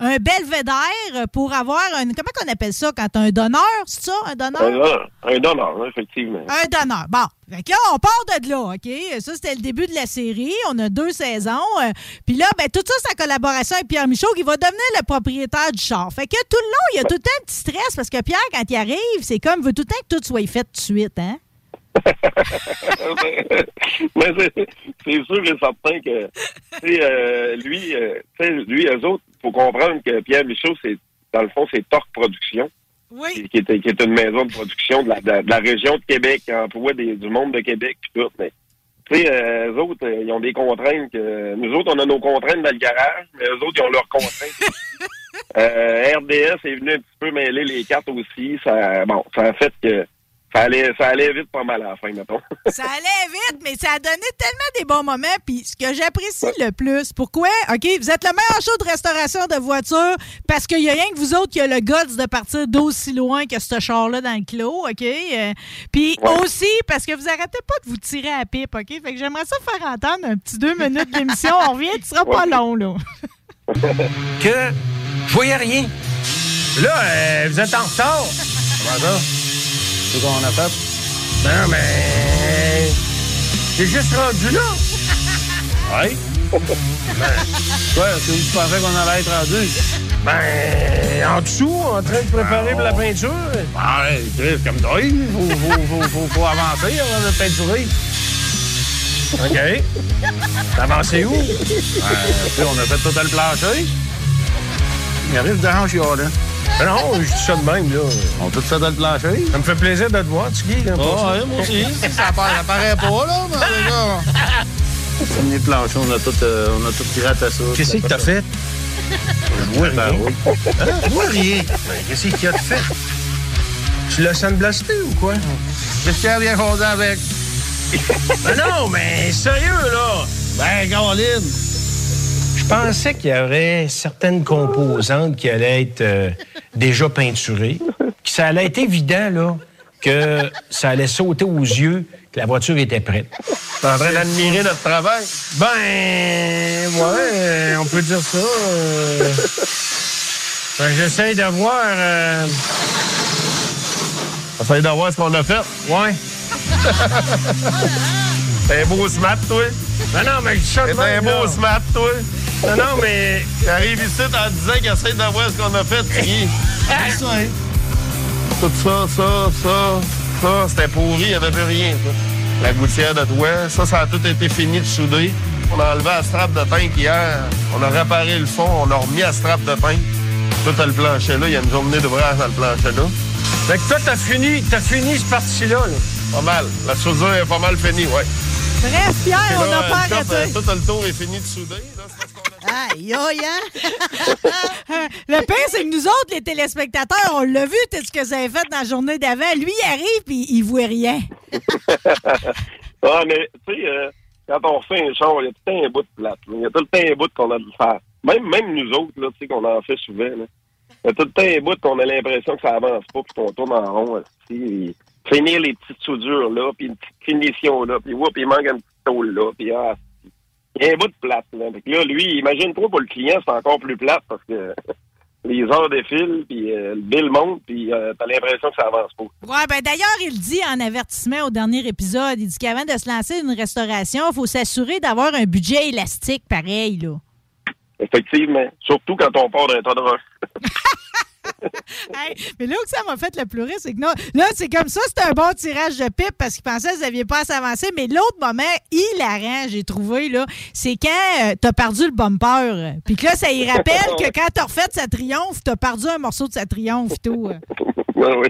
un belvédère pour avoir un... Comment qu'on appelle ça quand un donneur, c'est ça? Un donneur? Un, donneur, un donneur, effectivement. Un donneur. Bon. Fait que là, on part de là, OK? Ça, c'était le début de la série. On a deux saisons. euh, Puis là, ben, tout ça, c'est en collaboration avec Pierre Michaud qui va devenir le propriétaire du char. Fait que tout le long, il y a tout le temps un petit stress parce que Pierre, quand il arrive, c'est comme, il veut tout le temps que tout soit fait tout de suite, hein? mais c'est sûr et certain que euh, lui, euh, lui, eux autres, faut comprendre que Pierre Michaud, c'est dans le fond, c'est Torque Production. Oui. Qui est, qui est une maison de production de la, de la- de la région de Québec, qui emploie des, du monde de Québec puis tout. Mais tu sais, euh, eux autres, euh, ils ont des contraintes. que- nous autres, on a nos contraintes dans le garage, mais eux autres, ils ont leurs contraintes. Euh, RDS est venu un petit peu mêler les cartes aussi. Ça, bon, ça a fait que ça allait, ça allait vite pas mal à la fin, mettons. Ça allait vite, mais ça a donné tellement des bons moments. Puis ce que j'apprécie le plus, pourquoi? OK, vous êtes le meilleur show de restauration de voitures parce qu'il y a rien que vous autres qui a le guts de partir d'aussi loin que ce char-là dans le clos, OK? Euh, Puis aussi parce que vous arrêtez pas de vous tirer à la pipe, OK? Fait que j'aimerais ça faire entendre un petit deux minutes d'émission. On revient, tu seras pas long, là. que? Je voyais rien. Là, euh, vous êtes en retard. Comment ça? C'est qu'on a fait? Non, mais. J'ai juste rendu là. Oui? Ben, quoi, c'est où tu pensais qu'on allait être rendu? Ben, en dessous, en train de préparer pour la peinture. Ben, Chris, comme toi, il faut, faut, faut, faut, avancer avant de peinturer. OK. T'as avancé où? Ben, on a fait tout le plancher. Il arrive de hanche, là. Non, je dis ça de même, là. On a tout fait dans le plancher. Ça me fait plaisir de te voir, là, Ah, pas ouais, moi aussi. ça, apparaît, ça paraît pas, là, mais déjà. Premier plancher, on a tout, euh, on a tout gratté ça. Qu'est-ce que t'as fait? Je vois rien. Hein? Je vois rien. Ben, Qu'est-ce qu'il y a de fait? Tu l'as sandblasté ou quoi? Qu'est-ce qu'il y a bien fondé avec? Ben non, mais sérieux, là! Ben, Caroline! Je pensais qu'il y aurait certaines composantes qui allaient être euh, déjà peinturées, que ça allait être évident, là, que ça allait sauter aux yeux que la voiture était prête. T'es en train d'admirer notre travail? Ben, ouais, on peut dire ça. euh. Ben, j'essaye de voir... euh, Essaye de voir ce qu'on a fait. Ouais. T'es un beau smart, toi. Non, non, mais je suis T'es un beau smart, toi. Non, non, mais... T'arrives ici en disant qu'il essaie de voir ce qu'on a fait, Tiggy. C'est ça, hein? Tout ça, ça, ça, ça, c'était pourri, il n'y avait plus rien, ça. La gouttière de toit, ça, ça a tout été fini de souder. On a enlevé la strap de peintre hier. On a réparé le fond, on a remis la strap de peintre. Tout le plancher là, il y a une journée d'ouvrage dans le plancher là. Fait que toi, t'as fini, t'as fini ce parti-là, là. Pas mal. La soudure est pas mal finie, ouais. Bref, Pierre, Et on n'a pas le top, arrêté. euh, Tout le tour est fini de souder, là. Aïe, aïe, hein? Le pire, c'est que nous autres, les téléspectateurs, on l'a vu, tout ce que vous avez fait dans la journée d'avant. Lui, il arrive, puis il voit rien. ah, mais, tu sais, euh, quand on fait un char, il y a tout le temps un bout de plate. Il y a tout le temps un bout qu'on a dû faire. Même, même nous autres, là, tu sais, qu'on en fait souvent, là. Il y a tout le temps un bout qu'on a l'impression que ça avance pas, puis qu'on tourne en rond, et Finir les petites soudures, là, puis une petite finition, là, puis il manque un petit tôle, là, puis ah, il y a un bout de plate, là. Lui, imagine-toi pour le client, c'est encore plus plate, parce que les heures défilent, puis euh, le bill monte, puis euh, t'as l'impression que ça avance pas. Ouais, ben d'ailleurs, il dit en avertissement au dernier épisode, il dit qu'avant de se lancer une restauration, il faut s'assurer d'avoir un budget élastique pareil, là. Effectivement. Surtout quand on part d'un tas de roches. Mais là où ça m'a fait le pleurer, c'est que non, là, c'est comme ça, c'est un bon tirage de pipe parce qu'il pensait que vous n'aviez pas à s'avancer. Mais l'autre moment hilarant, j'ai trouvé, là, c'est quand euh, t'as perdu le bumper. Puis que là, ça y rappelle que quand t'as refait sa triomphe, t'as perdu un morceau de sa triomphe et tout. oui, oui.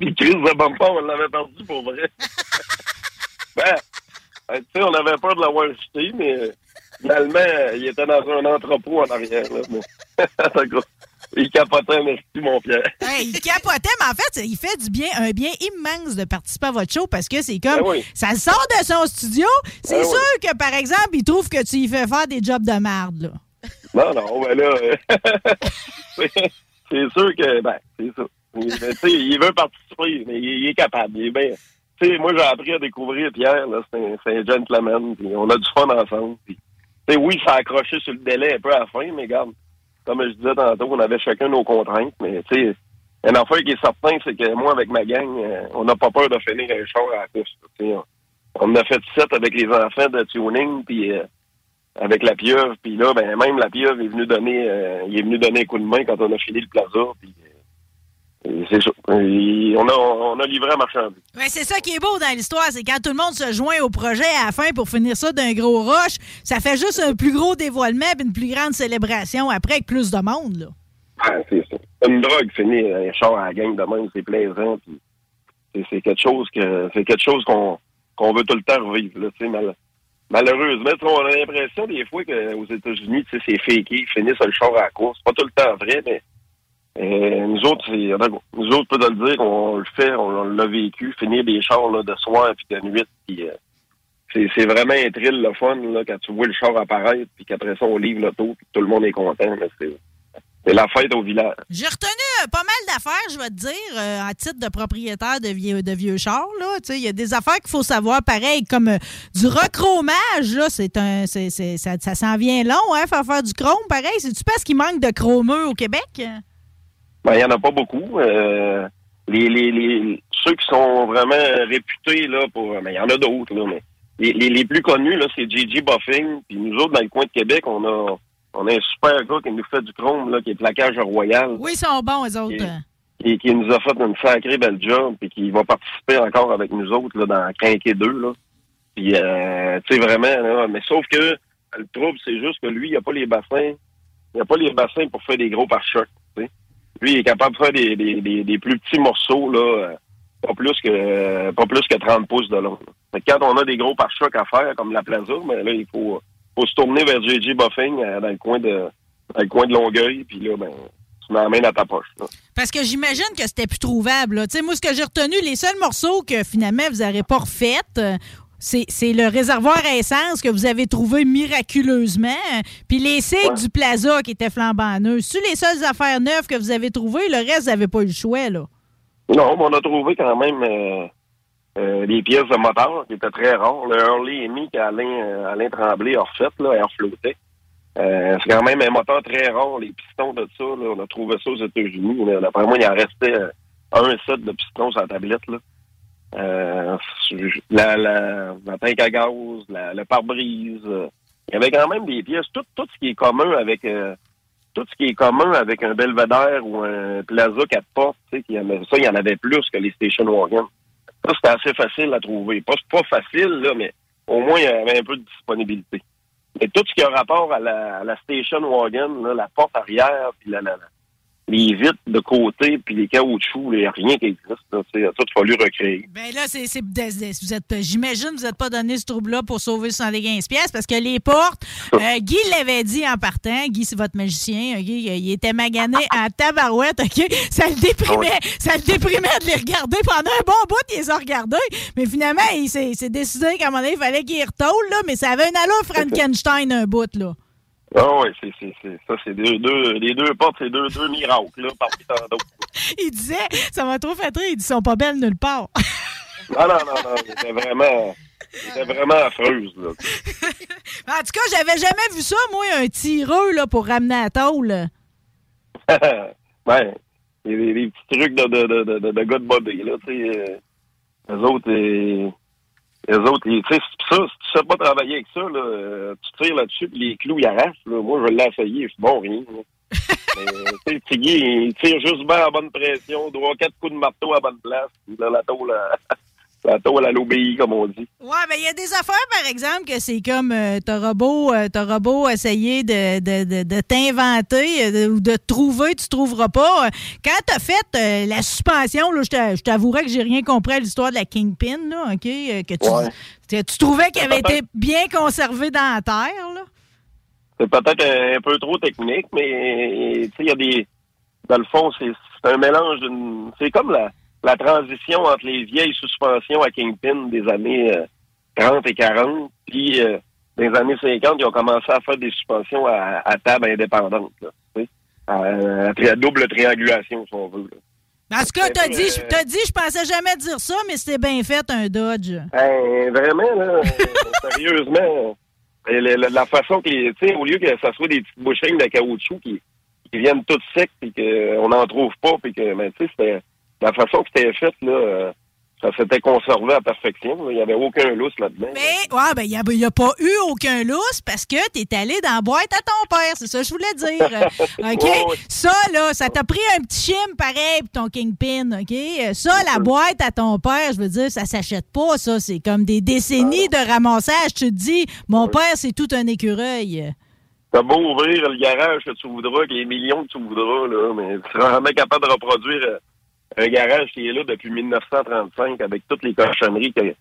Puis crise de bumper, on l'avait perdu pour vrai. ben, euh, tu sais, on avait peur de l'avoir jeté, mais euh, finalement, il était dans un entrepôt en arrière. Là. Il capotait, merci, mon Pierre. Hey, il capotait, mais en fait, il fait du bien, un bien immense de participer à votre show parce que c'est comme. Ben oui. Ça sort de son studio. C'est Ben sûr que, par exemple, il trouve que tu y fais faire des jobs de merde, là. Non, non, ben là, euh, c'est sûr que, ben, c'est ça. Il, il veut participer, mais il, il est capable. Il est bien. Tu sais, moi, j'ai appris à découvrir Pierre, c'est un, gentleman, puis on a du fun ensemble. puis, oui, ça a accroché sur le délai un peu à la fin, mais regarde, comme je disais tantôt, on avait chacun nos contraintes, mais tu sais, une affaire qui est certain, c'est que moi, avec ma gang, euh, on n'a pas peur de finir un char à la course. On, a fait sept avec les enfants de tuning, puis euh, avec la pieuvre, puis là, ben même la pieuvre est venue donner, euh, il est venu donner un coup de main quand on a fini le plaza, euh, c'est ça. Et on a on a livré à marchandise. Ouais, c'est ça qui est beau dans l'histoire, c'est quand tout le monde se joint au projet à la fin pour finir ça d'un gros rush, ça fait juste un plus gros dévoilement et une plus grande célébration après avec plus de monde, là. Ah, c'est ça. Une drogue, finir un char à la gang de même, c'est plaisant, c'est- quelque chose que c'est quelque chose qu'on qu'on veut tout le temps revivre, là, mal- Malheureusement, on a l'impression des fois qu'aux États-Unis, c'est fake, ils finissent le char à la course. C'est pas tout le temps vrai, mais nous autres, c'est, nous autres, peut le dire, on le fait, on, l'a vécu, finir des chars là, de soir puis de nuit, euh, c'est, vraiment un thrill, le fun, là, quand tu vois le char apparaître, puis qu'après ça, on livre l'auto, puis tout le monde est content. c'est, la fête au village. J'ai retenu euh, pas mal d'affaires, je vais te dire, euh, en titre de propriétaire de vieux, de vieux chars. Il y a des affaires qu'il faut savoir, pareil, comme euh, du rechromage. Là, c'est un, c'est- ça, ça s'en vient long, hein, faire faire du chrome. Pareil, c'est-tu parce qu'il manque de chromeux au Québec? Ben, il n'y en a pas beaucoup. Euh, les, les, les, ceux qui sont vraiment réputés, là, pour. Mais il y en a d'autres, là, mais. Les, les, les plus connus, là, c'est J.J. Buffing. Puis nous autres, dans le coin de Québec, on a, on a un super gars qui nous fait du chrome, là, qui est plaquage royal. Oui, ils sont bons, eux autres. Qui, qui nous a fait une sacrée belle job, puis qui va participer encore avec nous autres, là, dans Quinquet 2, là. Puis, euh, tu sais, vraiment, là, mais sauf que le trouble, c'est juste que lui, il a pas les bassins. Il a pas les bassins pour faire des gros pare-chocs, tu sais. Lui, il est capable de faire des, plus petits morceaux, là, euh, pas plus que pas plus que 30 pouces de long. quand on a des gros pare-chocs à faire, comme la Plaza, là, il faut, faut se tourner vers JJ Buffing euh, dans le coin de dans le coin de Longueuil, puis là, ben, tu m'emmènes à ta poche. Parce que j'imagine que c'était plus trouvable. là. Moi, ce que j'ai retenu, les seuls morceaux que finalement vous n'aurez pas refait, euh, c'est le réservoir à essence que vous avez trouvé miraculeusement, puis les cigues du plaza qui étaient flambant neufs. C'est les seules affaires neuves que vous avez trouvées? Le reste, vous n'avez pas eu le choix, là. Non, mais on a trouvé quand même euh, euh, des pièces de moteur qui étaient très rares. Le Early Amy qu'Alain euh, Alain Tremblay a refait, là, Air Flottait. Euh, c'est quand même un moteur très rare. Les pistons de ça, là, on a trouvé ça aux États-Unis. D'après moi, il en restait euh, un set de pistons sur la tablette. Là. Euh, la, la, la tank à la, le pare-brise. euh, il y avait quand même des pièces. Tout, tout ce qui est commun avec euh, tout ce qui est commun avec un Belvedere ou un Plaza quatre portes, tu sais, ça, il y en avait plus que les station wagons. Ça, c'était assez facile à trouver. Pas, pas facile, là, mais au moins, il y avait un peu de disponibilité. Mais tout ce qui a rapport à la, à la station wagon, là, la porte arrière, puis la, la, les vitres de côté, puis les caoutchoucs, il n'y a rien qui existe. là. Sais, Tout fallu recréer. Ben là, c'est, c'est- vous êtes, j'imagine que vous n'êtes pas donné ce trouble-là pour sauver 75 pièces parce que les portes, euh, Guy l'avait dit en partant, Guy, c'est votre magicien, OK? il était magané en tabarouette, OK? Ça le déprimait, ça le déprimait de les regarder pendant un bon bout, il les a regardés. Mais finalement, il s'est, il s'est décidé qu'à un moment donné, il fallait qu'il retourne, là, mais ça avait une allure Frankenstein un bout, là. Ah oui, c'est, c'est, c'est, ça, c'est deux, deux, les deux portes, c'est deux, deux miracles, là, parmi tant d'autres. Il disait, ça m'a trop fait rire, il dit, ils sont pas belles nulle part. Non, non, non, non, c'était vraiment, c'était vraiment affreuse, là. En tout cas, j'avais jamais vu ça, moi, un tireux, là, pour ramener la tôle. ouais, les, les- petits trucs de, de, de, de, de, de gars de body, là, tu sais, euh, eux autres, euh, eux autres, ils- tu sais, ça, si tu sais pas travailler avec ça, là, euh, tu tires là-dessus, puis les clous, ils arrachent, là. Moi, je l'ai essayé, je suis bon, rien. Mais, tu sais, il tire juste bien à bonne pression, droit quatre coups de marteau à bonne place, puis là, la tôle, la tôle, elle obéit, comme on dit. Ouais, mais il y a des affaires, par exemple, que c'est comme euh, t'auras beau, euh, t'auras beau essayer de, de, de, de t'inventer euh, ou de trouver, tu trouveras pas. Euh, Quand t'as fait euh, la suspension, là, je t'a- je t'avouerais que j'ai rien compris à l'histoire de la Kingpin, là, OK? que tu, Ouais. tu trouvais qu'elle avait été bien conservée dans la terre, là. C'est peut-être un, peu trop technique, mais tu sais, il y a des. Dans le fond, c'est c'est un mélange d'une. C'est comme la, la transition entre les vieilles suspensions à Kingpin des années euh, 30 et 40, puis euh, dans les années 50, ils ont commencé à faire des suspensions à, à table indépendante, là, à, double triangulation, si on veut. là. Tout cas, t'as dit, euh, t'as dit, je pensais jamais dire ça, mais c'était bien fait, un Dodge. Ben, vraiment, là, euh, sérieusement, euh, la, la- la façon que, tu sais, au lieu que ça soit des petites bouchines de caoutchouc qui, qui viennent toutes secs puis qu'on n'en trouve pas, puis que, ben, tu sais, c'était, la façon que c'était fait, là, euh, ça s'était conservé à perfection. Il n'y avait aucun lousse là-dedans. Mais, ouais, ben, il n'y a, pas eu aucun lousse parce que t'es allé dans la boîte à ton père. C'est ça que je voulais dire. Euh, OK? Ouais, ouais. Ça, là, ça t'a pris un petit chim pareil pour ton Kingpin. OK? Euh, Ça, la boîte à ton père, je veux dire, ça s'achète pas, ça. C'est comme des décennies de ramassage. Tu te dis, mon père, c'est tout un écureuil. T'as beau ouvrir le garage que tu voudras, avec les millions que tu voudras, là, mais tu seras jamais capable de reproduire un garage qui est là depuis 1935 avec toutes les cochonneries qui,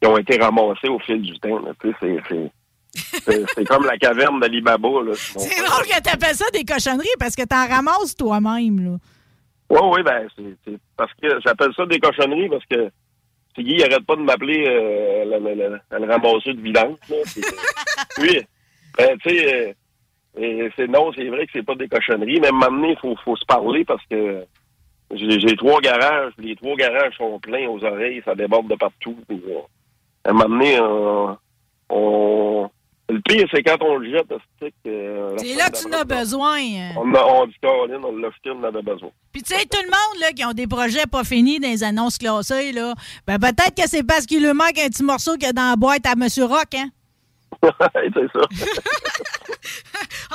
qui ont été ramassées au fil du temps. Tu c'est- comme la caverne d'Ali Baba. Là. C'est drôle que t'appelles ça des cochonneries parce que t'en ramasses toi-même. Oui, oui, ben, c'est parce que j'appelle ça des cochonneries parce que Tiggy, il arrête pas de m'appeler euh, le, le, le, le ramasseur de vidange. euh, Oui, ben, tu sais, euh, c'est non, c'est vrai que c'est pas des cochonneries, mais à un moment donné, il faut, faut se parler parce que j'ai trois garages, les trois garages sont pleins aux oreilles, ça déborde de partout. puis, euh, à un moment donné, on, on- le pire, c'est quand on le jette, c'est que... C'est là que tu en as besoin. euh. On, a, on dit Caroline, on l'a jeté, on en avait besoin. Puis tu sais, tout le monde là, qui ont des projets pas finis dans les annonces classées, là, ben peut-être que c'est parce qu'il lui manque un petit morceau qu'il y a dans la boîte à Monsieur Rock, hein? C'est ça.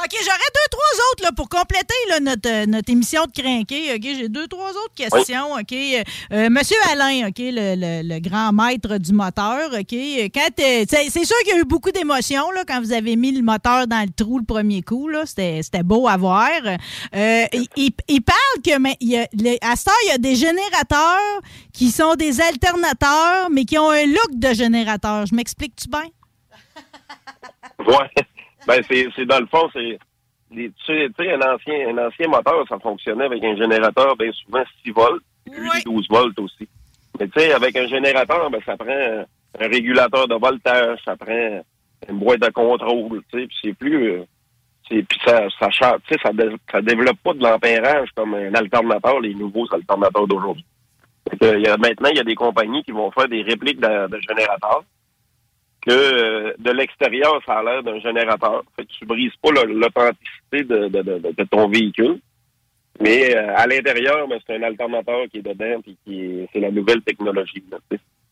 OK, j'aurais deux, trois autres là, pour compléter là, notre, euh, notre émission de crinqué. OK, j'ai deux, trois autres questions. OK? Euh, euh, Monsieur Alain, OK, le, le- le grand maître du moteur, OK? Quand c'est sûr qu'il y a eu beaucoup d'émotions quand vous avez mis le moteur dans le trou le premier coup. là. C'était c'était beau à voir. Euh, il, il- il parle que mais, il y a, les- à ce temps, il y a des générateurs qui sont des alternateurs, mais qui ont un look de générateur. Je m'explique-tu bien? Ouais. Ben, c'est, c'est dans le fond, c'est. les- Tu sais, un ancien, un ancien moteur, ça fonctionnait avec un générateur, bien souvent 6 volts, puis lui, 12 volts aussi. Mais tu sais, avec un générateur, ben, ça prend un, régulateur de voltage, ça prend une boîte de contrôle, tu sais, puis c'est plus. euh, c'est, puis ça, ça, sais, ça, dé- ça développe pas de l'ampérage comme un alternateur, les nouveaux alternateurs d'aujourd'hui. Fait que, il y a, maintenant, il y a des compagnies qui vont faire des répliques de, de générateurs que euh, de l'extérieur, ça a l'air d'un générateur. Fait que tu brises pas l'authenticité de, de, de, de ton véhicule. Mais euh, à l'intérieur, ben, c'est un alternateur qui est dedans, puis qui est- c'est la nouvelle technologie. là,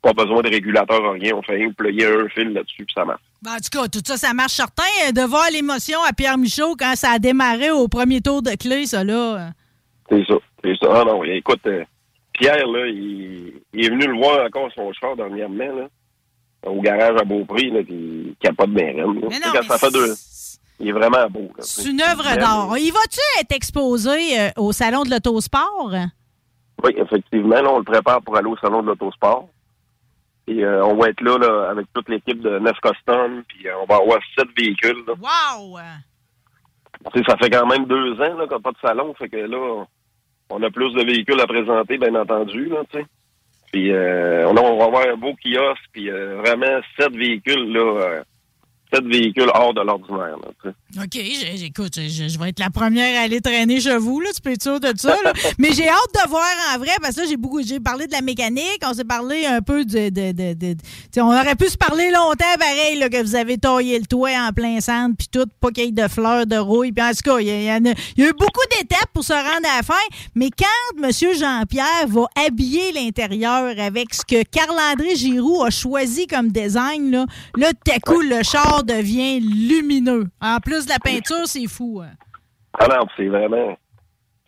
pas besoin de régulateur, rien. On fait rien plier un fil là-dessus, puis ça marche. Ben, en tout cas, tout ça, ça marche certain. Euh, De voir l'émotion à Pierre Michaud quand ça a démarré au premier tour de clé, ça, là. C'est ça. C'est ça. Ah non, écoute, euh, Pierre, là, il, il est venu le voir encore son char dernièrement, là, au garage à là, puis bien raide, là. Tu sais, non, quand mais ça fait deux. il est vraiment beau. C'est une œuvre d'art. Il va-tu être exposé euh, au Salon de l'Autosport? Oui, effectivement. Là, on le prépare pour aller au salon de l'autosport. Et euh, on va être là, là avec toute l'équipe de Neuf Custom. Puis euh, on va avoir sept véhicules. là. Wow! Ça fait quand même deux ans qu'on n'a pas de salon. Fait que là, on a plus de véhicules à présenter, bien entendu. Là. Puis euh, on, va avoir un beau kiosque. Puis euh, vraiment sept véhicules, là, euh, sept véhicules hors de l'ordinaire. OK, j'écoute, je, je vais être la première à aller traîner chez vous, là, tu peux être sûr de ça. là. Mais j'ai hâte de voir en vrai, parce que là, j'ai beaucoup j'ai parlé de la mécanique, on s'est parlé un peu de. de, de, de- on aurait pu se parler longtemps, pareil, là, que vous avez taillé le toit en plein centre, puis tout, pas qu'il y ait de fleurs, de rouille. Puis en tout cas, il y, a- y y eu beaucoup d'étapes pour se rendre à la fin. Mais quand M. Jean-Pierre va habiller l'intérieur avec ce que Carl-André Giroux a choisi comme design, là, là tout à coup, le char devient lumineux. En plus de la peinture, c'est fou. hein. Ah non, c'est vraiment.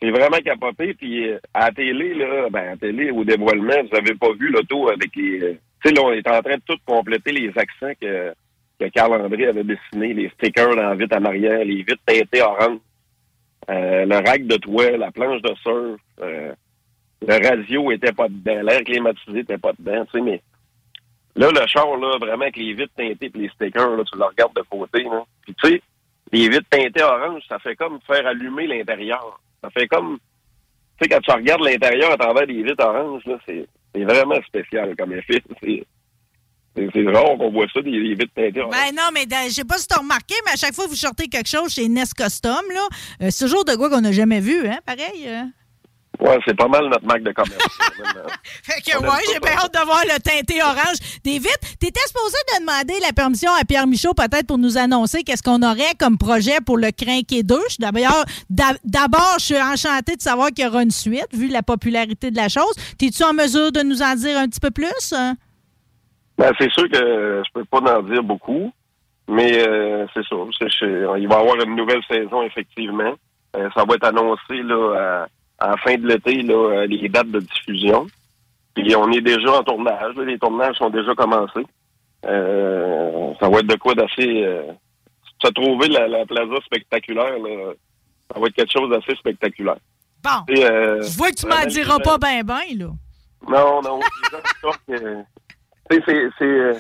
C'est vraiment capoté. Puis euh, à la télé, là, ben, à télé, au dévoilement, vous avez pas vu l'auto avec les. euh, Tu sais, là, on est en train de tout compléter les accents que, que Carl-André avait dessinés, les stickers dans la vitre en arrière, les vitres teintées orange, euh, le rack de toit, la planche de surf, euh, le radio était pas dedans, l'air climatisé était pas dedans, tu sais, mais là, le char, là, vraiment, avec les vitres teintées et les stickers, là, tu le regardes de côté, là. Puis tu sais, les vitres teintées orange, ça fait comme faire allumer l'intérieur. Ça fait comme, tu sais, quand tu regardes l'intérieur à travers les vitres orange, là, c'est, vraiment spécial comme effet. C'est, c'est, rare qu'on voit ça, des, des vitres teintées orange. Ben non, mais je sais pas si tu as remarqué, mais à chaque fois que vous sortez quelque chose chez Nest Custom, là, euh, c'est toujours de quoi qu'on n'a jamais vu, hein, pareil. euh. Ouais, c'est pas mal notre marque de commerce. Fait que ouais, j'ai bien hâte de voir le teinté orange des vitres. T'étais supposé de demander la permission à Pierre Michaud peut-être pour nous annoncer qu'est-ce qu'on aurait comme projet pour le Crinqué 2. Je- D'ailleurs, d'a- d'abord, je suis enchantée de savoir qu'il y aura une suite, vu la popularité de la chose. T'es-tu en mesure de nous en dire un petit peu plus? hein? Ben, c'est sûr que je peux pas en dire beaucoup, mais euh, c'est sûr. il va y avoir une nouvelle saison, effectivement. Euh, ça va être annoncé là, à, à la fin de l'été, là, euh, les dates de diffusion. Puis on est déjà en tournage. là. les tournages sont déjà commencés. Euh, ça va être de quoi d'assez... Euh, se trouver la, la plaza spectaculaire, là, ça va être quelque chose d'assez spectaculaire. Bon. Et, euh, Je vois que tu m'en diras les pas ben ben, là. non, non. Tu c'est. c'est,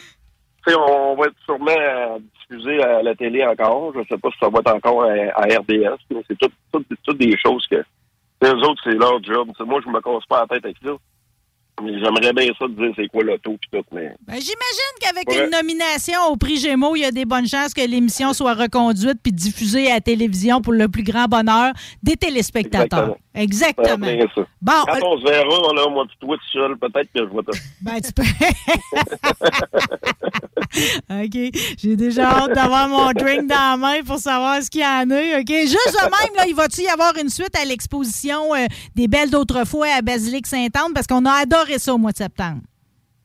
tu on va être sûrement à diffuser à la télé encore. Je sais pas si ça va être encore à, à RDS, mais c'est toutes tout, tout des choses que. Les autres, c'est leur job. Moi, je me casse pas la tête avec ça. J'aimerais bien ça de dire c'est quoi l'auto pis tout, mais. Ben, J'imagine qu'avec Ouais. une nomination au prix Gémeaux, il y a des bonnes chances que l'émission soit reconduite puis diffusée à la télévision pour le plus grand bonheur des téléspectateurs. Exactement. Bien ça. Bon, Quand euh, on se verra, là, moi, toi, tout seul, peut-être que je vais te. Ben, tu peux. OK. J'ai déjà hâte d'avoir mon drink dans la main pour savoir ce qu'il y en a. OK? Juste de même, là, il va-tu y avoir une suite à l'exposition euh, des Belles d'autrefois à Basilique Sainte-Anne? Parce qu'on a adoré ça au mois de septembre.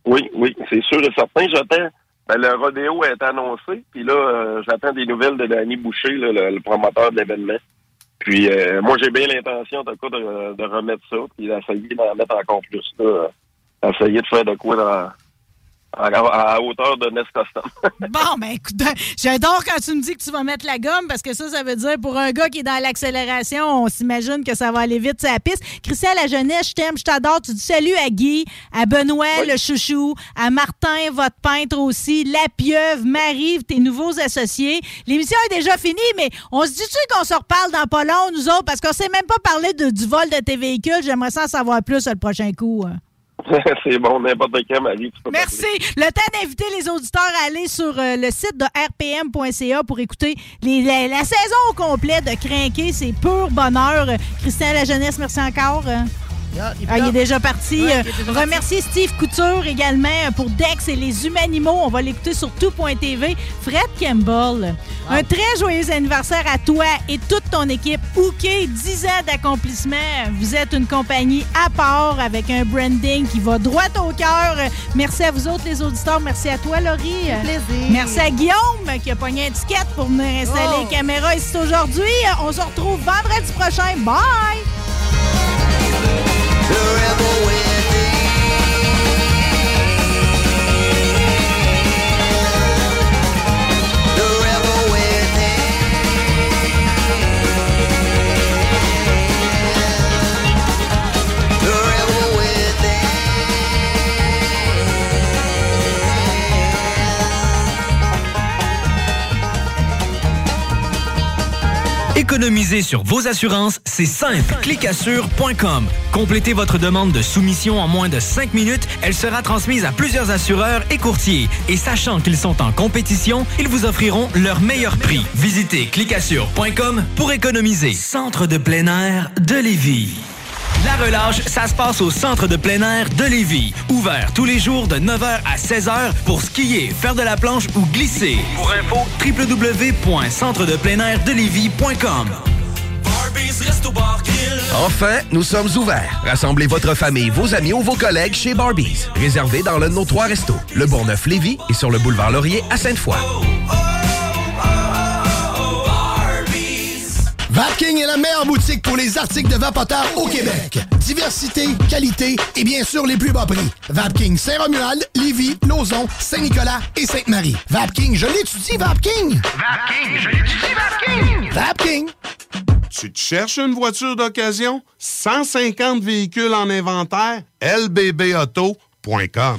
Oui, oui, c'est sûr et certain. J'attends. Ben, le rodéo est annoncé, puis là, euh, j'attends des nouvelles de Danny Boucher, le, promoteur de l'événement. Puis euh, moi, j'ai bien l'intention, en tout cas, de, de remettre ça, puis d'essayer d'en mettre encore plus. Là, euh, essayer de faire de quoi dans, à, à hauteur de Nest Custom. Bon, ben écoute, j'adore quand tu me dis que tu vas mettre la gomme parce que ça, ça veut dire pour un gars qui est dans l'accélération, on s'imagine que ça va aller vite sur la piste. Christian La Jeunesse, je t'aime, je t'adore. Tu dis salut à Guy, à Benoît, le chouchou, à Martin, votre peintre aussi, La Pieuvre, Marie, tes nouveaux associés. L'émission est déjà finie, mais on se dit-tu qu'on se reparle dans pas long, nous autres, parce qu'on sait même pas parler de- du vol de tes véhicules. J'aimerais ça en savoir plus le prochain coup. hein. c'est bon, n'importe quand, Marie. Merci. Le temps d'inviter les auditeurs à aller sur euh, le site de rpm.ca pour écouter les- la, la saison au complet de Crinquer. C'est pur bonheur. Christian La Jeunesse, merci encore. Ah, il est ah, déjà parti. Ouais, Euh, est déjà parti. remercier Steve Couture également euh, pour Dex et les Humanimaux. On va l'écouter sur tout.tv. Fred Campbell, un très joyeux anniversaire à toi et toute ton équipe. OK, 10 ans d'accomplissement. Vous êtes une compagnie à part avec un branding qui va droit au cœur. Merci à vous autres, les auditeurs. Merci à toi, Laurie. plaisir. Merci à Guillaume qui a pogné un ticket pour venir installer Oh. les caméras ici aujourd'hui. On se retrouve vendredi prochain. Bye! The rebel wins. Économiser sur vos assurances, c'est simple. Clicassure.com. Complétez votre demande de soumission en moins de 5 minutes. Elle sera transmise à plusieurs assureurs et courtiers. Et sachant qu'ils sont en compétition, ils vous offriront leur meilleur prix. Visitez clicassure.com pour économiser. Centre de plein air de Lévis. La relâche, ça se passe au centre de plein air de Lévis. Ouvert tous les jours de 9h à 16h pour skier, faire de la planche ou glisser. Pour info, www.centredepleinairdelévis.com Enfin, nous sommes ouverts. Rassemblez votre famille, vos amis ou vos collègues chez Barbies. Réservé dans l'un de nos trois restos, le Bourgneuf-Lévis et sur le boulevard Laurier à Sainte-Foy. Vapking est la meilleure boutique pour les articles de vapoteurs au Québec. Diversité, qualité et bien sûr les plus bas prix. Vapking Saint-Romuald, Lévis, Lauson, Saint-Nicolas et Sainte-Marie. Vapking, je l'étudie, Vapking! Vapking, je l'étudie, Vapking! Vapking! Tu te cherches une voiture d'occasion? 150 véhicules en inventaire? lbbauto.com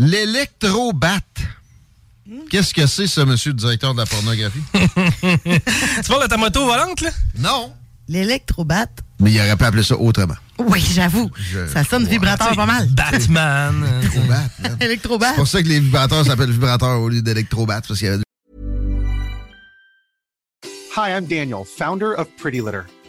L'électrobat. Qu'est-ce que c'est, ça, monsieur le directeur de la pornographie? tu parles de ta moto volante, là? Non. L'électrobat. Mais il aurait pu appeler ça autrement. Oui, j'avoue. Ça sonne vibrateur pas mal. Batman. Électrobat. C'est pour ça que les vibrateurs s'appellent vibrateurs au lieu d'électrobat, parce qu'il y avait Hi, I'm Daniel, founder of Pretty Litter.